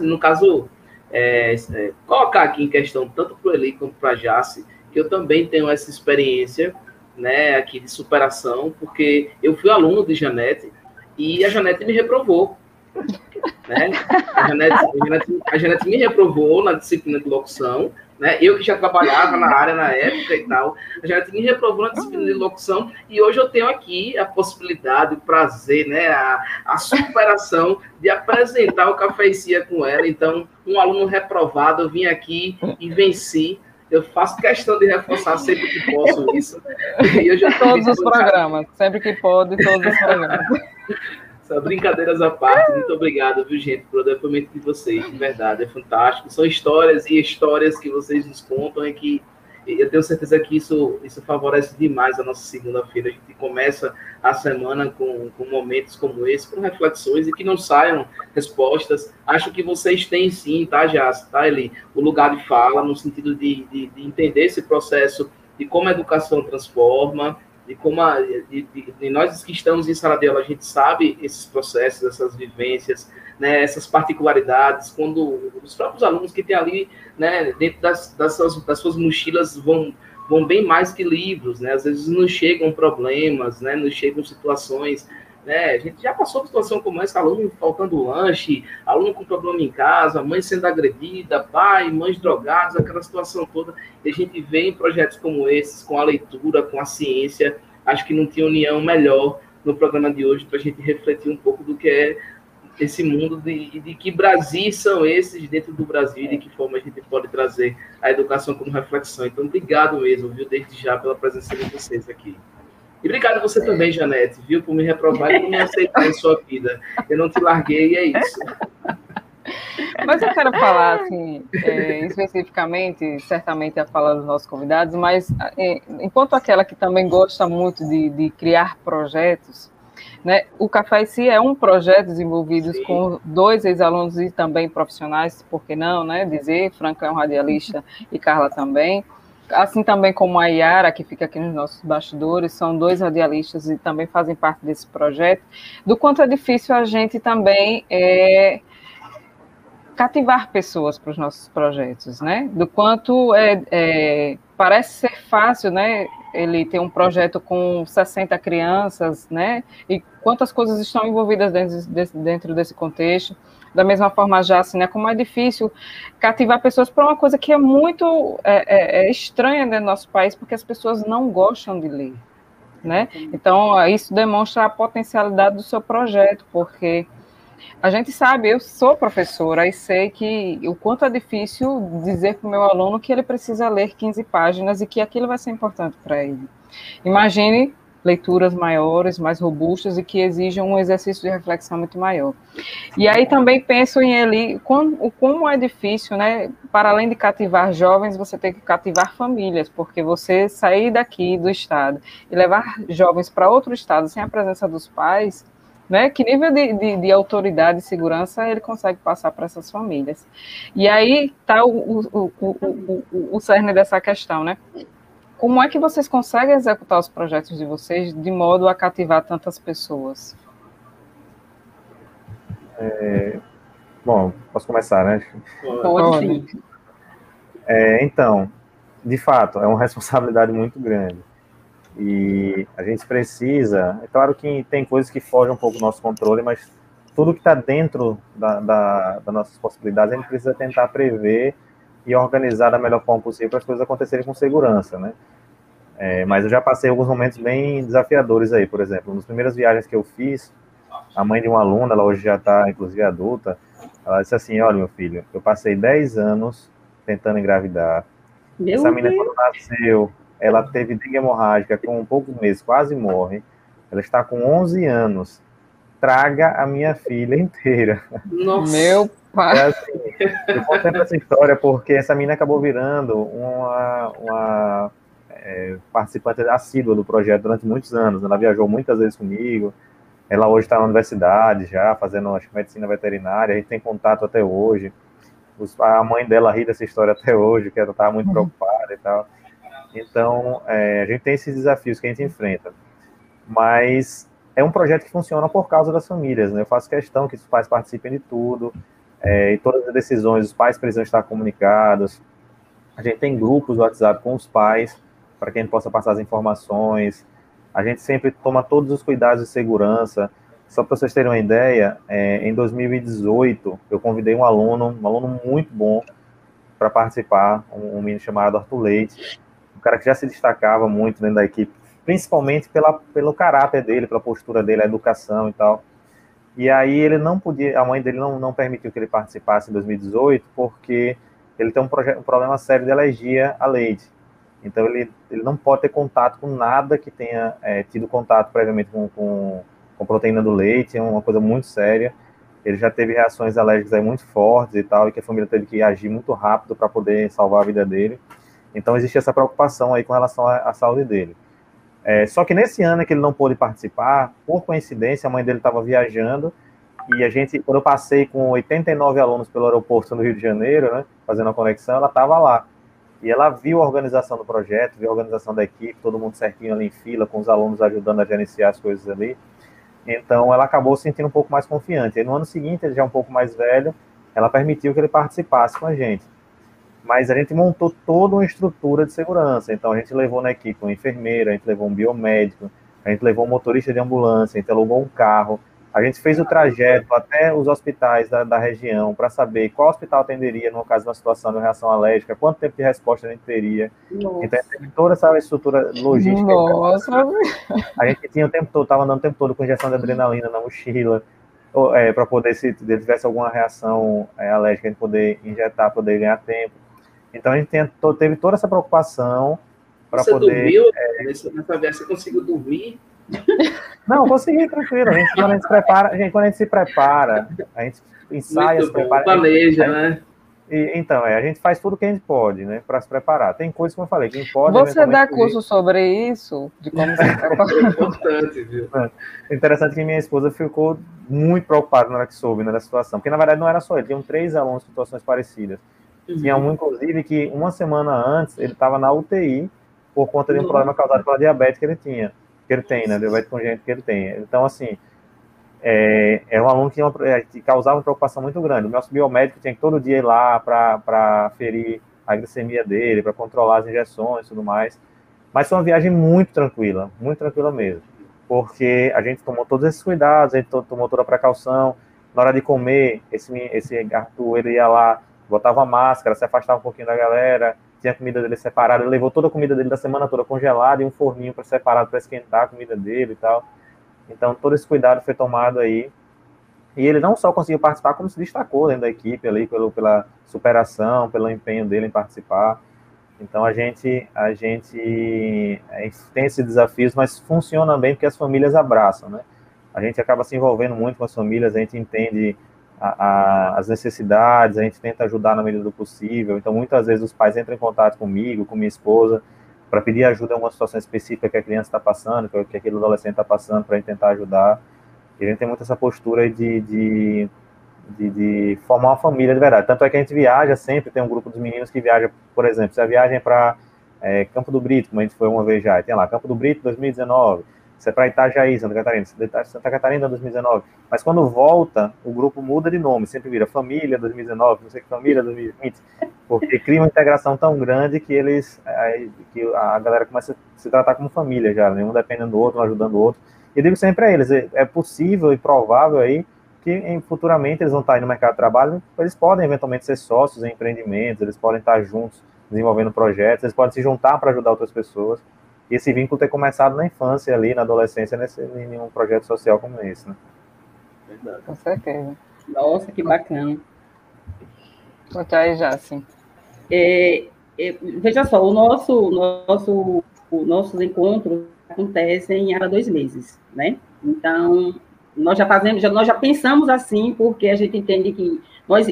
no caso é, é, colocar aqui em questão tanto para o Eli quanto para a Jace que eu também tenho essa experiência né, aqui de superação, porque eu fui aluno de Janete e a Janete me reprovou. Né? A, Janete, a, Janete, a Janete me reprovou na disciplina de locução, né? Eu que já trabalhava na área na época e tal, a Janete me reprovou na disciplina de locução e hoje eu tenho aqui a possibilidade, o prazer, né? A, a superação de apresentar o Cafecia com ela. Então, um aluno reprovado, eu vim aqui e venci. Eu faço questão de reforçar sempre que posso isso. E eu já Todos os programas, sempre que pode, todos os programas. Só brincadeiras à parte, muito obrigado, viu, gente, pelo depoimento de vocês, de verdade, é fantástico. São histórias e histórias que vocês nos contam e que eu tenho certeza que isso, isso favorece demais a nossa segunda-feira. A gente começa a semana com, com momentos como esse, com reflexões e que não saiam respostas. Acho que vocês têm sim, tá, Jace, tá, Eli? O lugar de fala, no sentido de, de, de entender esse processo de como a educação transforma, de como a, de, de, de nós que estamos em sala de aula, a gente sabe esses processos, essas vivências, né, essas particularidades, quando os próprios alunos que têm ali, né, dentro das, das, suas, das suas mochilas vão, vão bem mais que livros, né, às vezes nos chegam problemas, né, nos chegam situações, né, a gente já passou por situação como essa, aluno faltando lanche, aluno com problema em casa, mãe sendo agredida, pai, mães drogadas, aquela situação toda, e a gente vê em projetos como esses, com a leitura, com a ciência, acho que não tinha união melhor no programa de hoje para a gente refletir um pouco do que é esse mundo de, de que Brasis são esses dentro do Brasil e de que forma a gente pode trazer a educação como reflexão. Então, obrigado mesmo, viu, desde já pela presença de vocês aqui. E obrigado você também, Janete, viu, por me reprovar e por me aceitar em sua vida. Eu não te larguei e é isso. Mas eu quero falar, assim, é, especificamente, certamente a fala dos nossos convidados, mas é, enquanto aquela que também gosta muito de, de criar projetos, né, o Café em Si é um projeto desenvolvido Sim. com dois ex-alunos e também profissionais, por que não, né, dizer, Franca é um radialista e Carla também, assim também como a Yara, que fica aqui nos nossos bastidores, são dois radialistas e também fazem parte desse projeto, do quanto é difícil a gente também é, cativar pessoas para os nossos projetos, né? Do quanto é, é, parece ser fácil, né? Ele tem um projeto com 60 crianças, né? E quantas coisas estão envolvidas dentro desse, dentro desse contexto. Da mesma forma, já assim, né? Como é difícil cativar pessoas para uma coisa que é muito é, é, é estranha do nosso país, porque as pessoas não gostam de ler, né? Então, isso demonstra a potencialidade do seu projeto, porque a gente sabe, eu sou professora e sei que o quanto é difícil dizer para o meu aluno que ele precisa ler 15 páginas e que aquilo vai ser importante para ele. Imagine leituras maiores, mais robustas e que exijam um exercício de reflexão muito maior. E aí também penso em ele, como, como é difícil, né? Para além de cativar jovens, você tem que cativar famílias, porque você sair daqui do estado e levar jovens para outro estado sem a presença dos pais, né? Que nível de, de, de, autoridade e segurança ele consegue passar para essas famílias? E aí está o, o, o, o, o cerne dessa questão, né? Como é que vocês conseguem executar os projetos de vocês de modo a cativar tantas pessoas? É, Bom, posso começar, né? Pode. É, então, de fato, é uma responsabilidade muito grande. E a gente precisa. É claro que tem coisas que fogem um pouco do nosso controle, mas tudo que está dentro da, da, das nossas possibilidades, a gente precisa tentar prever e organizar da melhor forma possível para as coisas acontecerem com segurança, né? É, mas eu já passei alguns momentos bem desafiadores aí, por exemplo, nas primeiras viagens que eu fiz, a mãe de uma aluna, ela hoje já está, inclusive, adulta, ela disse assim, olha, meu filho, eu passei 10 anos tentando engravidar, Meu essa menina, quando nasceu, ela teve dengue hemorrágica com poucos meses, quase morre. Ela está com 11 anos. Traga a minha filha inteira. Nossa. Meu É pai. assim, eu conto essa história porque essa menina acabou virando uma, uma é, participante assídua do projeto durante muitos anos. Ela viajou muitas vezes comigo. Ela hoje está na universidade já, fazendo acho, medicina veterinária. A gente tem contato até hoje. Os- a mãe dela ri dessa história até hoje, que ela estava muito preocupada e tal. Então, é, a gente tem esses desafios que a gente enfrenta. Mas é um projeto que funciona por causa das famílias, né? Eu faço questão que os pais participem de tudo, é, e todas as decisões, os pais precisam estar comunicados. A gente tem grupos do WhatsApp com os pais, para que a gente possa passar as informações. A gente sempre toma todos os cuidados de segurança. Só para vocês terem uma ideia, é, em 2018, eu convidei um aluno, um aluno muito bom, para participar, um, um menino chamado Arthur Leite, um cara que já se destacava muito dentro da equipe, principalmente pela, pelo caráter dele, pela postura dele, a educação e tal. E aí ele não podia, a mãe dele não, não permitiu que ele participasse em 2018, porque ele tem um, um problema sério de alergia à leite. Então ele, ele não pode ter contato com nada que tenha é, tido contato previamente com, com, com proteína do leite, é uma coisa muito séria. Ele já teve reações alérgicas aí muito fortes e tal, e que a família teve que agir muito rápido para poder salvar a vida dele. Então existe essa preocupação aí com relação à, à saúde dele. É, só que nesse ano que ele não pôde participar, por coincidência, a mãe dele estava viajando e a gente, quando eu passei com 89 alunos pelo aeroporto no Rio de Janeiro, né, fazendo a conexão, ela estava lá. E ela viu a organização do projeto, viu a organização da equipe, todo mundo certinho ali em fila, com os alunos ajudando a gerenciar as coisas ali. Então ela acabou se sentindo um pouco mais confiante. E no ano seguinte, ele já um pouco mais velho, ela permitiu que ele participasse com a gente. Mas a gente montou toda uma estrutura de segurança. Então a gente levou na equipe uma enfermeira, a gente levou um biomédico, a gente levou um motorista de ambulância, a gente alugou um carro. A gente fez o trajeto até os hospitais da, da região para saber qual hospital atenderia no caso de uma situação de uma reação alérgica, quanto tempo de resposta a gente teria. Então, a gente teve toda essa estrutura logística. Nossa. A gente tinha o tempo todo, estava andando o tempo todo com injeção de adrenalina na mochila, para poder, se ele tivesse alguma reação é, alérgica, a gente poder injetar, poder ganhar tempo. Então a gente tem, to- teve toda essa preocupação para Você poder. dormiu nessa, nessa viagem? Você conseguiu dormir? Não, consegui, tranquilo. A gente, quando a gente se prepara, a gente, quando a gente se prepara, a gente ensaia, Muito se bom. prepara. Planeja, a- né? e- então, é, a gente faz tudo que a gente pode, né, para se preparar. Tem coisas, como eu falei, quem pode. Você dá fugir. curso sobre isso? De como se É preparar? importante, viu? Interessante que minha esposa ficou muito preocupada na hora que soube né, da situação, porque na verdade não era só ele, tinham três alunos com situações parecidas. Tinha um, inclusive, que uma semana antes ele estava na UTI por conta de um Nossa. problema causado pela diabetes que ele tinha, que ele tem, né? Diabetes congênita que ele tem. Então, assim, é, era um aluno que, uma- é, que causava uma preocupação muito grande. O nosso biomédico tinha que todo dia ir lá para ferir a glicemia dele, para controlar as injeções e tudo mais. Mas foi uma viagem muito tranquila, muito tranquila mesmo. Porque a gente tomou todos esses cuidados, a gente to- tomou toda a precaução. Na hora de comer, esse, esse Arthur, ele ia lá, botava máscara, se afastava um pouquinho da galera, tinha a comida dele separada, levou toda a comida dele da semana toda congelada e um forninho para separado para esquentar a comida dele e tal. Então, todo esse cuidado foi tomado aí. E ele não só conseguiu participar, como se destacou dentro da equipe ali, pelo, pela superação, pelo empenho dele em participar. Então, a gente, a gente tem esses desafios, mas funciona bem porque as famílias abraçam, né? A gente acaba se envolvendo muito com as famílias, a gente entende a, a, as necessidades, a gente tenta ajudar na medida do possível. Então, muitas vezes os pais entram em contato comigo, com minha esposa, para pedir ajuda em alguma situação específica que a criança está passando, que, que aquele adolescente está passando, para tentar ajudar. E a gente tem muito essa postura de, de, de, de, formar uma família de verdade. Tanto é que a gente viaja sempre, tem um grupo dos meninos que viaja, por exemplo, se a viagem é para é, Campo do Brito, como a gente foi uma vez já, tem lá, Campo do Brito 2019, Isso é para Itajaí, Santa Catarina. Santa Catarina 2019. Mas quando volta, o grupo muda de nome, sempre vira Família 2019, não sei que Família 2020, porque cria uma integração tão grande que eles, que a galera começa a se tratar como família já, né? um dependendo do outro, um ajudando o outro. E digo sempre a eles, é, é possível e provável aí que futuramente eles vão estar aí no mercado de trabalho, eles podem eventualmente ser sócios em empreendimentos, eles podem estar juntos desenvolvendo projetos, eles podem se juntar para ajudar outras pessoas. E esse vínculo ter começado na infância ali, na adolescência, nesse, em um projeto social como esse, né? Verdade. Com certeza. Nossa, que bacana. Conta aí, Jassi. É, é, veja só, o nosso, nosso, os nossos encontros acontecem a cada dois meses, né? Então, nós já fazemos, já, nós já pensamos assim, porque a gente entende que nós,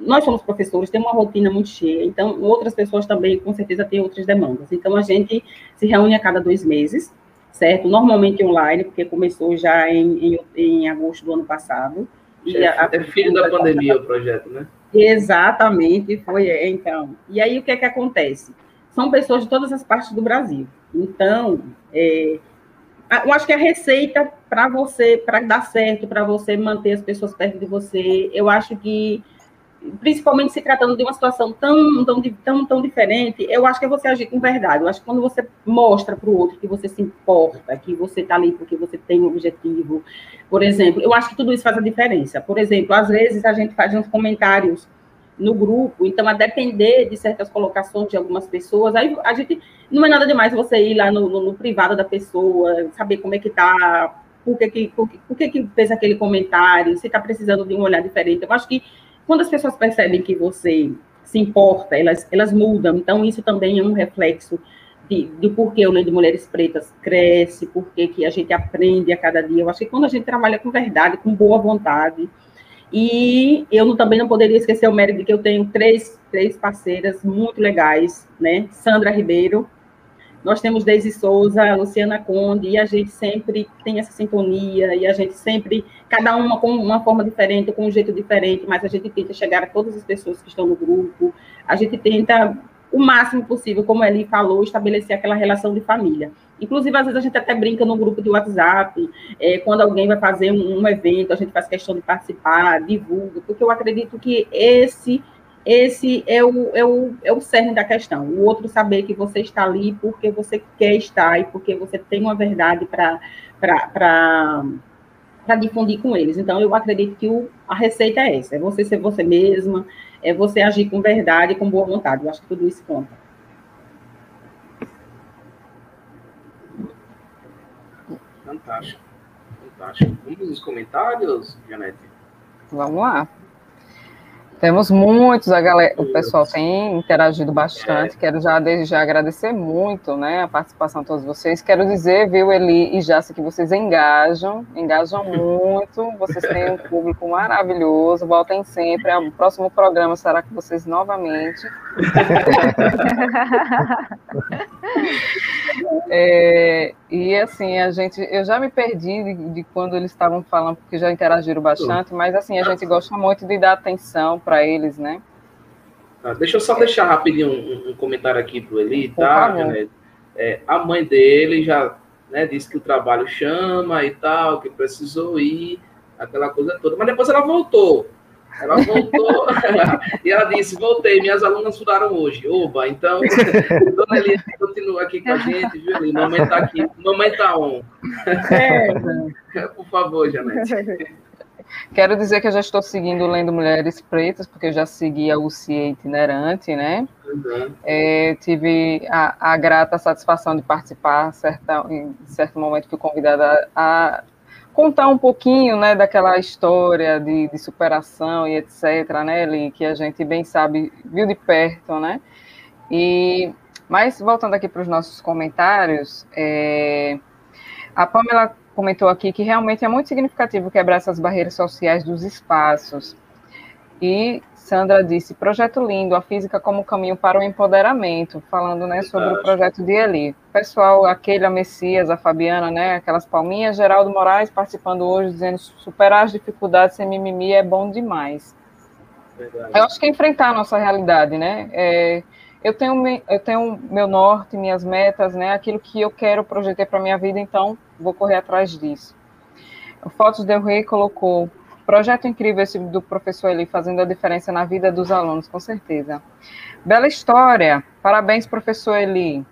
nós somos professores, temos uma rotina muito cheia, então outras pessoas também, com certeza, têm outras demandas. Então, a gente se reúne a cada dois meses, certo? Normalmente online, porque começou já em, em, em agosto do ano passado. É, a, é filho da pandemia o projeto, né? Exatamente, foi, é, então. E aí, o que é que acontece? São pessoas de todas as partes do Brasil. Então, é, eu acho que a receita para você, para dar certo, para você manter as pessoas perto de você, eu acho que, principalmente se tratando de uma situação tão, tão, tão, tão diferente, eu acho que é você agir com verdade. Eu acho que quando você mostra para o outro que você se importa, que você está ali porque você tem um objetivo, por exemplo, eu acho que tudo isso faz a diferença. Por exemplo, às vezes a gente faz uns comentários no grupo, então a depender de certas colocações de algumas pessoas, aí a gente não é nada demais você ir lá no, no, no privado da pessoa, saber como é que tá, por que que, por, por que que fez aquele comentário, se está precisando de um olhar diferente. Eu acho que quando as pessoas percebem que você se importa, elas, elas mudam, então isso também é um reflexo de, de por que o Lei de Mulheres Pretas cresce, por que a gente aprende a cada dia. Eu acho que quando a gente trabalha com verdade, com boa vontade, e eu também não poderia esquecer o mérito de que eu tenho três, três parceiras muito legais, né? Sandra Ribeiro, nós temos Deise Souza, Luciana Conde, e a gente sempre tem essa sintonia, e a gente sempre, cada uma com uma forma diferente, com um jeito diferente, mas a gente tenta chegar a todas as pessoas que estão no grupo, a gente tenta o máximo possível, como ele falou, estabelecer aquela relação de família. Inclusive, às vezes a gente até brinca no grupo de WhatsApp, é, quando alguém vai fazer um, um, evento, a gente faz questão de participar, divulga, porque eu acredito que esse esse é o, é, o, é o cerne da questão. O outro saber que você está ali porque você quer estar e porque você tem uma verdade para difundir com eles. Então, eu acredito que o, a receita é essa: é você ser você mesma, é você agir com verdade e com boa vontade. Eu acho que tudo isso conta. Fantástico. Fantástico. Vamos nos comentários, Janete? Vamos lá. Temos muitos, a galera, o pessoal tem interagido bastante. Quero já desde já agradecer muito, né, a participação de todos vocês. Quero dizer, viu, Eli e Jace, que vocês engajam, engajam muito. Vocês têm um público maravilhoso. Voltem sempre. O próximo programa será com vocês novamente. é, e assim, a gente, eu já me perdi de, de quando eles estavam falando, porque já interagiram bastante, mas assim, a gente gosta muito de dar atenção para eles, né? Ah, deixa eu só deixar rapidinho um, um comentário aqui para o Eli, tá? É, a mãe dele já né, disse que o trabalho chama e tal, que precisou ir, aquela coisa toda, mas depois ela voltou. Ela voltou e ela disse: Voltei, minhas alunas estudaram hoje. Oba, então, Dona Eli continua aqui com a gente, viu, Eli? Mamãe está aqui, mamãe está on. É. Por favor, Janete. Quero dizer que eu já estou seguindo Lendo Mulheres Pretas, porque eu já segui a UCIA itinerante, né? Uhum. É, tive a, a, grata satisfação de participar, certa, em certo momento fui convidada a, contar um pouquinho, né, daquela história de, de superação e etc, né, que a gente bem sabe, viu de perto, né? E, mas voltando aqui para os nossos comentários, é, a Pamela comentou aqui que realmente é muito significativo quebrar essas barreiras sociais dos espaços. E Sandra disse, projeto lindo, a física como caminho para o empoderamento, falando né, sobre o projeto de Eli. Pessoal, aquele, a Messias, a Fabiana, né, aquelas palminhas, Geraldo Moraes participando hoje, dizendo superar as dificuldades sem mimimi é bom demais. Verdade. Eu acho que é enfrentar a nossa realidade, né? É, eu tenho, eu tenho meu norte, minhas metas, né? Aquilo que eu quero projetar para minha vida, então vou correr atrás disso. O Fotos Del Rey colocou projeto incrível esse do professor Eli fazendo a diferença na vida dos alunos, com certeza. Bela história, parabéns, professor Eli.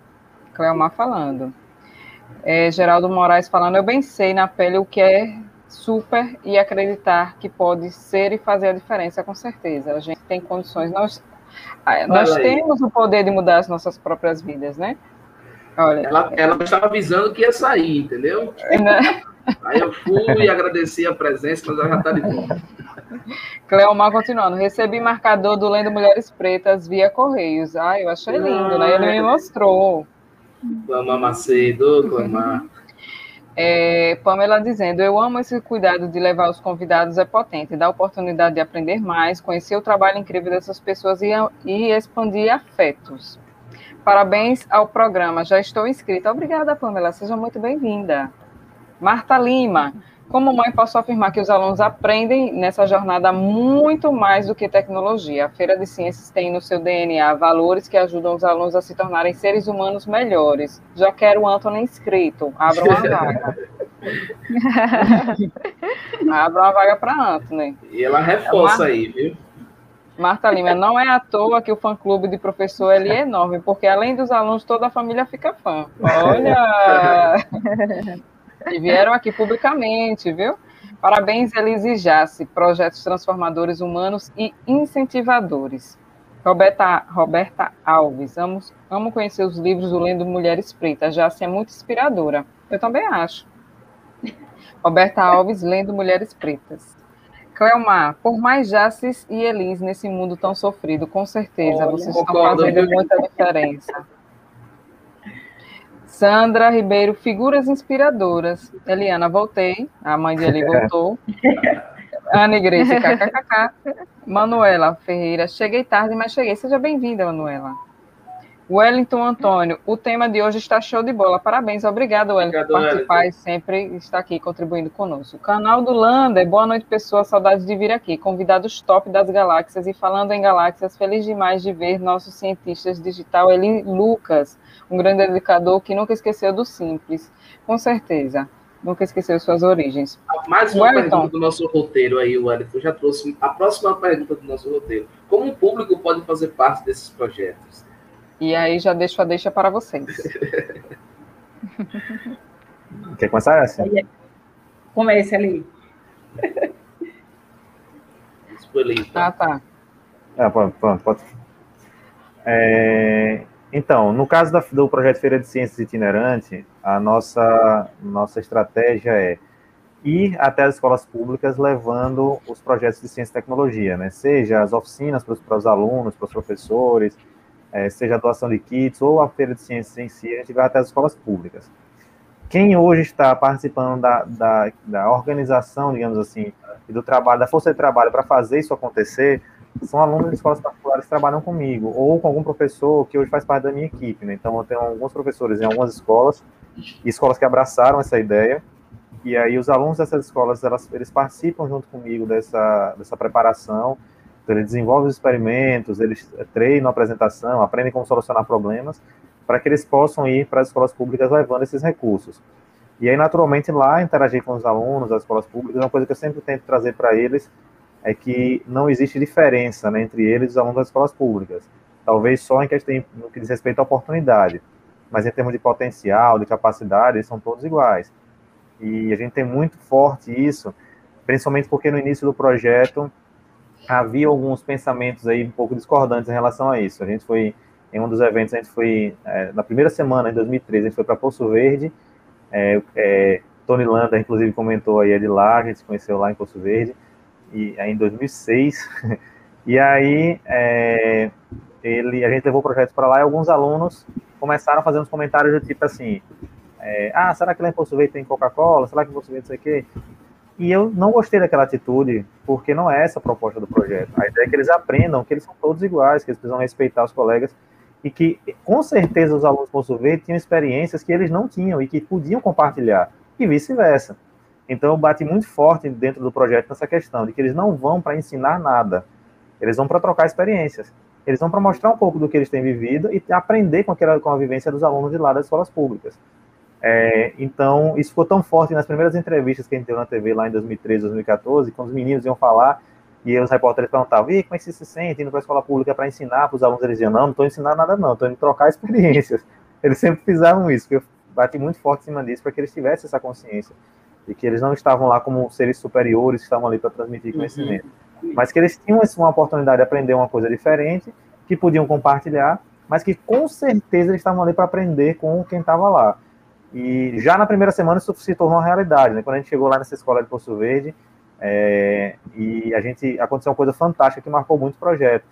Cleomar falando. É, Geraldo Moraes falando, eu bem sei na pele o que é super e acreditar que pode ser e fazer a diferença, com certeza. A gente tem condições, nós, nós temos o poder de mudar as nossas próprias vidas, né? Olha, ela, ela estava avisando que ia sair, entendeu? Né? Aí eu fui e agradeci a presença, mas ela já está de volta. Cleomar continuando, recebi marcador do Lendo Mulheres Pretas via Correios. Ah, eu achei lindo, né? Ele me mostrou. Clamar Macedo, clamar. É, Pamela dizendo, eu amo esse cuidado de levar os convidados, é potente, dá oportunidade de aprender mais, conhecer o trabalho incrível dessas pessoas e, e expandir afetos. Parabéns ao programa, já estou inscrita. Obrigada, Pamela, seja muito bem-vinda. Marta Lima, como mãe, posso afirmar que os alunos aprendem nessa jornada muito mais do que tecnologia. A Feira de Ciências tem no seu DNA valores que ajudam os alunos a se tornarem seres humanos melhores. Já quero o Antônio inscrito. Abra uma vaga. Abra uma vaga para Anthony. E ela reforça aí, viu? Marta Lima, não é à toa que o fã-clube de professor ele é enorme, porque além dos alunos, toda a família fica fã. Olha! E vieram aqui publicamente, viu? Parabéns, Elise Jace, projetos transformadores humanos e incentivadores. Roberta, Roberta Alves, amo, amo conhecer os livros do Lendo Mulheres Pretas, Jace é muito inspiradora. Eu também acho. Roberta Alves, Lendo Mulheres Pretas. Cleomar, por mais Jaces e Elis nesse mundo tão sofrido, com certeza, Olha, vocês estão fazendo muita diferença. Sandra Ribeiro, figuras inspiradoras. Eliana, voltei. A mãe de Eli voltou. Ana Grace, kkkk. Manuela Ferreira, cheguei tarde, mas cheguei. Seja bem-vinda, Manuela. Wellington Antônio, o tema de hoje está show de bola. Parabéns, obrigado, Wellington, por participar e sempre está aqui contribuindo conosco. O canal do Lander, boa noite, pessoas, saudades de vir aqui. Convidados top das galáxias. E falando em galáxias, feliz demais de ver nossos cientistas digital, Eli Lucas, um grande educador que nunca esqueceu do simples, com certeza. Nunca esqueceu suas origens. Mais uma Wellington. pergunta do nosso roteiro aí, Wellington. Já trouxe a próxima pergunta do nosso roteiro. Como o público pode fazer parte desses projetos? E aí já deixo a deixa para vocês. Quer começar essa? Comece ali. Ah, tá. Ah, pronto, pronto, pode. É, então, no caso da, do projeto Feira de Ciências Itinerante, a nossa, nossa estratégia é ir até as escolas públicas levando os projetos de ciência e tecnologia, né? Seja as oficinas para os, para os alunos, para os professores, é, seja a doação de kits ou a Feira de Ciências em si, a gente vai até as escolas públicas. Quem hoje está participando da, da, da organização, digamos assim, do trabalho, da força de trabalho para fazer isso acontecer, são alunos de escolas particulares que trabalham comigo, ou com algum professor que hoje faz parte da minha equipe. Né? Então, eu tenho alguns professores em algumas escolas, escolas que abraçaram essa ideia, e aí os alunos dessas escolas, elas, eles participam junto comigo dessa, dessa preparação, então, eles desenvolvem os experimentos, eles treinam a apresentação, aprendem como solucionar problemas, para que eles possam ir para as escolas públicas levando esses recursos. E aí, naturalmente, lá interagir com os alunos das escolas públicas, uma coisa que eu sempre tento trazer para eles é que não existe diferença né, entre eles e os alunos das escolas públicas. Talvez só em questão no que diz respeito à oportunidade, mas em termos de potencial, de capacidade, eles são todos iguais. E a gente tem muito forte isso, principalmente porque no início do projeto havia alguns pensamentos aí um pouco discordantes em relação a isso. A gente foi, em um dos eventos, a gente foi, é, na primeira semana, em 2013, a gente foi para Poço Verde, é, é, Tony Landa, inclusive, comentou aí, é de lá, a gente se conheceu lá em Poço Verde, e aí em 2006, e aí é, ele, a gente levou projetos para lá e alguns alunos começaram a fazer uns comentários do tipo assim, é, ah, será que lá em Poço Verde tem Coca-Cola? Será que em Poço Verde não sei o quê? E eu não gostei daquela atitude, porque não é essa a proposta do projeto. A ideia é que eles aprendam que eles são todos iguais, que eles precisam respeitar os colegas e que, com certeza, os alunos Poço Verde tinham experiências que eles não tinham e que podiam compartilhar, e vice-versa. Então, eu bati muito forte dentro do projeto nessa questão, de que eles não vão para ensinar nada, eles vão para trocar experiências. Eles vão para mostrar um pouco do que eles têm vivido e aprender com, aquela, com a vivência dos alunos de lá das escolas públicas. É, então, isso ficou tão forte nas primeiras entrevistas que a gente teve na TV lá em 2013, 2014, quando os meninos iam falar e os repórteres perguntavam, e como é que você se sente indo para a escola pública para ensinar para os alunos? Eles diziam, não, não estou ensinando nada não, estou indo trocar experiências. Eles sempre fizeram isso, eu bati muito forte em cima disso para que eles tivessem essa consciência de que eles não estavam lá como seres superiores, estavam ali para transmitir uhum. conhecimento, uhum. mas que eles tinham uma oportunidade de aprender uma coisa diferente, que podiam compartilhar, mas que com certeza eles estavam ali para aprender com quem estava lá. E já na primeira semana isso se tornou realidade, né? Quando a gente chegou lá nessa escola de Poço Verde, é, e a gente aconteceu uma coisa fantástica que marcou muito o projeto,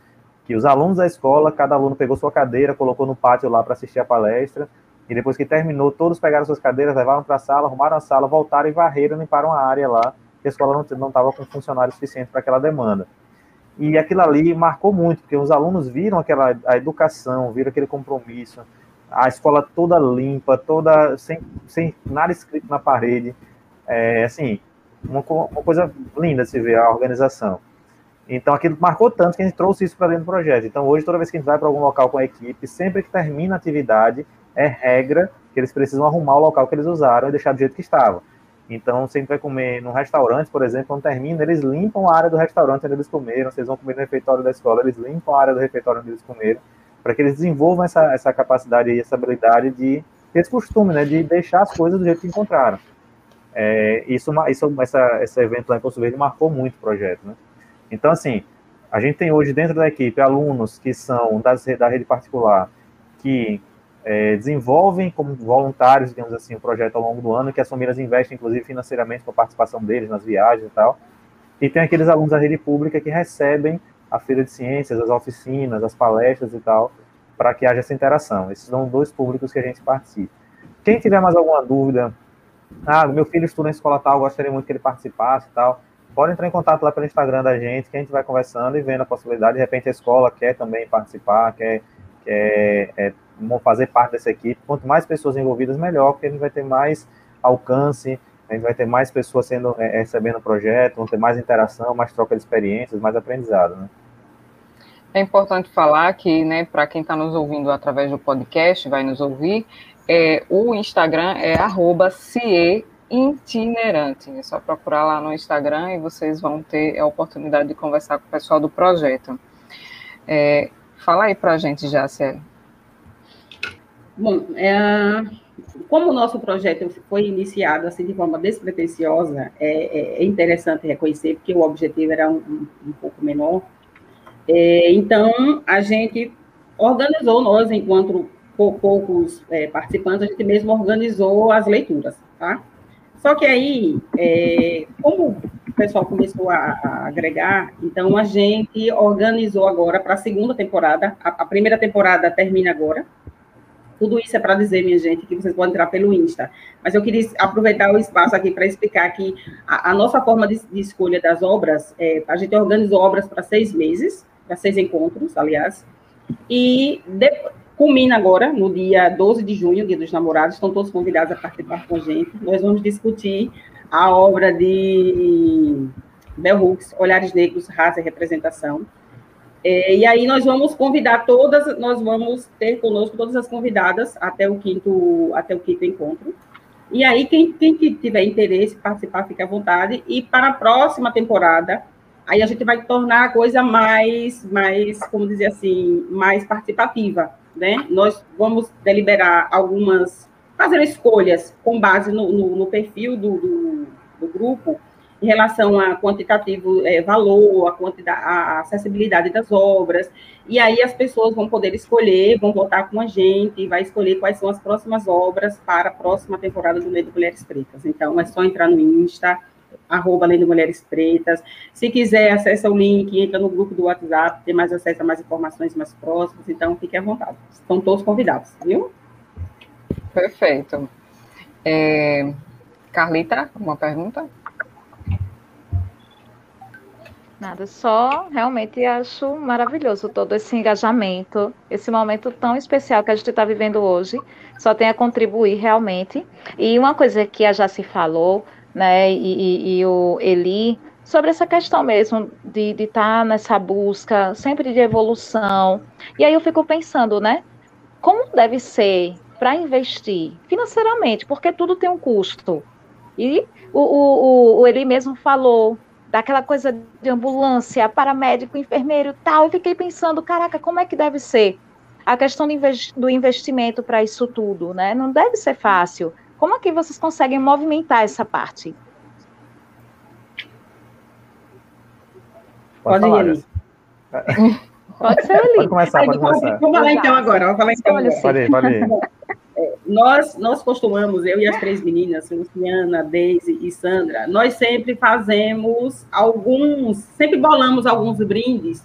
que os alunos da escola, cada aluno pegou sua cadeira, colocou no pátio lá para assistir a palestra, e depois que terminou, todos pegaram suas cadeiras, levaram para a sala, arrumaram a sala, voltaram e varreram, limparam a área lá, que a escola não estava com funcionários suficientes para aquela demanda. E aquilo ali marcou muito, porque os alunos viram aquela a educação, viram aquele compromisso, a escola toda limpa, toda sem, sem nada escrito na parede. É, assim, uma, uma coisa linda se ver a organização. Então aquilo marcou tanto que a gente trouxe isso para dentro do projeto. Então hoje, toda vez que a gente vai para algum local com a equipe, sempre que termina a atividade, é regra que eles precisam arrumar o local que eles usaram e deixar do jeito que estava. Então, se a gente vai comer num restaurante, por exemplo, quando termina, eles limpam a área do restaurante onde eles comeram. Eles vão comer no refeitório da escola, eles limpam a área do refeitório onde eles comeram, para que eles desenvolvam essa, essa capacidade e essa habilidade de esse costume, né, de deixar as coisas do jeito que encontraram. É, isso, isso, essa, esse evento lá em Poço Verde marcou muito o projeto, né? Então, assim, a gente tem hoje dentro da equipe alunos que são das, da rede particular, que é, desenvolvem como voluntários, digamos assim, o projeto ao longo do ano, que as famílias investem, inclusive, financeiramente com a participação deles nas viagens e tal. E tem aqueles alunos da rede pública que recebem a feira de ciências, as oficinas, as palestras e tal, para que haja essa interação. Esses são dois públicos que a gente participa. Quem tiver mais alguma dúvida ah, meu filho estuda em escola tal, gostaria muito que ele participasse e tal. Pode entrar em contato lá pelo Instagram da gente, que a gente vai conversando e vendo a possibilidade. De repente a escola quer também participar, quer, quer é, fazer parte dessa equipe. Quanto mais pessoas envolvidas, melhor, porque a gente vai ter mais alcance, a gente vai ter mais pessoas sendo, é, recebendo o projeto, vão ter mais interação, mais troca de experiências, mais aprendizado, né? É importante falar que, né, para quem está nos ouvindo através do podcast, vai nos ouvir, é, o Instagram é arroba. É só procurar lá no Instagram e vocês vão ter a oportunidade de conversar com o pessoal do projeto. É, fala aí para a gente, Jácia. Bom, é, como o nosso projeto foi iniciado assim de forma despretensiosa, é, é interessante reconhecer, porque o objetivo era um, um pouco menor. É, então, a gente organizou, nós, enquanto poucos é, participantes, a gente mesmo organizou as leituras, tá? Só que aí, é, como o pessoal começou a, a, agregar, então a gente organizou agora para a segunda temporada. A, a, primeira temporada termina agora. Tudo isso é para dizer, minha gente, que vocês podem entrar pelo Insta. Mas eu queria aproveitar o espaço aqui para explicar que a, nossa forma de, de, escolha das obras, é, a gente organizou obras para seis meses, para seis encontros, aliás. E depois, Culmina agora, no dia 12 de junho, Dia dos Namorados, estão todos convidados a participar com a gente. Nós vamos discutir a obra de Bell Hooks, Olhares Negros, Raça e Representação. É, e aí nós vamos convidar todas, nós vamos ter conosco todas as convidadas até o quinto, até o quinto encontro. E aí, quem, quem tiver interesse participar, fique à vontade. E para a próxima temporada, aí a gente vai tornar a coisa mais, mais, como dizer assim, mais participativa né? Nós vamos deliberar algumas, fazer escolhas com base no, no, no perfil do, do, do, grupo em relação a quantitativo é, valor, a, quantidade, a acessibilidade das obras, e aí as pessoas vão poder escolher, vão votar com a gente, e vai escolher quais são as próximas obras para a próxima temporada do Meio de Mulheres Pretas. Então, é só entrar no Insta, arroba Além de Mulheres Pretas. Se quiser, acessa o link, entra no grupo do WhatsApp, tem mais acesso a mais informações mais próximas, então fique à vontade. Estão todos convidados, viu? Perfeito. É... Carlita, uma pergunta? Nada, só realmente acho maravilhoso todo esse engajamento, esse momento tão especial que a gente está vivendo hoje, só tem a contribuir realmente. E uma coisa que a Jaci falou, né, e, e, e o Eli, sobre essa questão mesmo de estar tá nessa busca sempre de evolução. E aí eu fico pensando, né, como deve ser para investir financeiramente, porque tudo tem um custo. E o, o, o, ele mesmo falou daquela coisa de ambulância, paramédico, enfermeiro tal. Eu fiquei pensando, caraca, como é que deve ser a questão do investimento para isso tudo, né? Não deve ser fácil. Como é que vocês conseguem movimentar essa parte? Pode, pode ir, Pode ser ali. Pode começar, pode começar. Vamos falar então agora. Vamos falar então. Pode ir, pode ir. É, nós, nós costumamos, eu e as três meninas, Luciana, Deise e Sandra, nós sempre fazemos alguns, sempre bolamos alguns brindes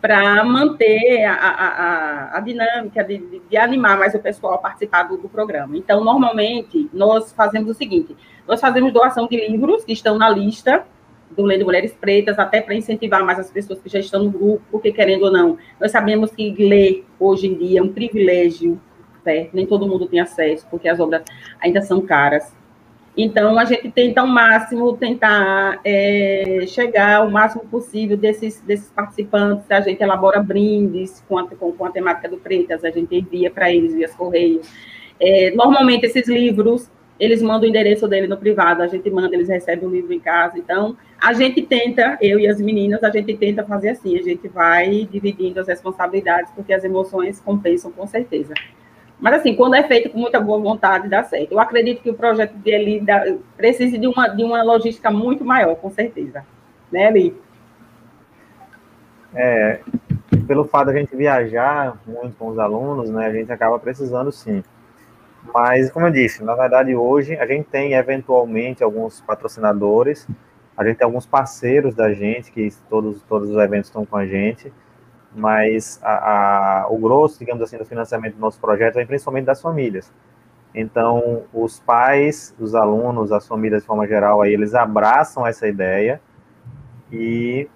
para manter a, a, a, dinâmica de, de, animar mais o pessoal a participar do, do, programa. Então, normalmente, nós fazemos o seguinte: nós fazemos doação de livros que estão na lista do Lendo Mulheres Pretas, até para incentivar mais as pessoas que já estão no grupo, porque, querendo ou não, nós sabemos que ler hoje em dia é um privilégio, certo? nem todo mundo tem acesso, porque as obras ainda são caras. Então, a gente tenta ao máximo tentar é, chegar o máximo possível desses, desses participantes. A gente elabora brindes com a, com, com a temática do Pretas, a gente envia para eles via Correios. É, normalmente, esses livros, eles mandam o endereço dele no privado, a gente manda, eles recebem o livro em casa. Então, a gente tenta, eu e as meninas, a gente tenta fazer assim, a gente vai dividindo as responsabilidades, porque as emoções compensam com certeza. Mas, assim, quando é feito com muita boa vontade, dá certo. Eu acredito que o projeto dele dá, precisa de uma, de uma logística muito maior, com certeza. Né, Eli? É, pelo fato de a gente viajar muito com os alunos, né, a gente acaba precisando sim. Mas, como eu disse, na verdade, hoje a gente tem eventualmente alguns patrocinadores, a gente tem alguns parceiros da gente, que todos, todos os eventos estão com a gente, mas a, a, o grosso, digamos assim, do financiamento do nosso projeto vem principalmente das famílias. Então, os pais, os alunos, as famílias de forma geral, aí, eles abraçam essa ideia e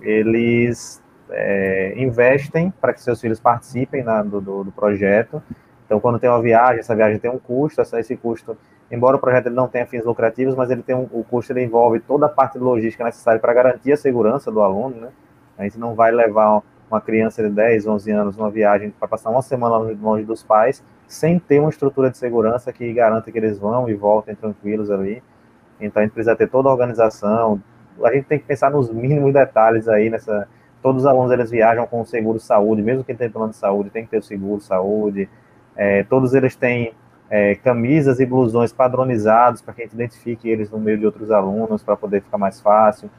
eles é, investem para que seus filhos participem na, do, do, do, projeto. Então, quando tem uma viagem, essa viagem tem um custo, esse custo, embora o projeto não tenha fins lucrativos, mas ele tem um, o custo ele envolve toda a parte logística necessária para garantir a segurança do aluno, né? A gente não vai levar uma criança de 10, 11 anos numa viagem para passar uma semana longe dos pais, sem ter uma estrutura de segurança que garanta que eles vão e voltem tranquilos ali. Então a gente precisa ter toda a organização. A gente tem que pensar nos mínimos detalhes aí nessa. Todos os alunos eles viajam com o seguro saúde, mesmo quem tem plano de saúde tem que ter o seguro saúde. É, todos eles têm é, camisas e blusões padronizados para que a gente identifique eles no meio de outros alunos para poder ficar mais fácil.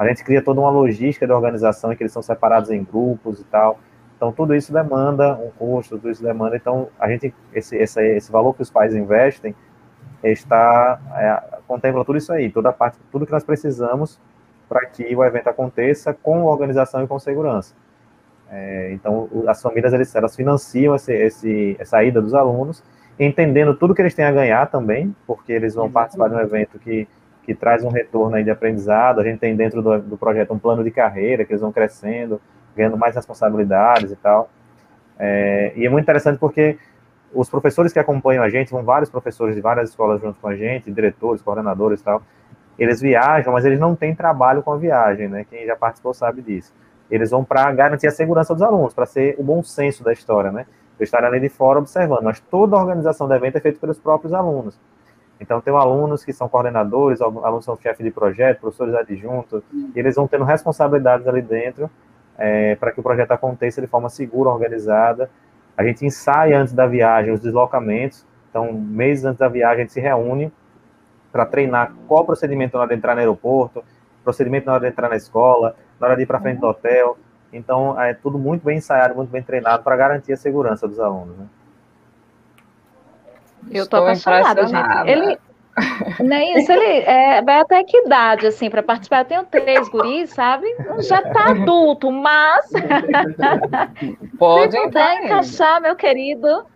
A gente cria toda uma logística de organização em que eles são separados em grupos e tal. Então, tudo isso demanda um custo, tudo isso demanda. Então, a gente, esse, esse, esse valor que os pais investem está, é, contempla tudo isso aí, toda a parte, tudo que nós precisamos para que o evento aconteça com organização e com segurança. É, então, as famílias, eles, elas financiam esse, esse, essa ida dos alunos, entendendo tudo que eles têm a ganhar também, porque eles vão participar de um evento que que traz um retorno aí de aprendizado. A gente tem dentro do, do projeto um plano de carreira, que eles vão crescendo, ganhando mais responsabilidades e tal. É, e é muito interessante porque os professores que acompanham a gente, vão vários professores de várias escolas junto com a gente, diretores, coordenadores e tal, eles viajam, mas eles não têm trabalho com a viagem, né? Quem já participou sabe disso. Eles vão para garantir a segurança dos alunos, para ser o bom senso da história, né? Eu estar ali de fora observando, mas toda a organização do evento é feita pelos próprios alunos. Então, tem alunos que são coordenadores, alunos são chefes de projeto, professores adjuntos, e eles vão tendo responsabilidades ali dentro é, para que o projeto aconteça de forma segura, organizada. A gente ensaia antes da viagem os deslocamentos, então, meses antes da viagem, a gente se reúne para treinar qual procedimento na hora de entrar no aeroporto, procedimento na hora de entrar na escola, na hora de ir para frente do hotel. Então, é tudo muito bem ensaiado, muito bem treinado para garantir a segurança dos alunos. Né? Eu tô Estou apaixonada, gente. Ele, não é isso, ele é, vai até que idade, assim, para participar? Eu tenho três guris, sabe? Já tá adulto, mas. Pode Se puder encaixar, meu querido.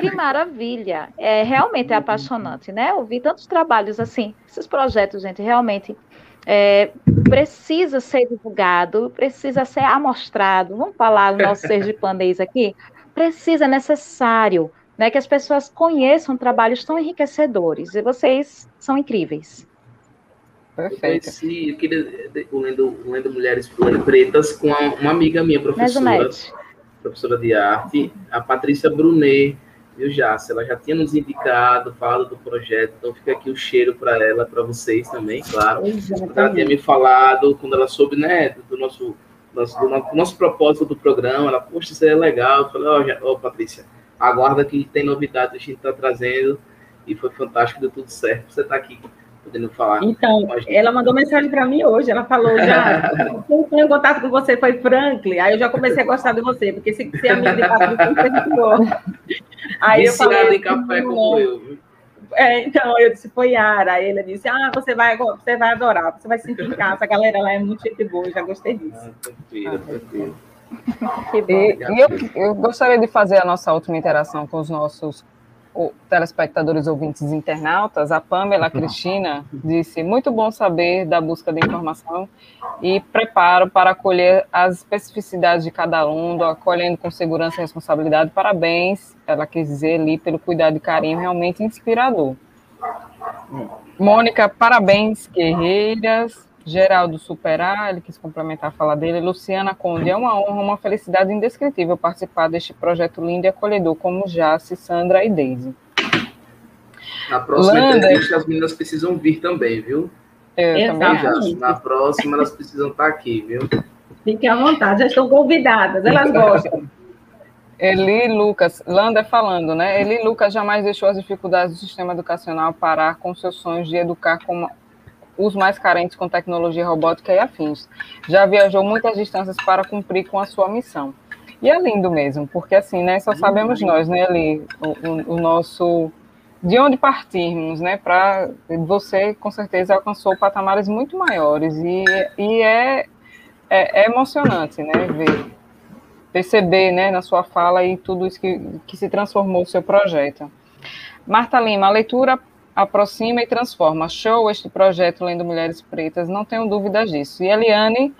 Que maravilha. É, realmente é apaixonante, né? Ouvir tantos trabalhos assim. Esses projetos, gente, realmente é, precisa ser divulgado, precisa ser amostrado. Vamos falar o nosso sergipanês aqui? Precisa, é necessário né, que as pessoas conheçam trabalhos tão enriquecedores. E vocês são incríveis. Perfeito. Eu conheci aquele, o Lendo, o Lendo Mulheres Pretas com uma amiga minha, professora, professora de arte, a Patrícia Brunet. viu, Jácia? Ela já tinha nos indicado, falado do projeto, então fica aqui o cheiro para ela, para vocês também, claro. Exatamente. Ela tinha me falado, quando ela soube, né, do nosso, nosso, do nosso, nosso propósito do programa, ela, poxa, isso é legal. Eu falei, ó, Já- ó, Patrícia, aguarda que tem novidade, a gente está trazendo, e foi fantástico, deu tudo certo. Você está aqui podendo falar. Então, ela mandou mensagem para mim hoje. Ela falou já. Quem em contato com você foi Franklin. Aí eu já comecei a gostar de você, porque se ser amigo de muito bom. Aí eu falei. em café como eu? É, então, eu disse, foi Yara. Aí ele disse, ah, você vai, você vai adorar, você vai se sentir em casa. A galera lá é muito gente boa, eu já gostei disso. Ah, tranquilo, tranquilo. Que bom. E, e eu, eu gostaria de fazer a nossa última interação com os nossos o- telespectadores, ouvintes e internautas. A Pamela Cristina disse: Muito bom saber da busca de informação e preparo para acolher as especificidades de cada aluno, acolhendo com segurança e responsabilidade. Parabéns, ela quis dizer ali, pelo cuidado e carinho, realmente inspirador. Mônica, parabéns, guerreiras. Geraldo Superar, ele quis complementar a fala dele. Luciana Conde, é uma honra, uma felicidade indescritível participar deste projeto lindo e acolhedor, como Jace, Sandra e Deise. Na próxima Landa. entrevista, as meninas precisam vir também, viu? Eu Exato. também Já, na próxima, elas precisam estar aqui, viu? Fiquem à vontade, já estão convidadas, elas gostam. Eli Lucas, Landa falando, né? Eli Lucas jamais deixou as dificuldades do sistema educacional parar com seus sonhos de educar como os mais carentes com tecnologia robótica e afins. Já viajou muitas distâncias para cumprir com a sua missão. E é lindo mesmo, porque assim, né? Só sabemos nós, né, Eli, o, o- o nosso de onde partirmos, né? Para você com certeza alcançou patamares muito maiores e, e é, é, é emocionante, né? Ver perceber né, na sua fala e tudo isso que, que se transformou o seu projeto. Marta Lima, a leitura aproxima e transforma. Show este projeto Lendo Mulheres Pretas, não tenho dúvidas disso. E Eliane,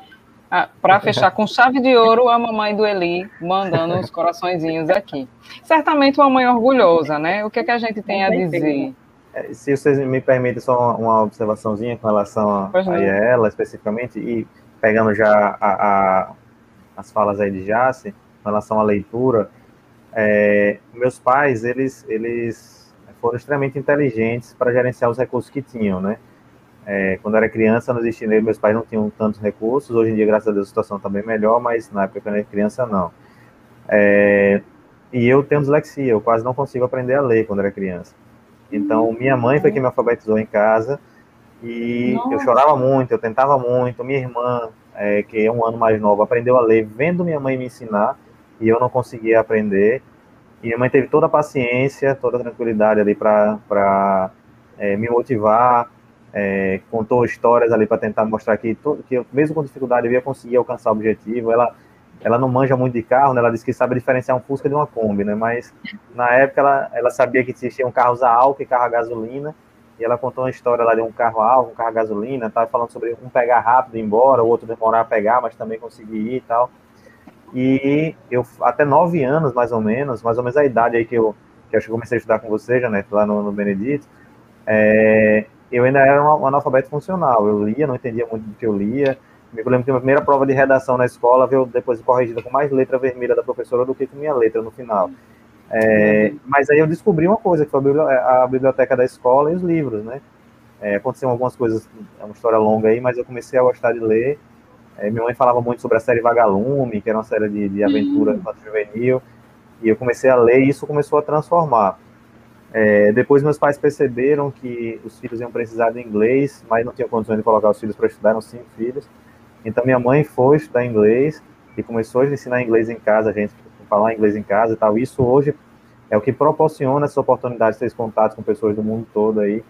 para fechar com chave de ouro, a mamãe do Eli, mandando os coraçõezinhos aqui. Certamente uma mãe orgulhosa, né? O que, é que a gente tem a dizer? É, Se vocês me permitem só uma, observaçãozinha com relação a ela especificamente, e pegando já a- a- as falas aí de Jace, com relação à leitura, é, meus pais, eles, eles foram extremamente inteligentes para gerenciar os recursos que tinham, né? É, quando eu era criança, no destineiro, meus pais não tinham tantos recursos, hoje em dia, graças a Deus, a situação está bem melhor, mas na época que eu era criança, não. É, e eu tenho dislexia, eu quase não consigo aprender a ler quando era criança. Então, minha mãe foi quem me alfabetizou em casa e eu Nossa. chorava muito, eu tentava muito. Minha irmã, é, que é um ano mais nova, aprendeu a ler vendo minha mãe me ensinar e eu não conseguia aprender. Minha mãe teve toda a paciência, toda a tranquilidade ali para é, me motivar, é, contou histórias ali para tentar mostrar que, que eu, mesmo com dificuldade eu ia conseguir alcançar o objetivo. Ela ela não manja muito de carro, né? Ela disse que sabe diferenciar um Fusca de uma Kombi, né? Mas na época ela, ela sabia que existiam carros a álcool e carro a gasolina. E ela contou uma história lá de um carro a álcool, um carro a gasolina. Estava falando sobre um pegar rápido e ir embora, o outro demorar a pegar, mas também conseguir ir e tal. E eu, até nove anos, mais ou menos, mais ou menos a idade aí que eu, que eu comecei a estudar com você, Janete, lá no, no Benedito, é, eu ainda era um analfabeto funcional. Eu lia, não entendia muito do que eu lia. Me lembro que a primeira prova de redação na escola veio depois corrigida com mais letra vermelha da professora do que com minha letra no final. É, mas aí eu descobri uma coisa, que foi a biblioteca da escola e os livros, né? É, aconteceram algumas coisas, é uma história longa aí, mas eu comecei a gostar de ler. É, minha mãe falava muito sobre a série Vagalume, que era uma série de, de aventura infanto juvenil, e eu comecei a ler e isso começou a transformar. É, depois meus pais perceberam que os filhos iam precisar de inglês, mas não tinham condições de colocar os filhos para estudar, eram cinco filhos. Então minha mãe foi estudar inglês e começou a ensinar inglês em casa, a gente falar inglês em casa e tal. Isso hoje é o que proporciona essas oportunidades de ter esse contato com pessoas do mundo todo aí.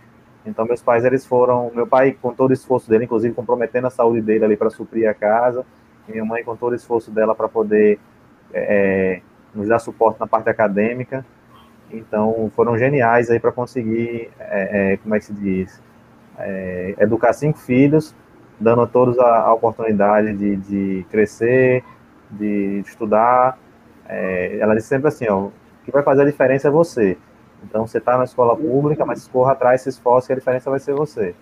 Então meus pais eles foram, meu pai com todo o esforço dele, inclusive comprometendo a saúde dele ali para suprir a casa, minha mãe com todo o esforço dela para poder é, nos dar suporte na parte acadêmica. Então foram geniais aí para conseguir, é, é, como é que se diz, É, educar cinco filhos, dando a todos a, a oportunidade de, de crescer, de estudar. É, ela disse sempre assim, ó, o que vai fazer a diferença é você. Então você está na escola pública, mas corra atrás, se esforce, que a diferença vai ser você.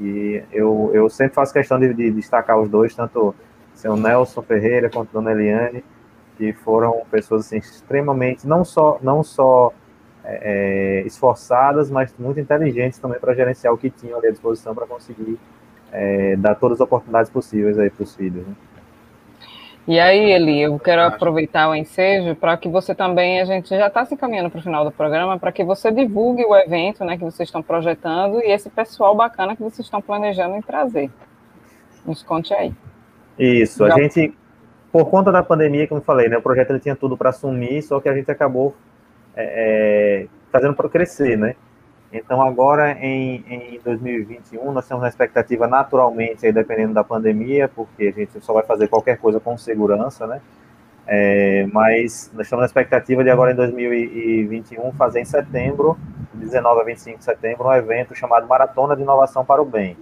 E eu, eu sempre faço questão de, de destacar os dois, tanto seu Nelson Ferreira quanto Dona Eliane, que foram pessoas assim, extremamente, não só, não só é, é esforçadas, mas muito inteligentes também para gerenciar o que tinham ali à disposição para conseguir é, dar todas as oportunidades possíveis aí para os filhos. Né? E aí, Eli, eu quero aproveitar o ensejo para que você também, a gente já está se encaminhando para o final do programa, para que você divulgue o evento né, que vocês estão projetando e esse pessoal bacana que vocês estão planejando em trazer. Nos conte aí. Isso, já... a gente, por conta da pandemia, como eu falei, né, o projeto ele tinha tudo para assumir, só que a gente acabou é, é fazendo para crescer, né? Então, agora em, em 2021, nós temos uma expectativa naturalmente, aí, dependendo da pandemia, porque a gente só vai fazer qualquer coisa com segurança, né? É, mas nós estamos na expectativa de agora em 2021 fazer em setembro, 19 a 25 de setembro, um evento chamado Maratona de Inovação para o Bem.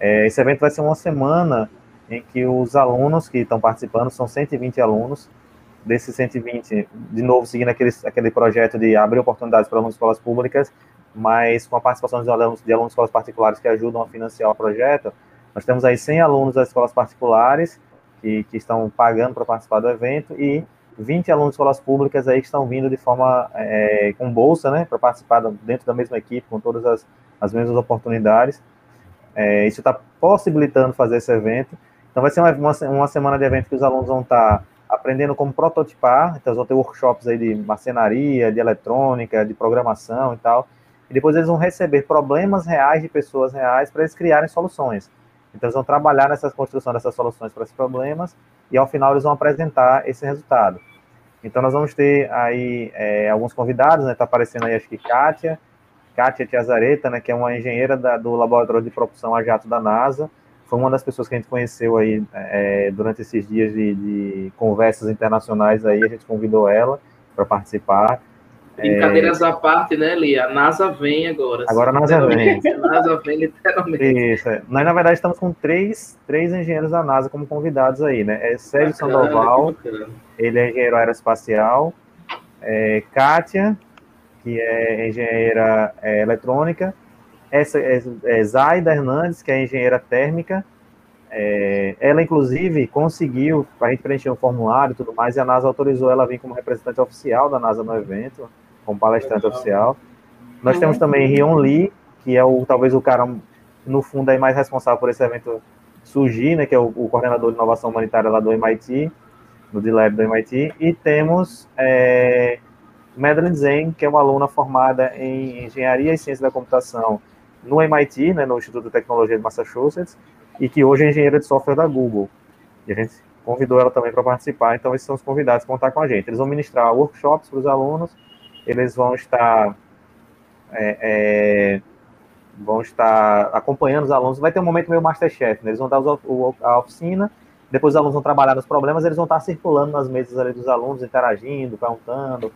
É, esse evento vai ser uma semana em que os alunos que estão participando, são 120 alunos, desses 120, de novo, seguindo aquele, aquele projeto de abrir oportunidades para alunos de escolas públicas, mas com a participação de alunos, de alunos de escolas particulares que ajudam a financiar o projeto, nós temos aí 100 alunos das escolas particulares que, que estão pagando para participar do evento e 20 alunos de escolas públicas aí que estão vindo de forma é, com bolsa, né, para participar dentro da mesma equipe, com todas as, as mesmas oportunidades. É, isso está possibilitando fazer esse evento. Então vai ser uma, uma, semana de evento que os alunos vão estar tá aprendendo como prototipar, então vão ter workshops aí de marcenaria, de eletrônica, de programação e tal, e depois eles vão receber problemas reais de pessoas reais para eles criarem soluções. Então, eles vão trabalhar nessa construção dessas soluções para esses problemas e, ao final, eles vão apresentar esse resultado. Então, nós vamos ter aí é, alguns convidados, né? Está aparecendo aí, acho que Kátia, Kátia Tiazareta, né? Que é uma engenheira da, do Laboratório de Propulsão a Jato da NASA. Foi uma das pessoas que a gente conheceu aí é, durante esses dias de, de conversas internacionais aí. A gente convidou ela para participar. Brincadeiras é... à parte, né, Lia? A NASA vem agora. Agora a NASA vem. A NASA vem literalmente. Isso. É. Nós, na verdade, estamos com três, três engenheiros da NASA como convidados aí, né? É Sérgio bacana, Sandoval, ele é engenheiro aeroespacial. É, Kátia, que é engenheira é, eletrônica. Essa é, é Zaida Hernandes, que é engenheira térmica. É, ela, inclusive, conseguiu, para a gente preencher o formulário e tudo mais, e a NASA autorizou ela a vir como representante oficial da NASA no evento como palestrante oficial. Nós temos também Rion Lee, que é o talvez o cara, no fundo, aí mais responsável por esse evento surgir, né, que é o, o coordenador de inovação humanitária lá do MIT, no D-Lab do MIT, e temos é, Madeline Zen, que é uma aluna formada em Engenharia e Ciência da Computação no MIT, né, no Instituto de Tecnologia de Massachusetts, e que hoje é engenheira de software da Google. E a gente convidou ela também para participar, então esses são os convidados para contar com a gente. Eles vão ministrar workshops para os alunos eles vão estar é, é, vão estar acompanhando os alunos. Vai ter um momento meio Masterchef, né? Eles vão dar os, o, a oficina, depois os alunos vão trabalhar nos problemas, eles vão estar circulando nas mesas ali dos alunos, interagindo, perguntando,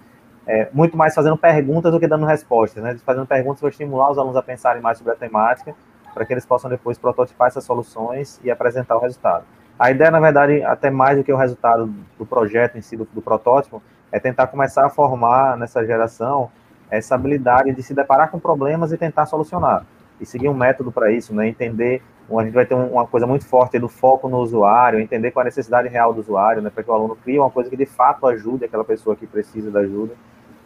é, muito mais fazendo perguntas do que dando respostas, né? Fazendo perguntas para estimular os alunos a pensarem mais sobre a temática, para que eles possam depois prototipar essas soluções e apresentar o resultado. A ideia, na verdade, até mais do que o resultado do projeto em si, do, do protótipo, é tentar começar a formar nessa geração essa habilidade de se deparar com problemas e tentar solucionar. E seguir um método para isso, né? Entender, a gente vai ter uma coisa muito forte do foco no usuário, entender qual é a necessidade real do usuário, né? Para que o aluno crie uma coisa que de fato ajude aquela pessoa que precisa da ajuda.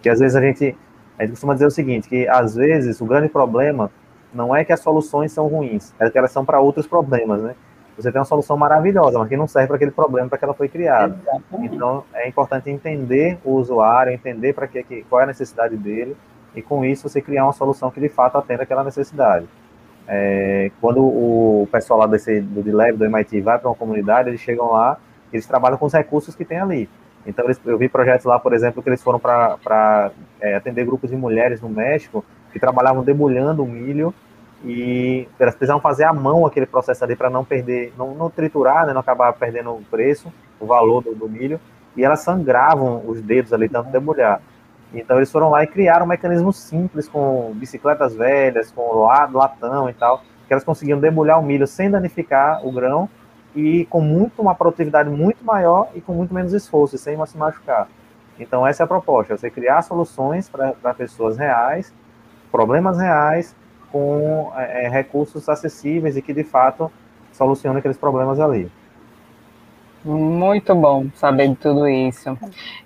Que às vezes a gente, a gente costuma dizer o seguinte, que às vezes o grande problema não é que as soluções são ruins, é que elas são para outros problemas, né? Você tem uma solução maravilhosa, mas que não serve para aquele problema para que ela foi criada. Exatamente. Então, é importante entender o usuário, entender para que, qual é a necessidade dele, e com isso você criar uma solução que de fato atenda aquela necessidade. É, quando o pessoal lá desse, do D-Lab, do MIT, vai para uma comunidade, eles chegam lá, eles trabalham com os recursos que tem ali. Então, eles, eu vi projetos lá, por exemplo, que eles foram para é, atender grupos de mulheres no México, que trabalhavam debulhando o milho e elas precisavam fazer à mão aquele processo ali para não perder, não, não, triturar, né, não acabar perdendo o preço, o valor do, do, milho, e elas sangravam os dedos ali, tanto debulhar. Então eles foram lá e criaram um mecanismo simples com bicicletas velhas, com latão e tal, que elas conseguiam debulhar o milho sem danificar o grão e com muito uma produtividade muito maior e com muito menos esforço, sem se machucar. Então essa é a proposta, você criar soluções para pessoas reais, problemas reais, com é, é, recursos acessíveis e que de fato solucionem aqueles problemas ali. Muito bom saber de tudo isso.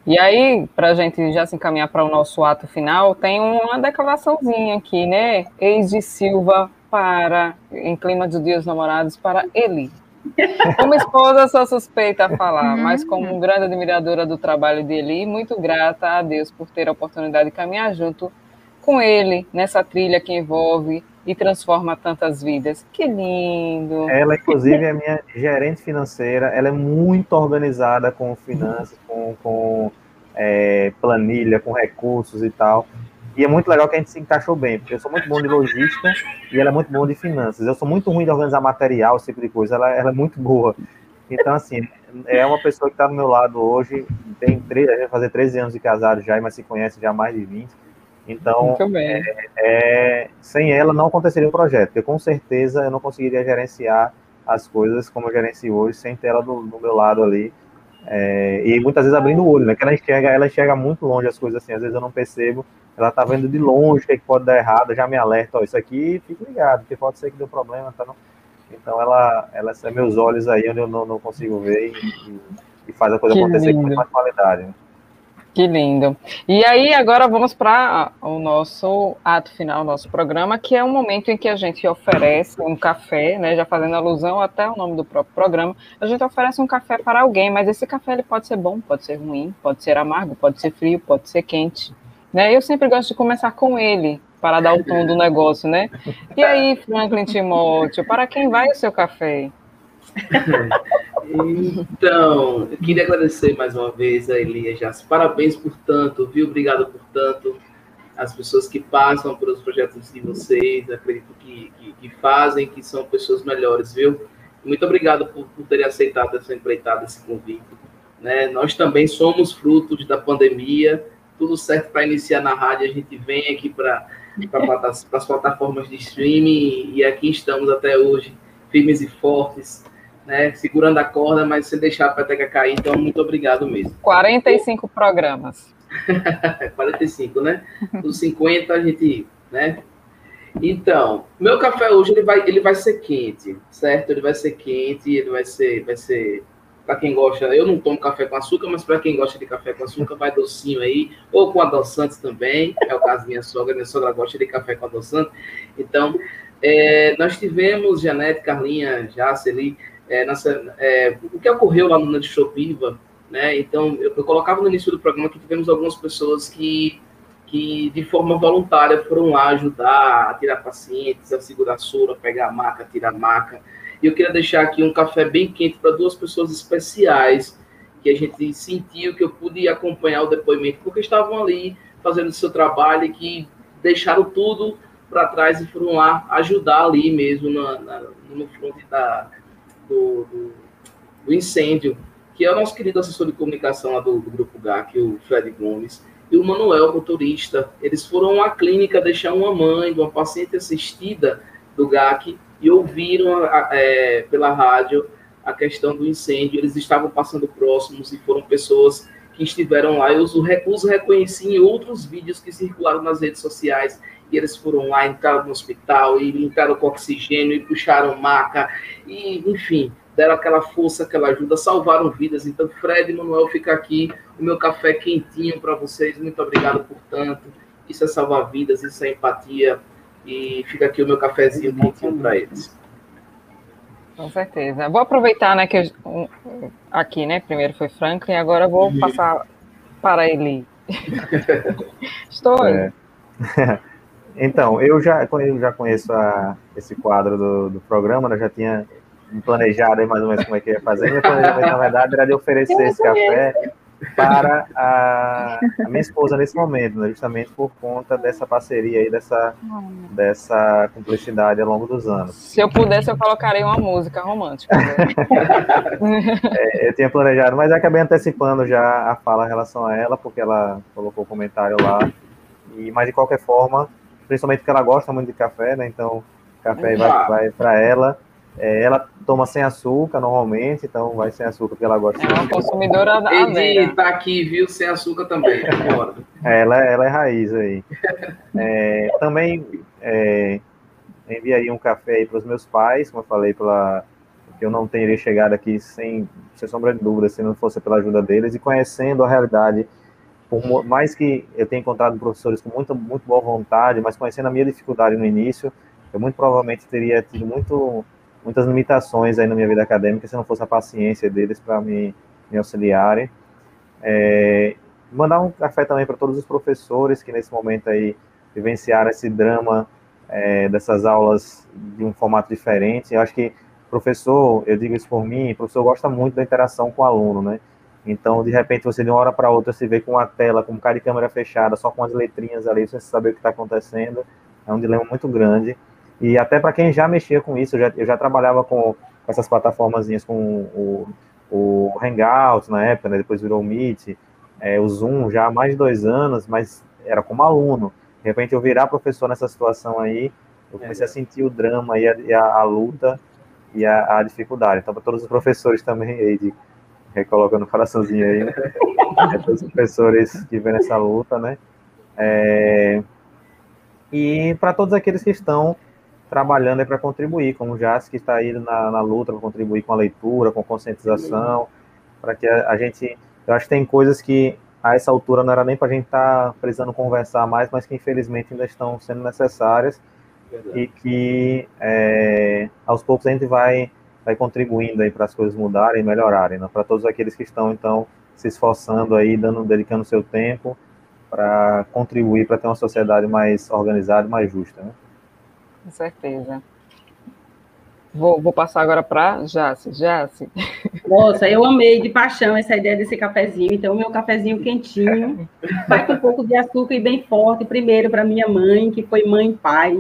E aí, para a gente já se encaminhar para o nosso ato final, tem uma declaraçãozinha aqui, né? Ex de Silva para, em clima de dias namorados, para Eli. Como esposa, sou suspeita a falar, mas como grande admiradora do trabalho de Eli, muito grata a Deus por ter a oportunidade de caminhar junto com ele nessa trilha que envolve e transforma tantas vidas. Que lindo! Ela, inclusive, é minha gerente financeira. Ela é muito organizada com finanças, com, com é, planilha, com recursos e tal. E é muito legal que a gente se encaixou bem, porque eu sou muito bom de logística e ela é muito bom de finanças. Eu sou muito ruim de organizar material, esse tipo de coisa. Ela, ela é muito boa. Então, assim, é uma pessoa que está do meu lado hoje. Tem três, fazer 13 anos de casado já, mas se conhece já há mais de 20 então, é, é, sem ela não aconteceria o projeto, porque com certeza eu não conseguiria gerenciar as coisas como eu gerencio hoje, sem ter ela do, do meu lado ali. É, e muitas vezes abrindo o olho, né? Que ela enxerga, ela enxerga muito longe as coisas assim, às vezes eu não percebo. Ela tá vendo de longe o que, é pode dar errado, já me alerta, ó, isso aqui, fica ligado, porque pode ser que deu problema, tá? Não... Então ela, ela é meus olhos aí onde eu não, não consigo ver e, e faz a coisa que acontecer lindo. com mais qualidade. Né? Que lindo. E aí, agora vamos para o nosso ato final, nosso programa, que é um momento em que a gente oferece um café, né, já fazendo alusão até ao nome do próprio programa, a gente oferece um café para alguém, mas esse café ele pode ser bom, pode ser ruim, pode ser amargo, pode ser frio, pode ser quente. Né? Eu sempre gosto de começar com ele, para dar o tom do negócio, né? E aí, Franklin Timóteo, para quem vai o seu café? Então, eu queria agradecer mais uma vez a Elias Parabéns por tanto, viu? Obrigado por tanto. As pessoas que passam pelos projetos de vocês, acredito que, que, que fazem, que são pessoas melhores, viu? Muito obrigado por, por terem aceitado essa empreitada, esse convite. Né? Nós também somos frutos da pandemia, tudo certo para iniciar na rádio, a gente vem aqui para as plataformas de streaming e aqui estamos até hoje, firmes e fortes né, segurando a corda, mas sem deixar a peteca cair. Então, muito obrigado mesmo. 45 programas. 45, né? Dos 50 a gente, né? Então, meu café hoje ele vai, ele vai ser quente, certo? Ele vai ser quente, ele vai ser, vai ser para quem gosta. Eu não tomo café com açúcar, mas para quem gosta de café com açúcar, vai docinho aí, ou com adoçantes também. É o caso da minha sogra, minha sogra gosta de café com adoçante. Então, é, nós tivemos Janete, Carlinha, Jaceli, é, nessa, é, o que ocorreu lá no Nante Shopiva, né? Então, eu, eu, colocava no início do programa que tivemos algumas pessoas que, que de forma voluntária foram lá ajudar a tirar pacientes, a segurar soro, a pegar a maca, a tirar a maca. E eu queria deixar aqui um café bem quente para duas pessoas especiais que a gente sentiu que eu pude acompanhar o depoimento, porque estavam ali fazendo o seu trabalho e que deixaram tudo para trás e foram lá ajudar ali mesmo na, na, no front da, do, do, do, incêndio, que é o nosso querido assessor de comunicação lá do, do Grupo GAC, o Fred Gomes, e o Manuel, motorista. Eles foram à clínica deixar uma mãe de uma paciente assistida do GAC e ouviram é, pela rádio a questão do incêndio. Eles estavam passando próximos e foram pessoas que estiveram lá. Eu os, reconheci em outros vídeos que circularam nas redes sociais e eles foram lá, entraram no hospital e entraram com oxigênio e puxaram maca e, enfim, deram aquela força, aquela ajuda, salvaram vidas. Então, Fred e Manuel, fica aqui o meu café quentinho para vocês. Muito obrigado por tanto. Isso é salvar vidas, isso é empatia. E fica aqui o meu cafezinho quentinho para eles. Com certeza. Vou aproveitar, né, que eu, aqui, né, primeiro foi Franklin, agora vou passar para ele. Estou aí. É. Então, eu já, eu já conheço a, esse quadro do, do programa, né? já tinha planejado aí mais ou menos como é que ia fazer. Meu planejamento, na verdade, era de oferecer esse café para a, a, minha esposa nesse momento, né? justamente por conta dessa parceria aí, dessa, dessa cumplicidade ao longo dos anos. Se eu pudesse, eu colocaria uma música romântica. Né? é, eu tinha planejado, mas acabei antecipando já a fala em relação a ela, porque ela colocou o comentário lá. E, mas de qualquer forma, principalmente porque ela gosta muito de café, né? Então, café vai, vai para ela. É, ela toma sem açúcar normalmente, então vai sem açúcar porque ela gosta. É uma consumidora da tá aqui, viu? Sem açúcar também. é, ela, ela é raiz aí. É, também é, enviaria um café aí para os meus pais, como eu falei, pela, eu não teria chegado aqui sem, sem sombra de dúvida, se não fosse pela ajuda deles, e conhecendo a realidade, por mais que eu tenha encontrado professores com muita, muito boa vontade, mas conhecendo a minha dificuldade no início, eu muito provavelmente teria tido muito, muitas limitações aí na minha vida acadêmica se não fosse a paciência deles para me, me auxiliarem. É, mandar um café também para todos os professores que nesse momento aí vivenciaram esse drama é, dessas aulas de um formato diferente. Eu acho que professor, eu digo isso por mim, professor gosta muito da interação com o aluno, né? Então, de repente, você de uma hora para outra se vê com uma tela, com um cara de câmera fechada, só com as letrinhas ali, sem saber o que está acontecendo, é um dilema muito grande. E até para quem já mexia com isso, eu já, eu já trabalhava com, com essas plataformas com o, o Hangout na época, né? depois virou o Meet, é, o Zoom já há mais de dois anos, mas era como aluno. De repente, eu virar professor nessa situação aí, eu comecei a sentir o drama e a, e a, a luta e a, a dificuldade. Então, para todos os professores também aí, de, recolocando o coraçãozinho aí, né? é, todos os professores que vêm nessa luta, né? É, e para todos aqueles que estão trabalhando para contribuir, como o Jas, que está aí na, na luta para contribuir com a leitura, com conscientização, para que a, a, gente. Eu acho que tem coisas que a essa altura não era nem para a gente estar tá precisando conversar mais, mas que infelizmente ainda estão sendo necessárias Verdade. e que é, aos poucos a gente vai, vai contribuindo aí para as coisas mudarem e melhorarem, né? para todos aqueles que estão então se esforçando aí, dando, dedicando seu tempo para contribuir para ter uma sociedade mais organizada e mais justa. Né? Com certeza. Vou, vou passar agora para Jace. Jace. Nossa, eu amei de paixão essa ideia desse cafezinho. Então, o meu cafezinho quentinho, vai com um pouco de açúcar e bem forte, primeiro para minha mãe, que foi mãe e pai.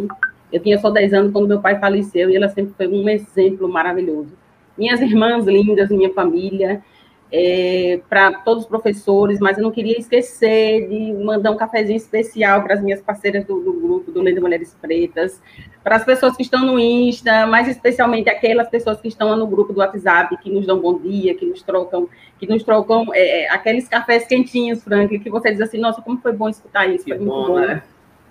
Eu tinha só 10 anos quando meu pai faleceu e ela sempre foi um exemplo maravilhoso. Minhas irmãs lindas, minha família, é, para todos os professores, mas eu não queria esquecer de mandar um cafezinho especial para as minhas parceiras do, do grupo do Lei Mulheres Pretas, para as pessoas que estão no Insta, mas especialmente aquelas pessoas que estão no grupo do WhatsApp, que nos dão bom dia, que nos trocam, que nos trocam é, é aqueles cafés quentinhos, Franklin, que você diz assim, nossa, como foi bom escutar isso, foi muito bom. bom. Né?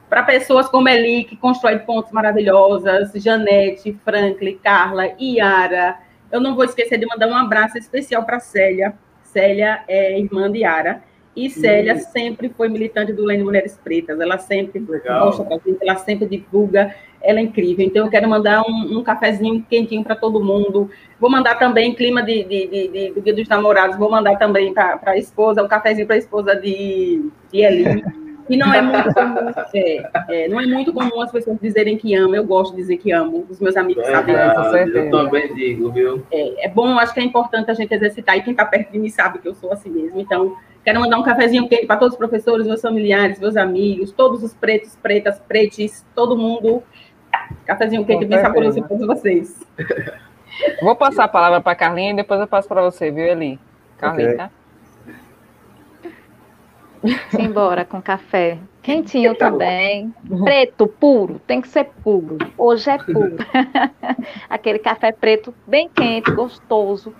Para pessoas como Eli, que constrói pontos maravilhosas, Janete, Franklin, Carla, Iara, eu não vou esquecer de mandar um abraço especial para Célia. Célia é irmã de Yara. E Célia uhum. sempre foi militante do de Mulheres Pretas. Ela sempre Legal. mostra para gente, ela sempre divulga. Ela é incrível. Então, eu quero mandar um, um cafezinho quentinho para todo mundo. Vou mandar também, clima de, de, de, de, do Dia dos Namorados, vou mandar também para a esposa, um cafezinho para a esposa de, de Eli. E não é muito comum, é, é, não é muito comum as pessoas dizerem que amam. Eu gosto de dizer que amo. Os meus amigos é, sabem disso. Eu também digo, viu? É, é bom, acho que é importante a gente exercitar. E quem está perto de mim sabe que eu sou assim mesmo. Então, quero mandar um cafezinho quente para todos os professores, meus familiares, meus amigos, todos os pretos, pretas, pretes, todo mundo. Cafezinho quente bem saboroso para todos vocês. Vou passar a palavra para a Carlinha e depois eu passo para você, viu, Eli? Carlinha, okay. tá? Simbora com café. Quentinho tá também. Preto, puro. Tem que ser puro. Hoje é puro. Aquele café preto bem quente, gostoso.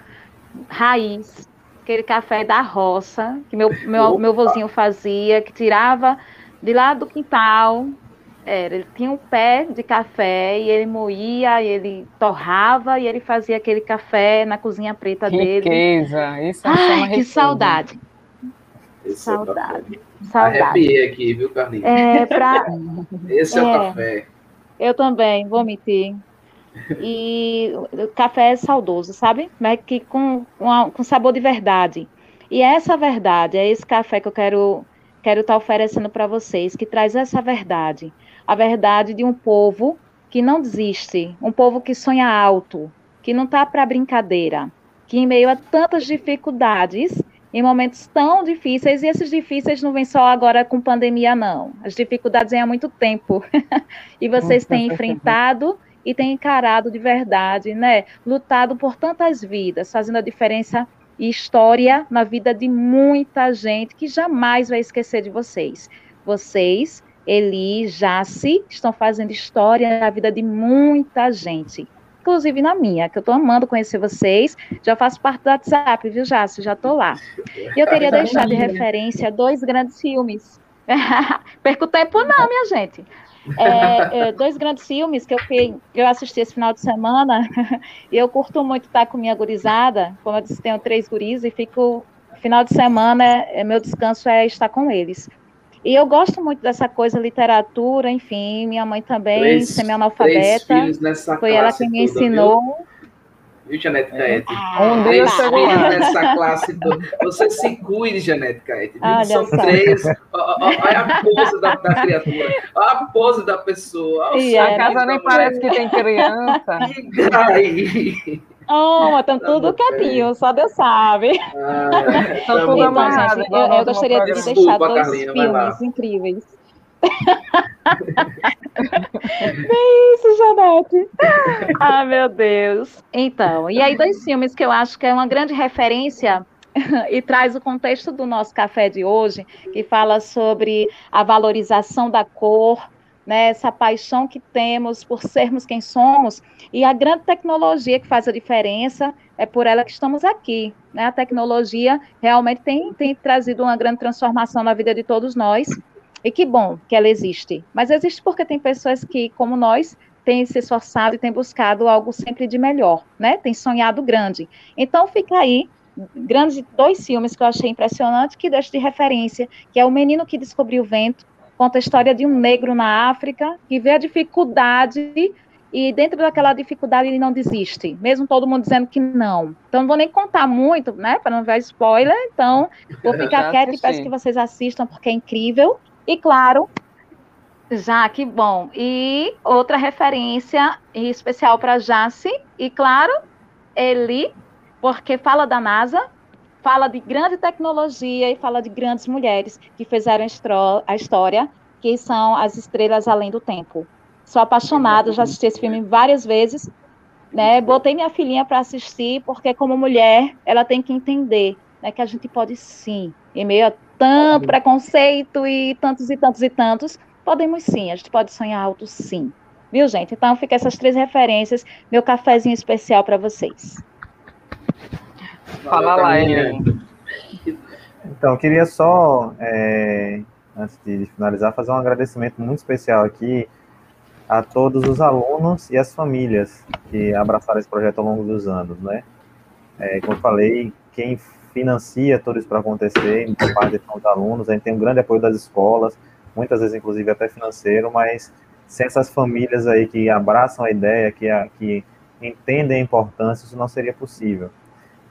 Raiz. Aquele café da roça, que meu, meu, meu vozinho fazia, que tirava de lá do quintal. Era, ele tinha um pé de café e ele moía, e ele torrava e ele fazia aquele café na cozinha preta riqueza. dele. Riqueza, isso é Ai, que saudade. Esse Saudade. É Saudade. Arrepiei aqui, viu, Carlinhos? É, pra... Esse é, é, o café. Eu também, vou omitir. E o café é saudoso, sabe? Mas que com, com sabor de verdade. E essa verdade, é esse café que eu quero quero estar tá oferecendo para vocês, que traz essa verdade. A verdade de um povo que não desiste, um povo que sonha alto, que não está para brincadeira, que em meio a tantas dificuldades, em momentos tão difíceis, e esses difíceis não vêm só agora com pandemia, não. As dificuldades vêm há muito tempo. e vocês têm enfrentado e têm encarado de verdade, né? Lutado por tantas vidas, fazendo a diferença e história na vida de muita gente que jamais vai esquecer de vocês. Vocês, Eli, Jace, estão fazendo história na vida de muita gente inclusive na minha, que eu estou amando conhecer vocês. Já faço parte do WhatsApp, viu, Jácio? Já estou lá. E eu queria deixar de referência dois grandes filmes. Perco tempo não, minha gente. É, é, dois grandes filmes que eu, eu assisti esse final de semana, e eu curto muito estar com minha gurizada, como eu disse, tenho três guris, e fico, final de semana, é, meu descanso é estar com eles. E eu gosto muito dessa coisa, literatura, enfim, minha mãe também, semi-analfabeta, foi ela que me ensinou... Viu? Viu, Janete Caete? Um deles Respira nessa classe toda. Você se cuide, Janete Caete. São três. Olha a pose da, da criatura. Olha a pose da pessoa. E a casa nem parece que tem criança. E aí? Oh, estão tudo quietinho, só Deus sabe. Ah, então, tudo então, amarrado, gente, eu, eu gostaria de deixar Desculpa, dois Carlinha, filmes incríveis. Bem isso, Janete. Ah, meu Deus. Então, e aí dois filmes que eu acho que é uma grande referência e traz o contexto do nosso café de hoje, que fala sobre a valorização da cor, né, essa paixão que temos por sermos quem somos e a grande tecnologia que faz a diferença é por ela que estamos aqui. Né? A tecnologia realmente tem, tem trazido uma grande transformação na vida de todos nós e que bom que ela existe. Mas existe porque tem pessoas que, como nós, têm se esforçado e têm buscado algo sempre de melhor, né? Tem sonhado grande. Então fica aí grandes dois filmes que eu achei impressionante que deixo de referência, que é O Menino que Descobriu o Vento, conta a história de um negro na África que vê a dificuldade e dentro daquela dificuldade ele não desiste, mesmo todo mundo dizendo que não. Então não vou nem contar muito, né, para não ver spoiler. Então vou ficar quieta e peço que vocês assistam porque é incrível. E claro, já que bom. E outra referência especial para Jace e claro, Eli, porque fala da NASA, fala de grande tecnologia e fala de grandes mulheres que fizeram a história, que são as estrelas além do tempo. Sou apaixonada, já assisti esse filme várias vezes, né? Botei minha filhinha para assistir, porque como mulher, ela tem que entender né, que a gente pode sim, em meio a tanto preconceito e tantos e tantos e tantos, podemos sim, a gente pode sonhar alto sim. Viu, gente? Então fica essas três referências, meu cafezinho especial para vocês. Fala lá, Eli. Então, eu queria só, é, antes de finalizar, fazer um agradecimento muito especial aqui a todos os alunos e as famílias que abraçaram esse projeto ao longo dos anos, né? É, como eu falei, quem financia tudo isso para acontecer, muita parte são os alunos, a gente tem um grande apoio das escolas, muitas vezes, inclusive, até financeiro, mas sem essas famílias aí que abraçam a ideia, que, a, que entendem a importância, isso não seria possível.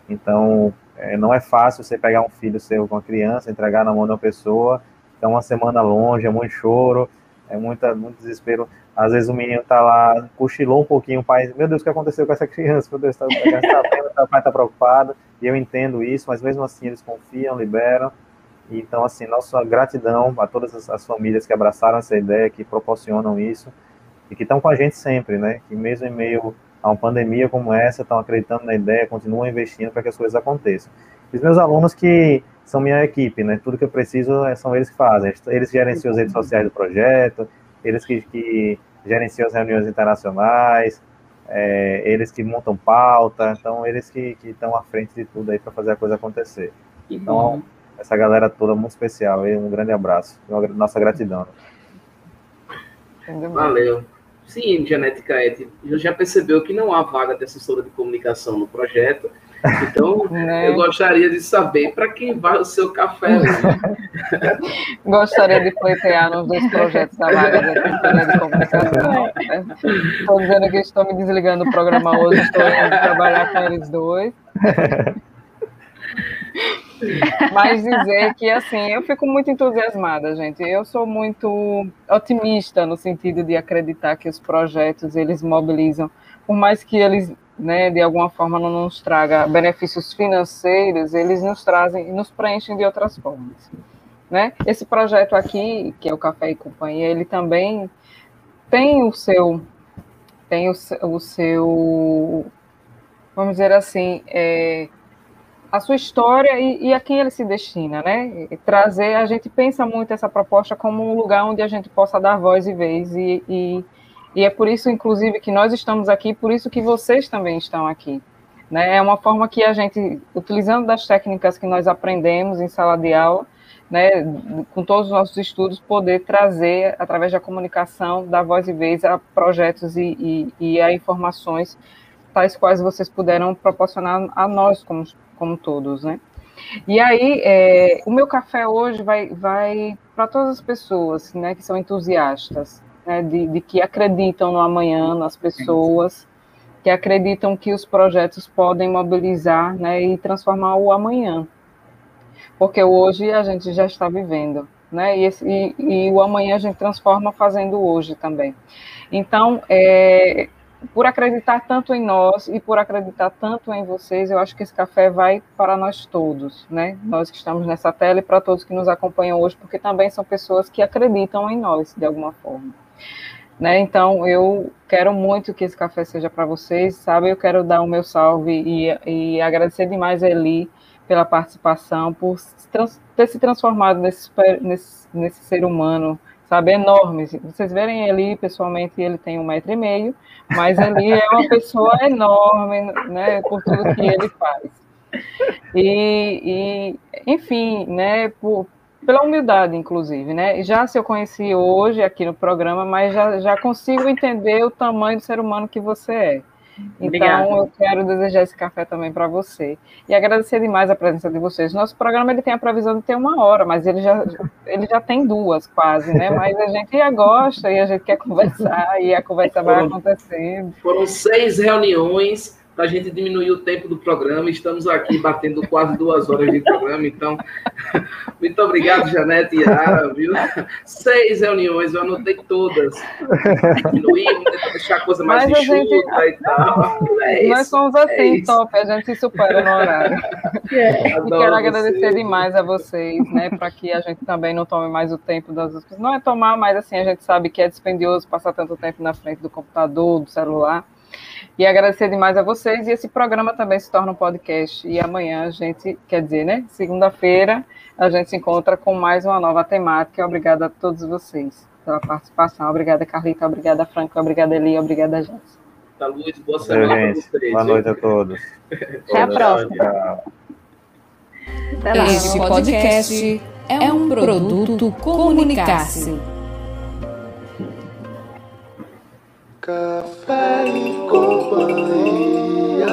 Então, é, não é fácil você pegar um filho seu com uma criança, entregar na mão de uma pessoa, é uma semana longe, é muito choro, é muita, muito desespero. Às vezes o menino tá lá, cochilou um pouquinho, o pai, meu Deus, o que aconteceu com essa criança? Meu Deus, tá, a criança tá vendo, o pai tá preocupado, e eu entendo isso, mas mesmo assim eles confiam, liberam. Então, assim, nossa gratidão a todas as, as famílias que abraçaram essa ideia, que proporcionam isso, e que estão com a gente sempre, né? Que mesmo em meio a uma pandemia como essa, estão acreditando na ideia, continuam investindo para que as coisas aconteçam. E os meus alunos que são minha equipe, né? Tudo que eu preciso é, são eles que fazem. Eles gerenciam as redes sociais do projeto, eles que, que gerenciam as reuniões internacionais, é, eles que montam pauta, então eles que, que estão à frente de tudo aí para fazer a coisa acontecer. Então, essa galera toda muito especial, um grande abraço, nossa gratidão. Valeu. Sim, Janete Caete, já percebeu que não há vaga de assessora de comunicação no projeto, então Né? eu gostaria de saber para quem vai o seu café. hoje. Gostaria de pleitear nos dois projetos da vaga da assessoria de comunicação. Estou dizendo que estou me desligando do programa hoje, estou indo trabalhar com eles dois. Mas dizer que, assim, eu fico muito entusiasmada, gente. Eu sou muito otimista no sentido de acreditar que os projetos, eles mobilizam, por mais que eles, né, de alguma forma não nos tragam benefícios financeiros, eles nos trazem, nos preenchem de outras formas. Né? Esse projeto aqui, que é o Café e Companhia, ele também tem o seu, tem o, o seu, vamos dizer assim, é, a sua história e, e a quem ele se destina, né? E trazer, a gente pensa muito essa proposta como um lugar onde a gente possa dar voz e vez, e, e, e é por isso, inclusive, que nós estamos aqui, por isso que vocês também estão aqui. Né? É uma forma que a gente, utilizando das técnicas que nós aprendemos em sala de aula, né, com todos os nossos estudos, poder trazer, através da comunicação, da voz e vez, a projetos e, e, e a informações tais quais vocês puderam proporcionar a nós, como, como todos, né. E aí, é, o meu café hoje vai, vai para todas as pessoas, né, que são entusiastas, né, de, de que acreditam no amanhã, nas pessoas, que acreditam que os projetos podem mobilizar né, e transformar o amanhã. Porque hoje a gente já está vivendo, né? E, esse, e, e o amanhã a gente transforma fazendo hoje também. Então, é, por acreditar tanto em nós e por acreditar tanto em vocês, eu acho que esse café vai para nós todos, né? Nós que estamos nessa tela e para todos que nos acompanham hoje, porque também são pessoas que acreditam em nós de alguma forma. Né? Então, eu quero muito que esse café seja para vocês, sabe? Eu quero dar o meu salve e, e agradecer demais a Eli pela participação, por ter se transformado nesse, nesse, nesse ser humano, sabe? Enorme. Vocês verem Eli pessoalmente, ele tem um metro e meio, mas Eli é uma pessoa enorme, né? Por tudo que ele faz. E, e enfim, né? Por, pela humildade, inclusive, né? Já se eu conheci hoje aqui no programa, mas já, já consigo entender o tamanho do ser humano que você é. Então, Obrigada. eu quero desejar esse café também para você. E agradecer demais a presença de vocês. Nosso programa ele tem a previsão de ter uma hora, mas ele já, ele já tem duas, quase, né? Mas a gente já gosta e a gente quer conversar, e a conversa vai acontecendo. Foram seis reuniões para a gente diminuir o tempo do programa. Estamos aqui batendo quase duas horas de programa, então muito obrigado, Janete e Ara, viu? Seis reuniões, eu anotei todas. Diminuir, deixar a coisa mais Mas enxuta gente... e tal. É Nós somos assim, é top, a gente se supera no horário. É. E quero agradecer você. demais a vocês, né, para que a gente também não tome mais o tempo das outras Não é tomar, mas assim, a gente sabe que é dispendioso passar tanto tempo na frente do computador, do celular. E agradecer demais a vocês. E esse programa também se torna um podcast. E amanhã a gente, quer dizer, né? Segunda-feira, a gente se encontra com mais uma nova temática. Obrigada a todos vocês pela participação. Obrigada, Carlita. Obrigada, Franco. Obrigada, Eli. Obrigada, Jéssica. Tá, Luiz. Boa semana vocês. Boa noite a todos. Até a próxima. Este podcast é um produto Comunicar-se. Café e companhia.